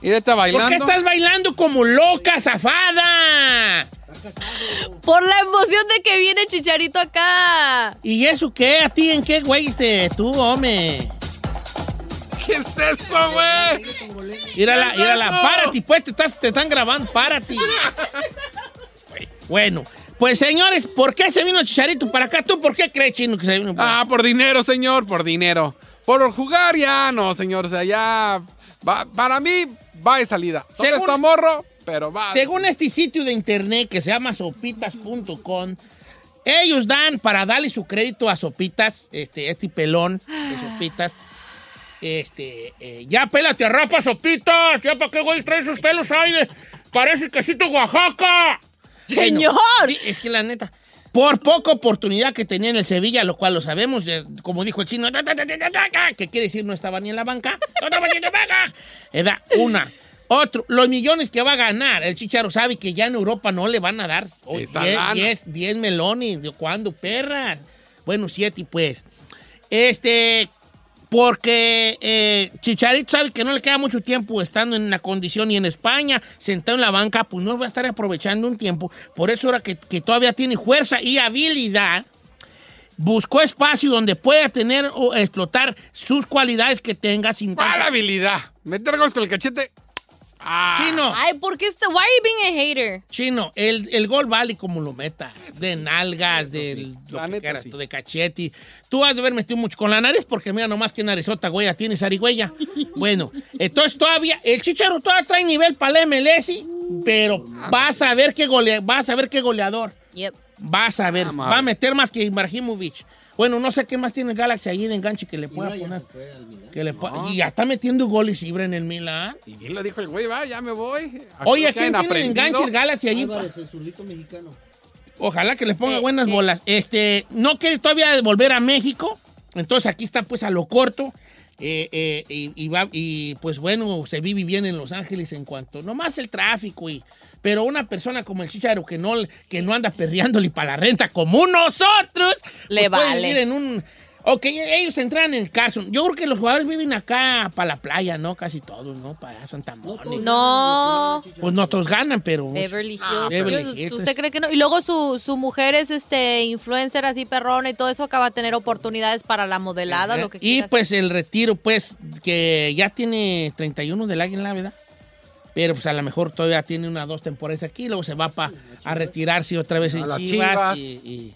Y está bailando. ¿por qué estás bailando como loca, zafada? Por la emoción de que viene Chicharito acá. ¿Y eso qué? ¿A ti en qué güey este, tú, hombre? ¿Qué es eso, güey? Mírala, ¿Qué es mírala, párate, pues te, estás- te están grabando, párate. bueno, pues señores, ¿por qué se vino Chicharito para acá? ¿Tú por qué crees, Chino, que se vino para acá? Ah, por dinero, señor, por dinero. Por jugar ya no, señor. O sea, ya. va- para mí, va de salida. ¿Dónde Según- está morro? Pero va. Según este sitio de internet que se llama sopitas.com, ellos dan para darle su crédito a Sopitas, este, este pelón de Sopitas. Este, eh, ya pélate a rapa, Sopitas. Ya para qué güey trae esos pelos ahí. de- Parece quesito Oaxaca. ¡Señor! Bueno, sí, es que la neta. Por poca oportunidad que tenía en el Sevilla, lo cual lo sabemos, eh, como dijo el chino, que quiere decir no estaba ni en la banca. No estaba ni en la banca. Era una. Otro, los millones que va a ganar. El Chicharo sabe que ya en Europa no le van a dar oh, Esa 10, lana. 10, 10 melones. ¿De cuándo, perras? Bueno, siete, pues. Este, porque eh, Chicharito sabe que no le queda mucho tiempo estando en la condición y en España, sentado en la banca, pues no va a estar aprovechando un tiempo. Por eso ahora que, que todavía tiene fuerza y habilidad, buscó espacio donde pueda tener o explotar sus cualidades que tenga sin ¿Cuál habilidad? Meter goles con el cachete. Ah. Chino, Ay, ¿por qué está? Why are you being a hater? chino, el, el gol vale como lo metas, de nalgas, de lo La que quieras, sí. tú, de cachete. Tú has de haber metido mucho con la nariz porque mira nomás que narizota, güey, tienes arigüeya. Bueno, entonces todavía, el Chicharo todavía trae nivel para la MLS, pero vas a ver qué golea, vas a ver qué goleador. Yep. Vas a ver, Vamos a va a meter más que Ibrahimovic. Bueno, no sé qué más tiene el Galaxy ahí de enganche que le pueda poner. Que le pueda- Y ya está metiendo goles Ibra en el Milan. Y bien lo dijo el güey, va, ya me voy. Aquí Oye, ¿quién tiene aprendido. enganche el Galaxy allí? Álvarez, el zurdito mexicano. Ojalá que le ponga buenas bolas. Este, no quiere todavía volver a México. Entonces aquí está pues a lo corto. Eh, eh, y, y va, y pues bueno, se vive bien en Los Ángeles en cuanto, nomás el tráfico y, pero una persona como el Chicharo que no, que no anda perreándole para la renta como nosotros, Le pues, vale. vivir en un, ok, ellos entran en el caso, yo creo que los jugadores viven acá para la playa, ¿no? Casi todos, ¿no? Para Santa Mónica. No. Pues nosotros ganan, pero... Beverly Hills. Ah, Beverly Yo- Hills. ¿Usted cree que no? Y luego su, su mujer es este influencer así perrona y todo eso acaba de tener oportunidades para la modelada, lo que Y quieras. pues el retiro, pues, que ya tiene 31 del Águila, ¿verdad? Pero pues a lo mejor todavía tiene unas dos temporadas aquí, luego se va pa- a retirarse otra vez en A Chivas, Chivas. Y, y-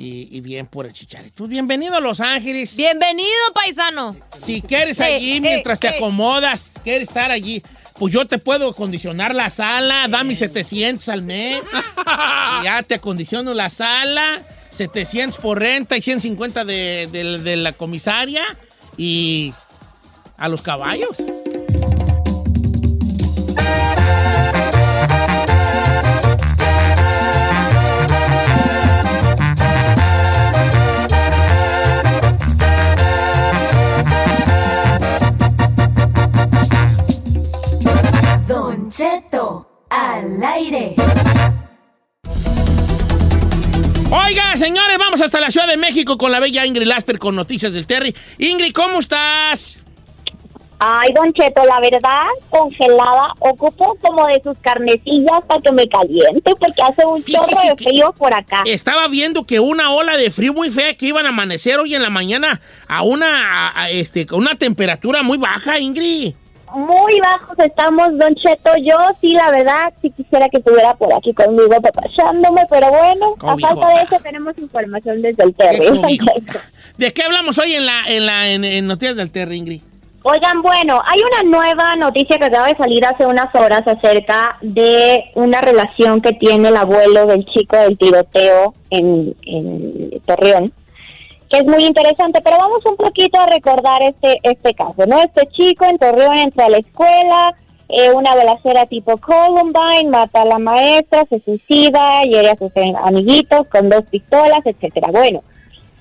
y- y bien por el Chicharito. Bienvenido a Los Ángeles. Bienvenido, paisano. Si quieres Eh, allí, eh, mientras te acomodas, quieres estar allí, pues yo te puedo acondicionar la sala, dame 700 al mes. y ya te acondiciono la sala, 700 por renta y 150 de, de- de la comisaria y a los caballos. Al aire. Oiga, señores, vamos hasta la Ciudad de México con la bella Ingrid Lasper con noticias del Terry. Ingrid, ¿cómo estás? Ay, Don Cheto, la verdad, congelada, ocupo como de sus carnecillas para que me caliente, porque hace un chorro de frío por acá. Estaba viendo que una ola de frío muy fea que iban a amanecer hoy en la mañana a una, a- a, este, con una temperatura muy baja, Ingrid. Muy bajos estamos, Don Cheto. Yo sí, la verdad, sí quisiera que estuviera por aquí conmigo papachándome, pero bueno, a falta de eso tenemos información desde el Terry. ¿De qué hablamos hoy en la, en la en, en Noticias del Terry, Ingrid? Oigan, bueno, hay una nueva noticia que acaba de salir hace unas horas acerca de una relación que tiene el abuelo del chico del tiroteo en, en Torreón, que es muy interesante, pero vamos un poquito a recordar este este caso, ¿no? Este chico en Torreón entra a la escuela, eh, una balacera tipo Columbine, mata a la maestra, se suicida, hiere a sus amiguitos con dos pistolas, etcétera. Bueno,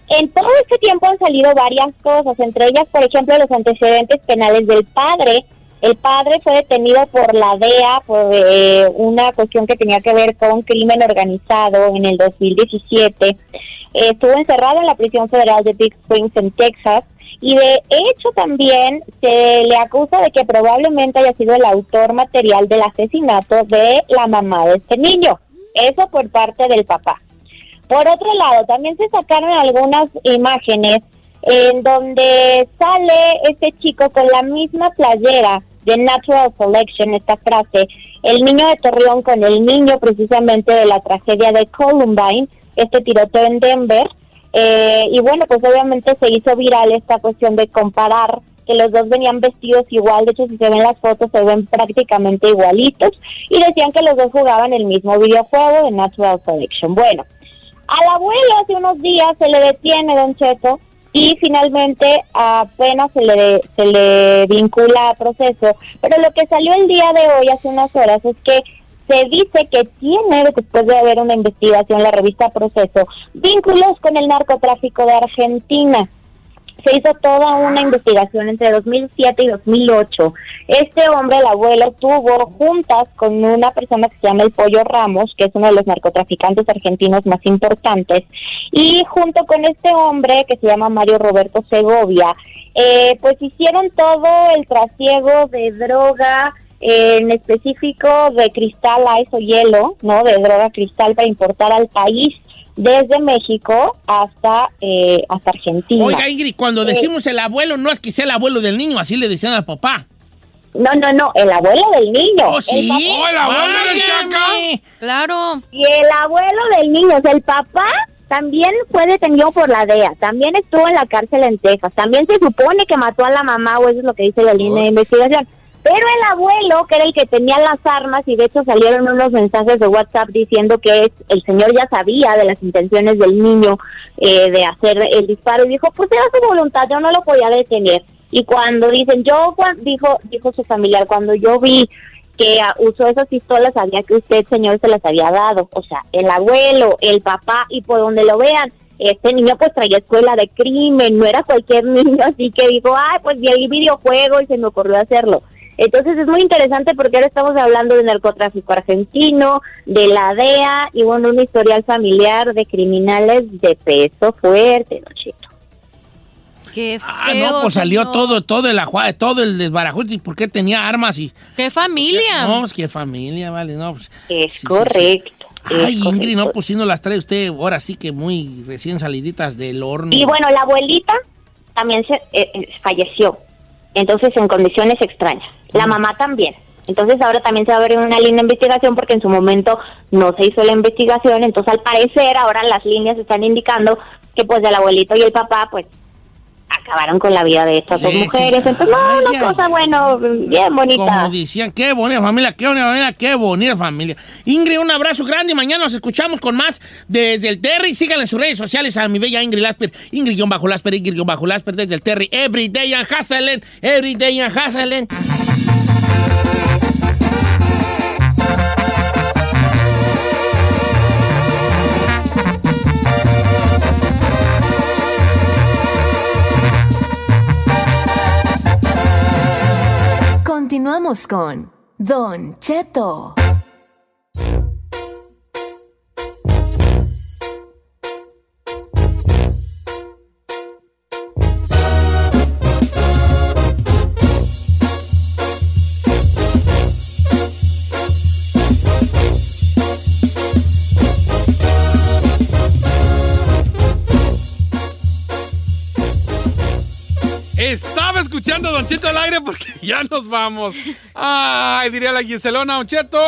en todo este tiempo han salido varias cosas, entre ellas, por ejemplo, los antecedentes penales del padre. El padre fue detenido por la DEA por eh, una cuestión que tenía que ver con crimen organizado en el 2017. Estuvo encerrado en la prisión federal de Big Springs en Texas y de hecho también se le acusa de que probablemente haya sido el autor material del asesinato de la mamá de este niño. Eso por parte del papá. Por otro lado, también se sacaron algunas imágenes en donde sale este chico con la misma playera de Natural Selection, esta frase, el niño de Torreón con el niño precisamente de la tragedia de Columbine, este tiroteo en Denver. Eh, y bueno, pues obviamente se hizo viral esta cuestión de comparar que los dos venían vestidos igual, de hecho si se ven las fotos se ven prácticamente igualitos y decían que los dos jugaban el mismo videojuego de Natural Selection. Bueno, al abuelo hace unos días se le detiene, Don Cheto, y finalmente apenas se le, se le vincula a proceso. Pero lo que salió el día de hoy, hace unas horas, es que se dice que tiene, después de haber una investigación, la revista Proceso, vínculos con el narcotráfico de Argentina se hizo toda una investigación entre 2007 y 2008. Este hombre, el abuelo, tuvo juntas con una persona que se llama el Pollo Ramos, que es uno de los narcotraficantes argentinos más importantes, y junto con este hombre que se llama Mario Roberto Segovia, eh, pues hicieron todo el trasiego de droga, en específico de cristal, ice o hielo, ¿no? De droga cristal para importar al país desde México hasta eh, hasta Argentina. Oiga, Ingrid, cuando Eh, decimos el abuelo, no es que sea el abuelo del niño, así le decían al papá. No, no, no, el abuelo del niño. ¿Oh, sí? Oh, el abuelo del Válgame. Claro. Y el abuelo del niño, o sea, el papá también fue detenido por la DEA, también estuvo en la cárcel en Texas, también se supone que mató a la mamá, o eso es lo que dice la línea de investigación. Pero el abuelo, que era el que tenía las armas, y de hecho salieron unos mensajes de WhatsApp diciendo que es- el señor ya sabía de las intenciones del niño eh, de hacer el disparo, y dijo, pues era su voluntad, yo no lo podía detener. Y cuando dicen, yo, dijo, dijo su familiar, cuando yo vi que usó esas pistolas sabía que usted, señor, se las había dado. O sea, el abuelo, el papá, y por donde lo vean, este niño pues traía escuela de crimen, no era cualquier niño así que dijo, ay, pues vi el videojuego y se me ocurrió hacerlo. Entonces es muy interesante porque ahora estamos hablando de narcotráfico argentino, de la DEA y bueno, un historial familiar de criminales de peso fuerte, ¿no, Chito? Qué Ah, feo, no, pues salió señor. todo, todo el ajua- todo el desbarajuste porque tenía armas y. ¡Qué familia! No, es que familia, vale, no. Pues, Es correcto. Ay, Ingrid, no, pues si no las trae usted ahora sí que muy recién saliditas del horno. Y bueno, la abuelita también se eh, eh, falleció, entonces en condiciones extrañas. La mamá también. Entonces ahora también se va a abrir una línea de investigación porque en su momento no se hizo la investigación, entonces al parecer ahora las líneas están indicando que pues el abuelito y el papá pues acabaron con la vida de estas dos mujeres. Entonces, no, una cosa, bueno, bien bonita. Como decían, qué bonita familia, qué bonita familia, qué bonita familia. Ingrid, un abrazo grande. Mañana nos escuchamos con más desde el Terry. Síganle en sus redes sociales a mi bella Ingrid Lasper. Ingrid-Lasper, Ingrid-Lasper desde el Terry. Everyday and Hustling, Everyday and Hustling. Continuamos con Don Cheto. Estaba escuchando a Don Cheto al aire porque ya nos vamos. Ay, diría la Giselona, Don Cheto.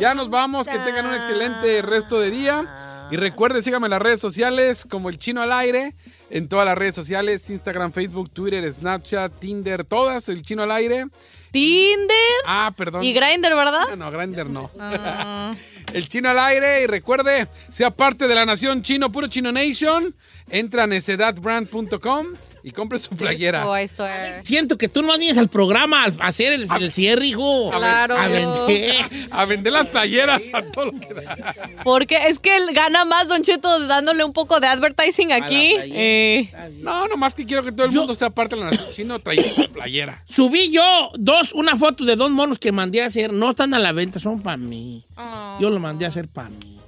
Ya nos vamos, que tengan un excelente resto de día. Y recuerde, síganme en las redes sociales como el chino al aire. En todas las redes sociales, Instagram, Facebook, Twitter, Snapchat, Tinder, todas, el chino al aire. Tinder. Ah, perdón. Y Grindr, ¿verdad? No, no, Grindr no. Ah. El chino al aire y recuerde, sea parte de la nación chino, puro chino nation. Entra a necedadbrand.com y compre su playera. Oh, I swear. Siento que tú no vienes al programa a hacer el, el cierre, hijo. Claro. A vender. A vender las playeras a todo lo que da. Porque es que él gana más, Don Cheto, dándole un poco de advertising aquí. Eh, No, nomás que quiero que todo el mundo sea parte de la nación chino trayendo su playera. Subí yo dos, una foto de dos monos que mandé a hacer. No están a la venta, son para mí. Yo lo mandé a hacer para mí.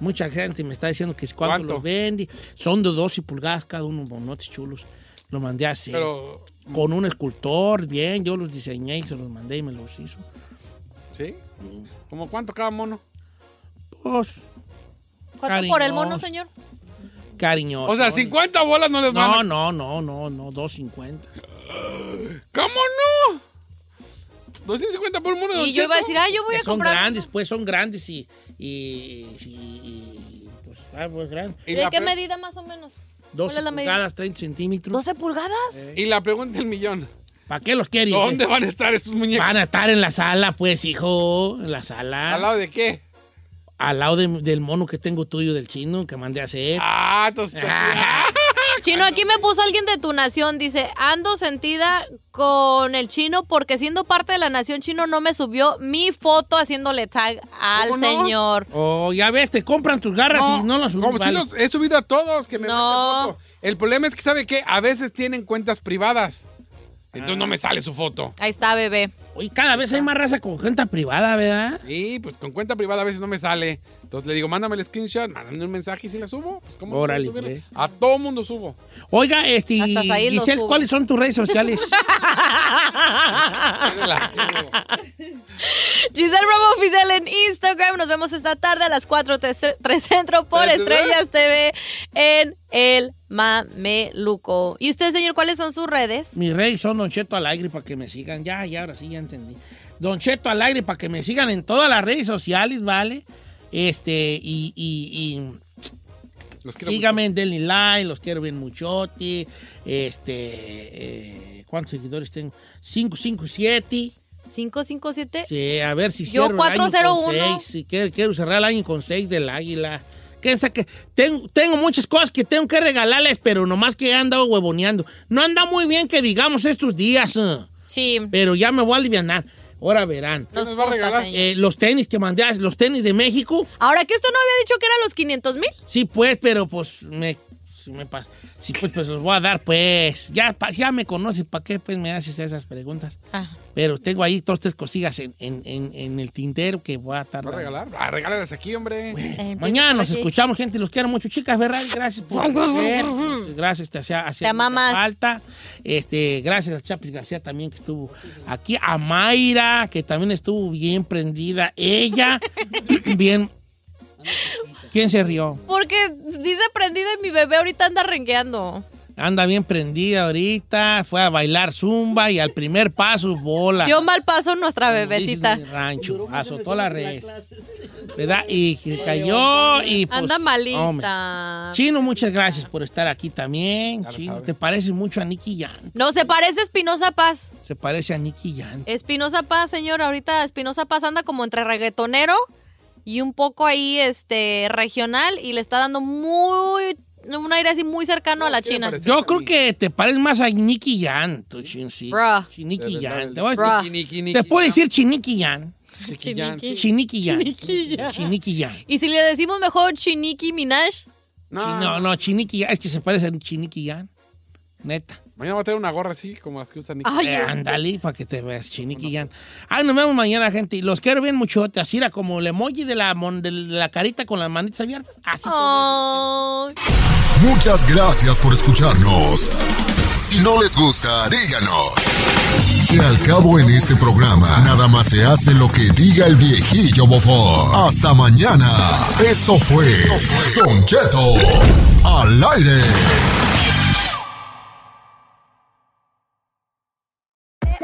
Mucha gente me está diciendo que cuánto, ¿Cuánto? los vende. Son de 12 pulgadas cada uno, monotes chulos. Lo mandé a hacer. Pero- Con un escultor, bien. Yo los diseñé y se los mandé y me los hizo. ¿Sí? ¿Cómo cuánto cada mono? Pues, ¿Cuánto por el mono, señor? cariñoso. O sea, 50 bolas no les van No, a- no, no, no, no, 250. ¿Cómo no? 250 por mono. Y yo iba a decir, ah, yo voy a son comprar. grandes, pues son grandes y. y, y- y, pues está pues grande. Y ¿De qué medida más o menos? 12 es la medida? pulgadas, 30 centímetros. ¿12 pulgadas? Y la pregunta del millón. ¿Para qué los quiere? ¿Dónde van a estar esos muñecos? Van a estar en la sala, pues, hijo. En la sala. ¿Al lado de qué? Al lado de- del mono que tengo tuyo del chino que mandé a hacer. Ah, entonces. Chino, aquí me puso alguien de tu nación. Dice, ando sentida con el chino porque siendo parte de la nación chino no me subió mi foto haciéndole tag al ¿Cómo no? señor. Oh, ya ves, te compran tus garras y no las subes. Como si vale. los he subido a todos que me No. foto. El problema es que, ¿sabe qué? A veces tienen cuentas privadas. Entonces no me sale su foto. Ahí está, bebé. Oye, cada vez hay más raza con cuenta privada, ¿verdad? Sí, pues con cuenta privada a veces no me sale. Entonces le digo, mándame el screenshot, mándame un mensaje y si la subo. Pues ¿cómo Órale, subirla? pues. A todo mundo subo. Oiga, este, Hasta ahí lo Giselle. ¿cuáles son tus redes sociales? Giselle Bravo Oficial en Instagram. Nos vemos esta tarde a las 4, 3 centro por ¿Tres, Estrellas TV en El Mameluco. ¿Y usted, señor, cuáles son sus redes? Mis redes son Don Cheto al aire para que me sigan. Ya, ya, ahora sí, ya entendí. Don Cheto al aire para que me sigan en todas las redes sociales, ¿vale? Este, y, y, y Los quiero síganme en Delhi Line, los quiero bien muchote. Este, eh, ¿cuántos seguidores tengo? 557. 557. Sí, a ver si Yo, cierro el año con 401. seis. Sí, quiero, quiero cerrar el año con 6 del águila. Que, que tengo, tengo muchas cosas que tengo que regalarles, pero nomás que he andado huevoneando. No anda muy bien que digamos estos días. eh. Sí. Pero ya me voy a aliviar. Ahora verán. Nos. Eh, los tenis que mandé, los tenis de México. Ahora que esto no había dicho que eran los 500 mil. Sí, pues, pero pues me, sí, me pa- sí, pues, pues los voy a dar, pues. Ya, pa- ya me conoces, ¿para qué pues me haces esas preguntas? Pero tengo ahí dos, tres cosillas en, en- en- en el tintero que voy a estar. ¿Va a regalar? Ah, regálalas aquí, hombre. Mañana nos escuchamos, gente. Los quiero mucho, chicas, ¿verdad? Gracias por ver. Gracias, te hacía, hacía Te mucha amamas. falta. Este, gracias a Chapis García también que estuvo aquí. A Mayra, que también estuvo bien prendida. Ella, bien. ¿Quién se rió? Porque dice prendida y mi bebé ahorita anda rengueando. Anda bien prendida ahorita. Fue a bailar zumba y al primer paso bola. Dio mal paso nuestra bebecita. rancho. Azotó la red. ¿Verdad? Y cayó y pues, Anda hombre. malita. Chino, muchas gracias por estar aquí también. Chino, te pareces mucho a Nicky Jan. No, se parece a Espinosa Paz. Se parece a Nicky Jan. Espinosa Paz, señor, ahorita Espinosa Paz anda como entre reggaetonero y un poco ahí este regional y le está dando muy un aire así muy cercano a la China. Yo creo que te pareces más a Nicky Jan, tú, Chin, sí. Bruh. Jan. el- Te, voy a decir- te puedo decir. Chinicky Jan. Chiniqui Jan. Chinicky Jan. Y si le decimos mejor Chiniki Minaj, No, no, no, Chinicky Jan. Es que se parece a Chinicky Jan. Neta. Mañana voy a tener una gorra así, como las que usa Nicky. Ay, Eh, ándale, para que te veas, Chinicky Jan. Ay, nos vemos mañana, gente. Los quiero bien mucho. Así era como el emoji de la, mon- de la carita con las manitas abiertas. Así. Ay. Muchas gracias por escucharnos. Si no les gusta, díganos. Que al cabo en este programa, nada más se hace lo que diga el viejillo bofón. Hasta mañana. Esto fue Don Cheto al aire.